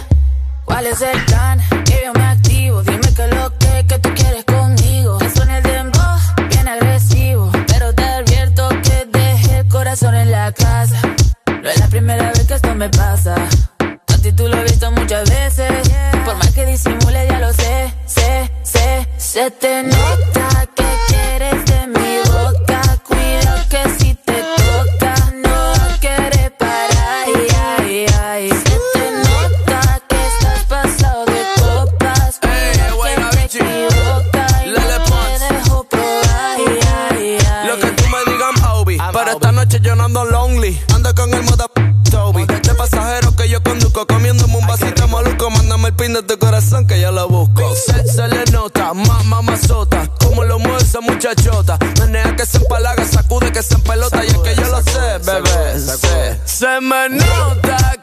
¿Cuál es el plan? Que yo me activo. Dime que lo que, que tú quieres conmigo. Que suene el dembow, bien agresivo. Pero te advierto que dejé el corazón en la casa. No es la primera vez que esto me pasa. A tú lo has visto muchas veces. Por más que disimule, ya lo sé, sé, sé. Se te nota ando lonely. Ando con el moda Toby. De pasajero que yo conduzco. Comiéndome un vasito maluco. Mándame el pin de tu corazón que yo lo busco. Se, se le nota, mamá mazota. Como lo mueve esa muchachota. Menea que se empalaga, sacude que se empelota. Y es que yo lo sé, bebé. Se, se me nota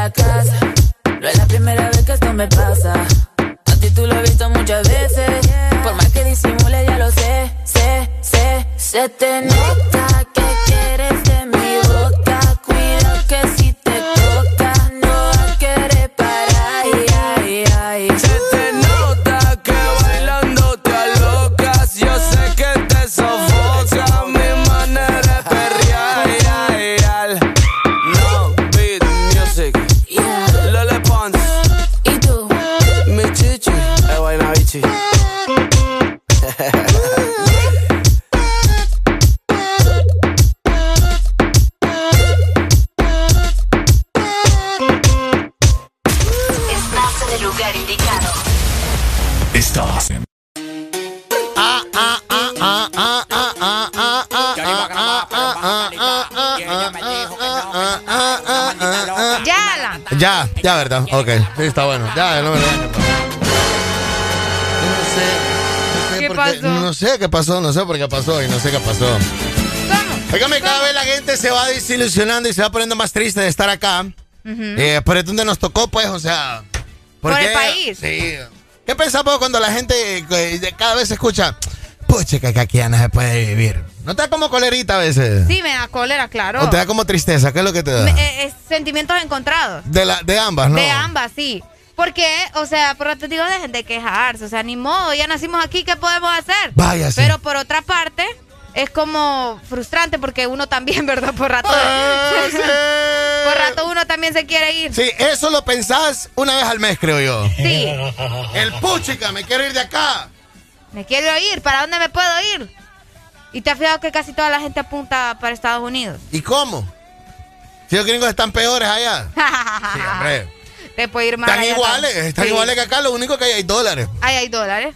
No es la primera vez que esto me pasa. A tú lo has visto muchas veces. Por más que disimule, ya lo sé, sé, sé. Se te nota Ya. Ya, ¿verdad? Ok, sí, está bueno. Ya, no me lo ¿Qué porque- pasó? No sé qué pasó, no sé por qué pasó y no sé qué pasó. Óigame, cada vez la gente se va desilusionando y se va poniendo más triste de estar acá. Eh, pero es donde nos tocó, pues, o sea. Por el qué? país. Sí. ¿Qué pensamos cuando la gente eh, cada vez se escucha? Pucha, que aquí ya no se puede vivir. ¿No te da como colerita a veces? Sí, me da cólera, claro. ¿O te da como tristeza? ¿Qué es lo que te da? Me- eh, sentimientos encontrados. De, la, de ambas, ¿no? De ambas, sí. Porque, o sea, por te digo, dejen de quejarse. O sea, ni modo, ya nacimos aquí, ¿qué podemos hacer? Vaya. Pero por otra parte, es como frustrante porque uno también, ¿verdad? Por rato. por rato uno también se quiere ir. Sí, eso lo pensás una vez al mes, creo yo. Sí. El puchica, me quiero ir de acá. Me quiero ir, ¿para dónde me puedo ir? Y te has fijado que casi toda la gente apunta para Estados Unidos. ¿Y cómo? Si los gringos están peores allá. Sí, hombre. Te puede ir mal. Están allá iguales, están Sí. iguales que acá, lo único que hay hay dólares. Ahí hay dólares.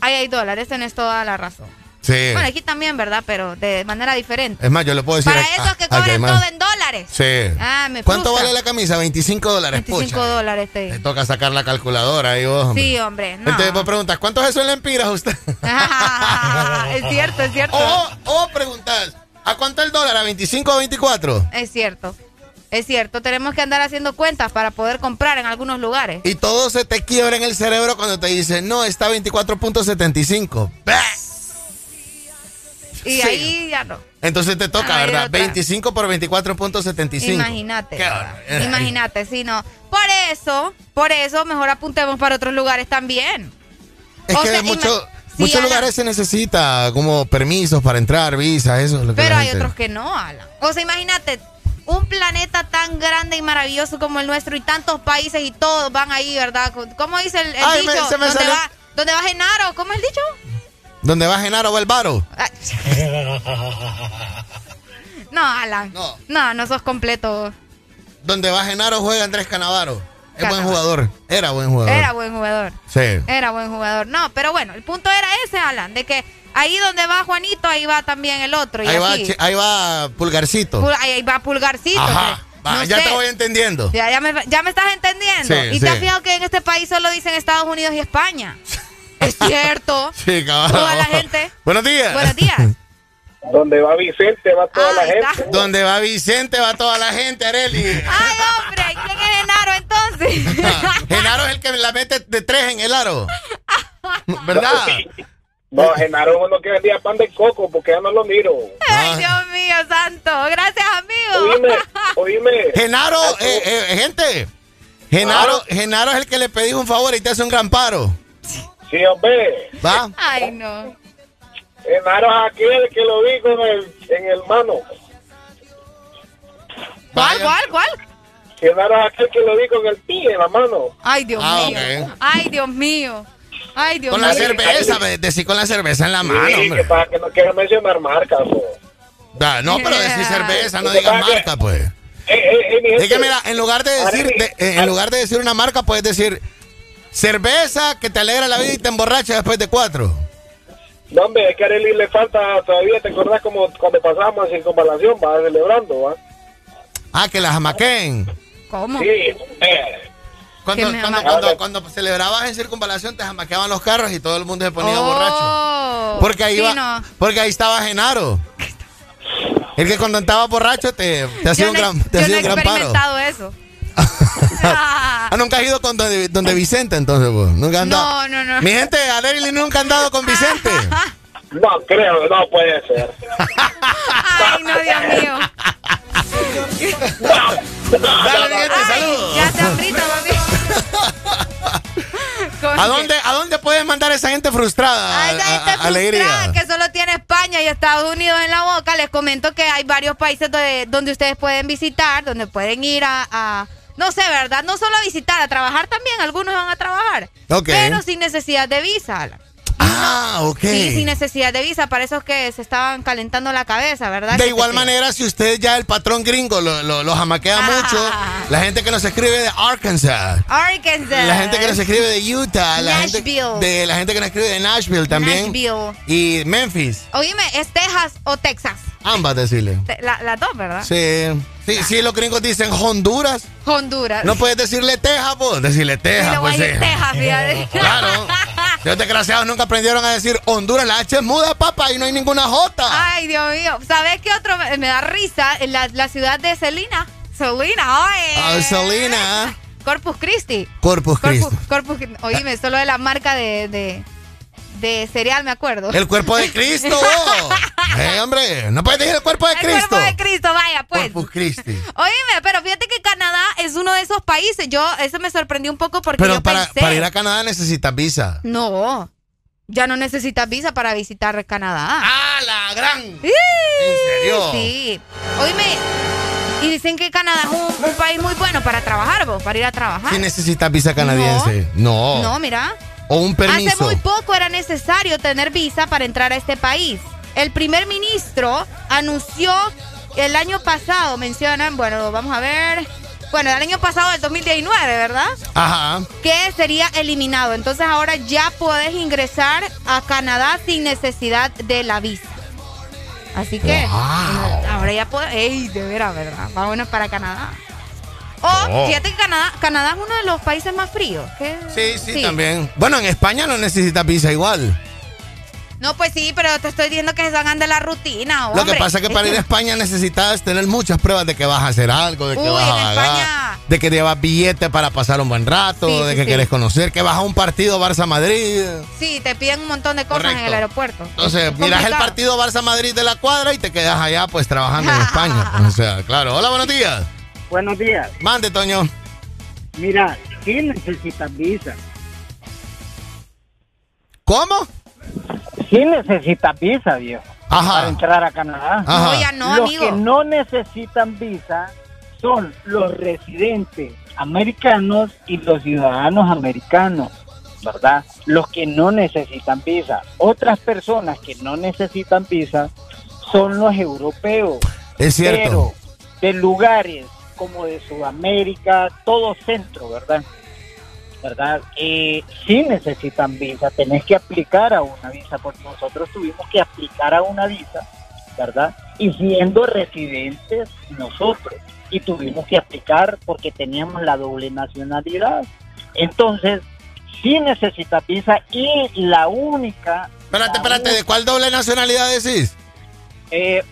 Ahí hay dólares, tenés toda la razón. Sí. Bueno, aquí también, ¿verdad? Pero de manera diferente. Es más, yo le puedo decir. Para a- esos que cobran todo en dólares. Sí. Ah, me ¿Cuánto frustra. vale la camisa? 25 dólares, 25 pucha. dólares te Le toca sacar la calculadora ahí vos, hombre. Sí, hombre. No. Entonces vos preguntas, ¿cuánto es eso en lempiras usted? es cierto, es cierto. o, o preguntas, ¿a cuánto el dólar? ¿A 25 o 24? Es cierto. Es cierto. Tenemos que andar haciendo cuentas para poder comprar en algunos lugares. Y todo se te quiebra en el cerebro cuando te dicen, no, está a 24.75. Y Sí. ahí ya no. Entonces te toca, ¿verdad? otra. 25 por 24.75. Imagínate. Imagínate, sí, no. Por eso, por eso, mejor apuntemos para otros lugares también. Es O que sea, mucho- sí, muchos Alan. lugares se necesita como permisos para entrar, visas, eso es lo que Pero hay gente- otros que no, Alan. O sea, imagínate, un planeta tan grande y maravilloso como el nuestro y tantos países y todos van ahí, ¿verdad? ¿Cómo dice el, el Ay, me- dicho? se me ¿Dónde va, ¿Dónde va Genaro? ¿Cómo es el dicho? ¿Dónde va Genaro va el varo? No, Alan. No. no, sos completo. Donde va Genaro juega Andrés Canavaro. Es buen jugador. Era buen jugador. Era buen jugador. Sí. Era buen jugador. No, pero bueno, el punto era ese, Alan, de que ahí donde va Juanito, ahí va también el otro. Y Ahí va, así. Ahí va Pulgarcito. Pul- ahí, va Pulgarcito. Ajá. pues. Va, No ya sé. te voy entendiendo. Ya, ya, me, ya me estás entendiendo. Sí, y te has fijado que en este país solo dicen Estados Unidos y España. es cierto. Sí, cabrón. Toda la gente. Buenos días. Buenos días. Donde va Vicente va toda la gente. Donde va Vicente va toda la gente, Areli. Ay, hombre, ¿quién es Genaro entonces? Genaro es el que la mete de tres en el aro. ¿Verdad? No, Genaro es uno que vendía pan de coco porque ya no lo miro. Ay, Dios mío, santo. Gracias, amigo. Oíme, oíme. Genaro, eh, eh, gente. Genaro, Genaro es el que le pedí un favor y te hace un gran paro. Sí, hombre. ¿Va? Ay, no. Genaro es aquel que lo vi con el, en el mano. ¿Cuál, cuál, cuál? Xiomara es aquel que lo vi con el pie en la mano. Ay, Dios Ah, mío. ok. Ay, Dios mío. Ay, Dios Con mío. la cerveza, ve, decir con la cerveza en la mano, Sí, hombre. que para que no quiero mencionar marcas. o. Da, No, pero decir cerveza, no digas marca, pues. Eh, eh, eh, mi Es gente, que mira, en lugar de decir, de- eh, en lugar de decir una marca, puedes decir cerveza que te alegra la vida y te emborracha después de cuatro. No, hombre, es que a Arely le falta todavía, ¿te acordás como cuando pasábamos en circunvalación, va celebrando, va? Ah, que las jamaqueen. ¿Cómo? Sí, eh, Cuando, cuando, cuando, cuando celebrabas en circunvalación te jamaqueaban los carros y todo el mundo se ponía Oh, borracho. Porque ahí, sí, no. porque ahí estaba Genaro. El que cuando estaba borracho te, te hacía un gran, te yo hacía no un gran paro. experimentado eso. Ah, nunca has ido con donde, donde Vicente entonces, pues. Nunca has andado. No, no, no. Mi gente, Alerily nunca ha andado con Vicente. no creo, no puede ser. Ay, no, Dios mío. Dale, mi gente, Ay, saludos. ya se hambrita, mami. ¿A dónde, ¿A dónde puedes mandar a esa gente frustrada? Ay, la A- gente a- a- alegría. frustrada que solo tiene España y Estados Unidos en la boca. Les comento que hay varios países donde, donde ustedes pueden visitar, donde pueden ir a, a- no sé, ¿verdad? No solo a visitar, a trabajar también. Algunos van a trabajar. Pero sin necesidad de visa. Ah, ok. Sí, sin necesidad de visa. Para esos que se estaban calentando la cabeza, ¿verdad? De igual manera, si usted ya el patrón gringo lo, lo, lo jamaquea mucho, la gente que nos escribe de Arkansas, Arkansas. la gente que nos escribe de Utah, la gente, Nashville. de, la gente que nos escribe de Nashville también, Nashville. y Memphis, Oíme, ¿es Texas o Texas? ambas decirle. La- Las dos, ¿verdad? Sí, sí, sí, los gringos dicen Honduras, Honduras. no puedes decirle Texas, pues, decirle Texas, le voy a pues sí. Texas, fíjate. Claro. Los desgraciados nunca aprendieron a decir Honduras, la H es muda, papá, y no hay ninguna J. Ay, Dios mío. ¿Sabes qué otro me, da risa? La, la ciudad de Selina. Selina, ay. Ah, Selena. Corpus Christi. Corpus Christi. Corpus, Corpus Oíme, solo de la marca de, de, de cereal me acuerdo. El cuerpo de Cristo. vos. Eh, hombre, no puedes decir el cuerpo de El Cristo. cuerpo de Cristo, vaya, pues. Corpus Christi. Oíme, pero fíjate que Canadá es uno de esos países. Yo, eso me sorprendió un poco porque Pero yo para, pensé. para ir a Canadá necesitas visa. No. Ya no necesitas visa para visitar Canadá. ¡Ah, la gran! ¿En serio? Sí. Oíme, y dicen que Canadá es un, un país muy bueno para trabajar, vos, para ir a trabajar. Si necesitas visa canadiense. No. No, mira. O un permiso. Hace muy poco era necesario tener visa para entrar a este país. El primer ministro anunció el año pasado, mencionan, bueno, vamos a ver. Bueno, el año pasado, del 2019, ¿verdad? Ajá. que sería eliminado. Entonces ahora ya puedes ingresar a Canadá sin necesidad de la visa. Así que ahora ya puedes... ¡Ey, de veras, verdad! Vámonos para Canadá. O, Oh. fíjate que Canadá, Canadá es uno de los países más fríos. ¿Qué? Sí, sí, también. Bueno, en España no necesitas visa igual. No, pues sí, pero te estoy diciendo que se salgan de la rutina, Lo que hombre. pasa es que para ir a España necesitas tener muchas pruebas de que vas a hacer algo, de que Uy, vas a en pagar, España. de que llevas billete para pasar un buen rato, Sí, de sí, que quieres conocer, que vas a un partido Barça-Madrid. Sí, te piden un montón de cosas en el aeropuerto. Entonces, Es miras el partido Barça-Madrid de la cuadra y te quedas allá pues trabajando en España. o sea, claro. Hola, buenos días. Buenos días. Mande, Toño. Mira, sí necesitas visa. ¿Cómo? Sí necesitas visa, viejo. Ajá. Para entrar a Canadá. Ajá. No, ya no, los amigo. que no necesitan visa son los residentes americanos y los ciudadanos americanos, ¿verdad? Los que no necesitan visa. Otras personas que no necesitan visa son los europeos. Es cierto. Pero de lugares como de Sudamérica, todo centro, ¿verdad? ¿Verdad? Eh, sí necesitan visa, tenés que aplicar a una visa, porque nosotros tuvimos que aplicar a una visa, ¿verdad? Y siendo residentes nosotros, y tuvimos que aplicar porque teníamos la doble nacionalidad. Entonces, sí necesitas visa y la única... Espérate, espérate, ¿de cuál doble nacionalidad decís? Eh,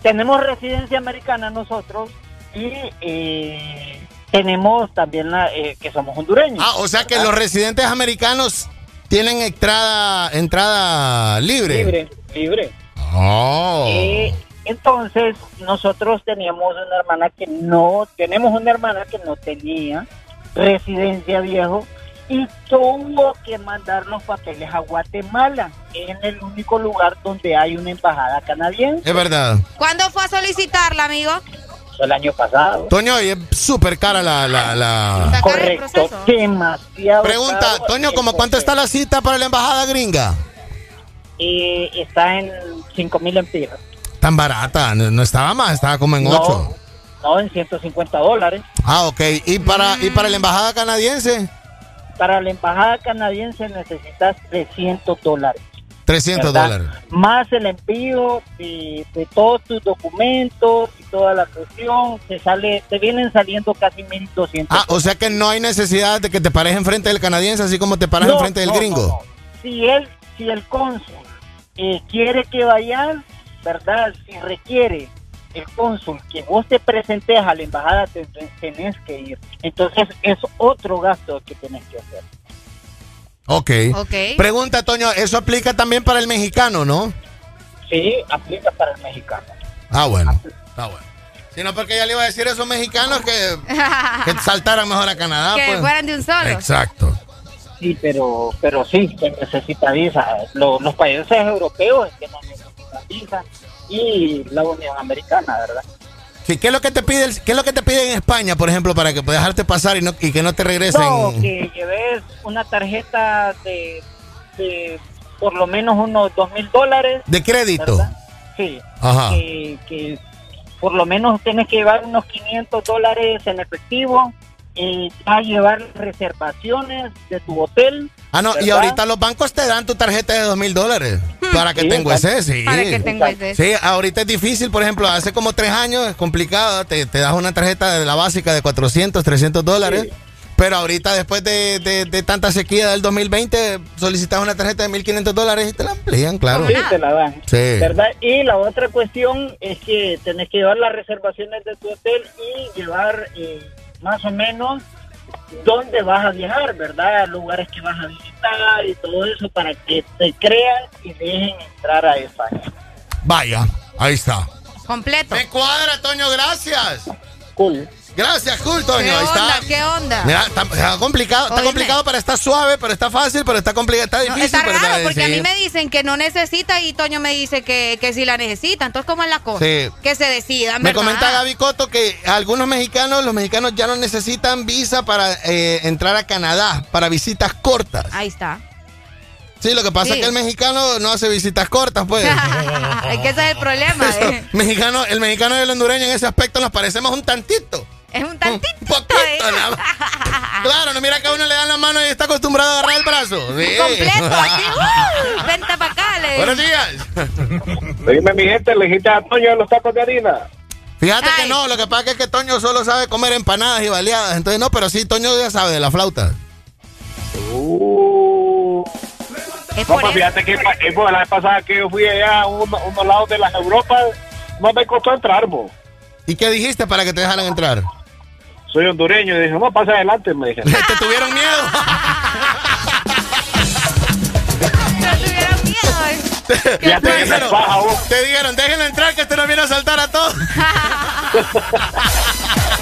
tenemos residencia americana nosotros y eh, tenemos también la, eh, que somos hondureños. Ah, o sea que los residentes americanos tienen entrada, entrada libre. Libre, libre. Oh. Eh, entonces, nosotros teníamos una hermana que no, tenemos una hermana que no tenía residencia viejo y tuvo que mandar los papeles a Guatemala, en el único lugar donde hay una embajada canadiense. Es verdad. ¿Cuándo fue a solicitarla, amigo? Pasó el año pasado. Toño, y es súper cara la... la, la... Correcto, demasiado. Pregunta, caro Toño, ¿cómo cuánto está la cita para la embajada gringa? Y está en 5 mil empiras. Tan barata, no, no estaba más, estaba como en No. 8. No, en 150 dólares. Ah, ok. ¿Y para, ¿Y para la embajada canadiense? Para la embajada canadiense necesitas 300 dólares. 300 ¿verdad? dólares. Más el envío de, de todos tus documentos y toda la cuestión, te sale, te vienen saliendo casi 1200. Ah, o sea que no hay necesidad de que te pares enfrente del canadiense así como te paras No, enfrente del no, gringo. no. Si él, si el cónsul eh, quiere que vayan, ¿verdad? Si requiere el cónsul que vos te presentes a la embajada, te- te- tenés que ir. Entonces es otro gasto que tenés que hacer. Ok. Ok. Pregunta, Toño, eso aplica también para el mexicano, ¿no? Sí, aplica para el mexicano. Ah, bueno. Está bueno. Si no, porque ya le iba a decir a esos mexicanos que, que saltaran mejor a Canadá. que pues. fueran de un solo. Exacto. Sí, pero, pero sí, se necesita visa. Lo- los países europeos es que no necesitan visa y la Unión Americana, ¿verdad? Sí, ¿qué es lo que te pide, qué es lo que te piden en España, por ejemplo, para que puedas dejarte pasar y, no, y que no te regresen? No, que lleves una tarjeta de, de por lo menos unos dos mil dólares. De crédito. ¿verdad? Sí. Ajá. Que, que por lo menos tienes que llevar unos 500 dólares en efectivo. Va a llevar reservaciones de tu hotel. Ah, no, y ahorita los bancos te dan tu tarjeta de dos mil dólares. Para que Sí, tengo ese, sí. Para que tengo ese. Sí, ahorita es difícil, por ejemplo, hace como tres años es complicado, te, te das una tarjeta de la básica de 400, 300 dólares, pero ahorita después de, de- de tanta sequía del 2020 solicitas una tarjeta de 1500 dólares y te la amplían, claro. Sí, te la dan. Sí. ¿Verdad? Y la otra cuestión es que tenés que llevar las reservaciones de tu hotel y llevar eh, más o menos dónde vas a viajar, ¿verdad? Lugares que vas a visitar y todo eso para que te crean y dejen entrar a España. Vaya, ahí está. Completo. Me cuadra, Toño, gracias. Cool. Gracias, cool, Toño. ¿Qué ahí onda? está. ¿Qué onda? Mira, está, está complicado, está Oíme. complicado, pero está suave, pero está fácil, pero está complicado, está No, difícil. está pero raro porque a mí me dicen que no necesita y Toño me dice que, que sí la necesita. Entonces, ¿cómo es la cosa? Sí. Que se decidan, Me comenta Gaby Coto que algunos mexicanos, los mexicanos ya no necesitan visa para eh, entrar a Canadá, para visitas cortas. Ahí está. Sí, lo que pasa Sí. es que el mexicano no hace visitas cortas, pues. es que ese es el problema. ¿eh? mexicano, el mexicano y el hondureño en ese aspecto nos parecemos un tantito. Es un tantito. Un poquito, nada más. Claro, no mira que a uno le dan la mano y está acostumbrado a agarrar el brazo. Sí. Completo, así. ¡uh! Vente para acá, le Buenos días. Dime, mi gente, le dijiste a Toño de los tacos de harina. Fíjate que no, lo que pasa es que Toño solo sabe comer empanadas y baleadas. Entonces, no, pero sí, Toño ya sabe de la flauta. Es No, pues fíjate que eh, pues, la vez pasada que yo fui allá a uno- unos lados de las Europas, no me costó entrar, vos. ¿Y qué dijiste para que te dejaran entrar? Soy hondureño y dije, no, pasa adelante, me dijeron. ¿Te tuvieron miedo? No tuvieron miedo. Ya te, te dijeron, vos. te dijeron, déjenlo entrar que este nos viene a saltar a todos.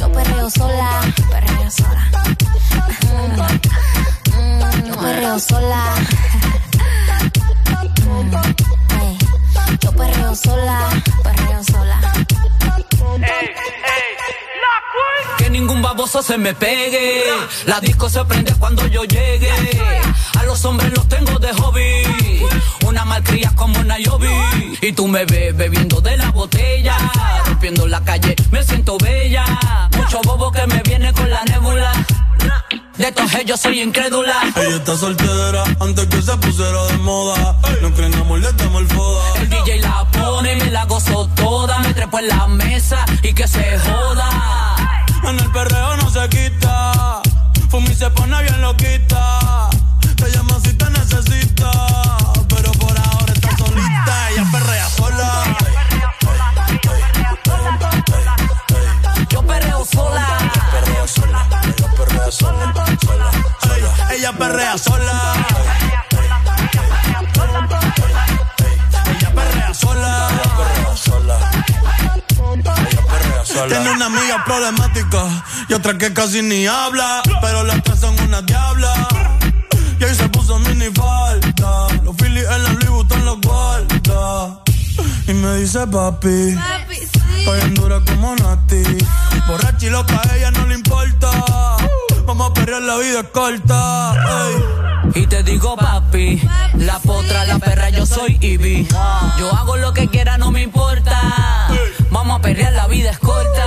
Yo perreo sola, perreo sola. Mm, yo perreo sola. Yo perreo sola, perreo sola. Que ningún baboso se me pegue. La disco se prende cuando yo llegue. A los hombres los tengo de hobby. Una malcria como una Yobi. Y tú me ves bebiendo de la botella. Rompiendo la calle, me siento bella. Mucho bobo que me viene con la nébula. De todos ellos soy incrédula. Ella está soltera antes que se pusiera de moda. No creen amor, le damos el foda. El DJ la pone mami me la gozo toda. Me trepo en la mesa y que se joda. En el perreo no se quita. Fumi se pone bien loquita. Problemática y otra que casi ni habla. Pero las tres son una diabla. Y ahí se puso mini falta. Los Phillies en la Louis Vuitton los guarda. Y me dice papi. Estoy en dura como Nati. Borracha y loca, a ella no le importa. Vamos a perrear, la vida es corta. ey. Y te digo papi, la potra, la perra, yo soy Ivy. Yo hago lo que quiera, no me importa. Vamos a perrear, la vida es corta.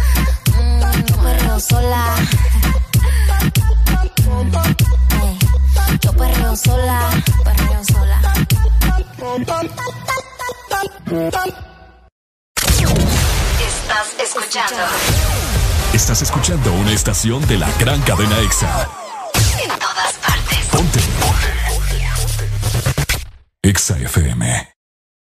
perreo sola. Yo perreo sola. Perreo sola. Estás escuchando Estás escuchando una estación de la gran cadena EXA. en todas partes. Ponte. EXA FM.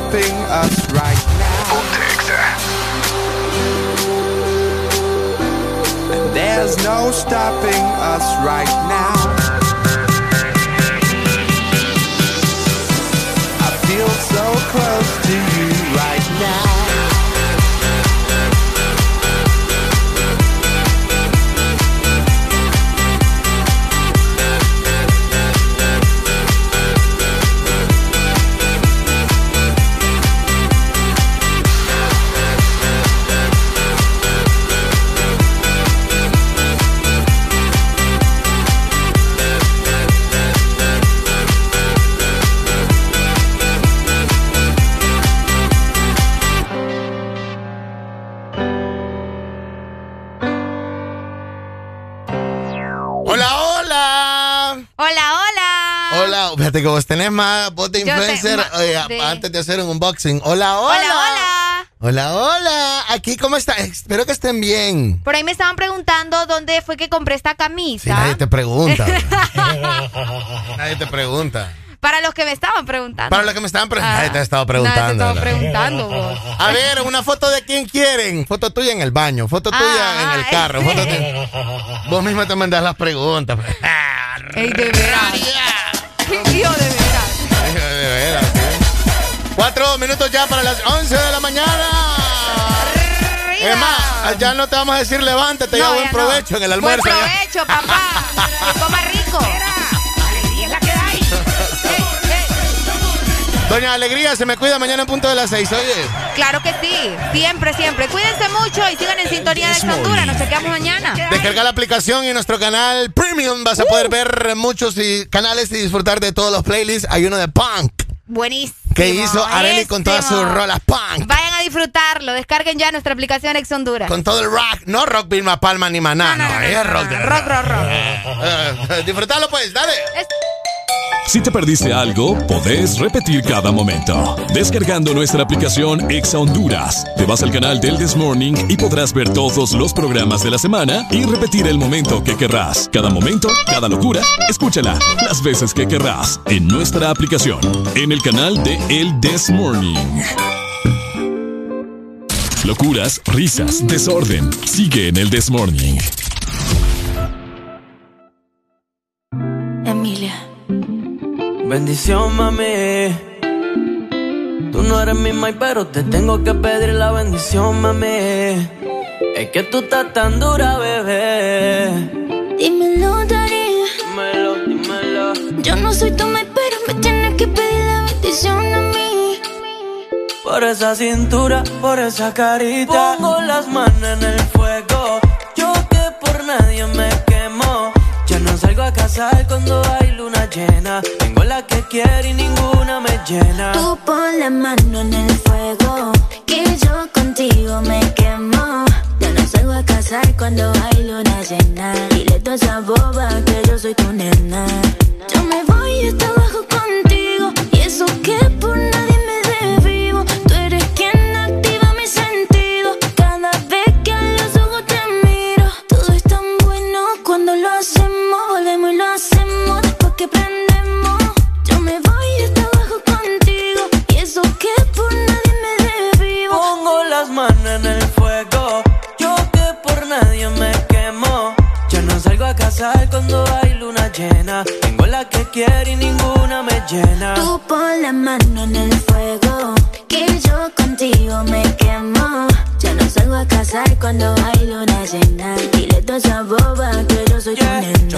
No eh, de- antes de hacer un unboxing. Hola, hola. Hola, hola. Hola, hola. Aquí, ¿cómo están? Espero que estén bien. Por ahí me estaban preguntando dónde fue que compré esta camisa. nadie te pregunta. nadie te pregunta. Para los que me estaban preguntando. Para lo que me estaban preguntando. Ah, nadie te Nadie te preguntando. estaba preguntando vos. A ver, una foto de quién quieren. Foto tuya en el baño, foto tuya Ah, en el ah, carro. foto tuya- Vos misma te mandás las preguntas. Ey, de veras. Hijo de veras. Cuatro minutos ya para las 11 de la mañana. Es más, ya no te vamos a decir levántate, ya No, buen ya provecho no. en el almuerzo. Buen ya. provecho, papá. Que coma rico. Doña Alegría, se me cuida mañana en punto de las 6, oye. Claro que sí. Siempre, siempre. Cuídense mucho y sigan en sintonía de Honduras. Nos chequeamos mañana. Descarga la aplicación y nuestro canal Premium vas a poder ver muchos y- canales y disfrutar de todos los playlists. Hay uno de punk Buenísimo. Que hizo Arely con todas sus rolas punk. Vayan a disfrutarlo. Descarguen ya nuestra aplicación Ex Honduras. Con todo el rock, no rock Vilma Palma ni Maná, no, es rock de Rock, rock, rock. Eh, disfrutalo pues, dale. Si te perdiste algo, podés repetir cada momento. Descargando nuestra aplicación Exa Honduras, te vas al canal del This Morning y podrás ver todos los programas de la semana y repetir el momento que querrás. Cada momento, cada locura, escúchala las veces que querrás en nuestra aplicación, en el canal de El This Morning. Locuras, risas, desorden. Sigue en el This Morning. Emilia. Bendición, mami. Tú no eres mi mai, pero te tengo que pedir la bendición, mami. Es que tú estás tan dura, bebé. Dímelo, Dari. Dímelo, dímelo. Yo no soy tu mai, pero Por esa cintura, por esa carita. Pongo las manos en el fuego. Yo que por nadie me quemo. Ya no salgo a cazar cuando hay luna llena. Tengo la que quiere y ninguna me llena. Tú pon la mano en el fuego, que yo contigo me quemo. Yo no salgo a casar cuando hay luna llena. Dile toda esa boba que yo soy tu nena. Yo me voy hasta abajo contigo, eso que por nadie me desvivo. Tú eres quien activa mi sentido. Cada vez que a los ojos te miro, todo es tan bueno cuando lo hacemos. Volvemos y lo hacemos después que prendemos. Yo me voy hasta abajo contigo, y eso que por nadie me desvivo. Pongo las manos en el fuego. Yo que por nadie me quemo. Ya no salgo a cazar cuando hay luna llena. Tengo la que quiere y ninguna me llena. Tú pon la mano en el fuego, que yo contigo me quemo. Ya no salgo a casar cuando hay luna llena. Dile toda esa boba que yo soy tu nena.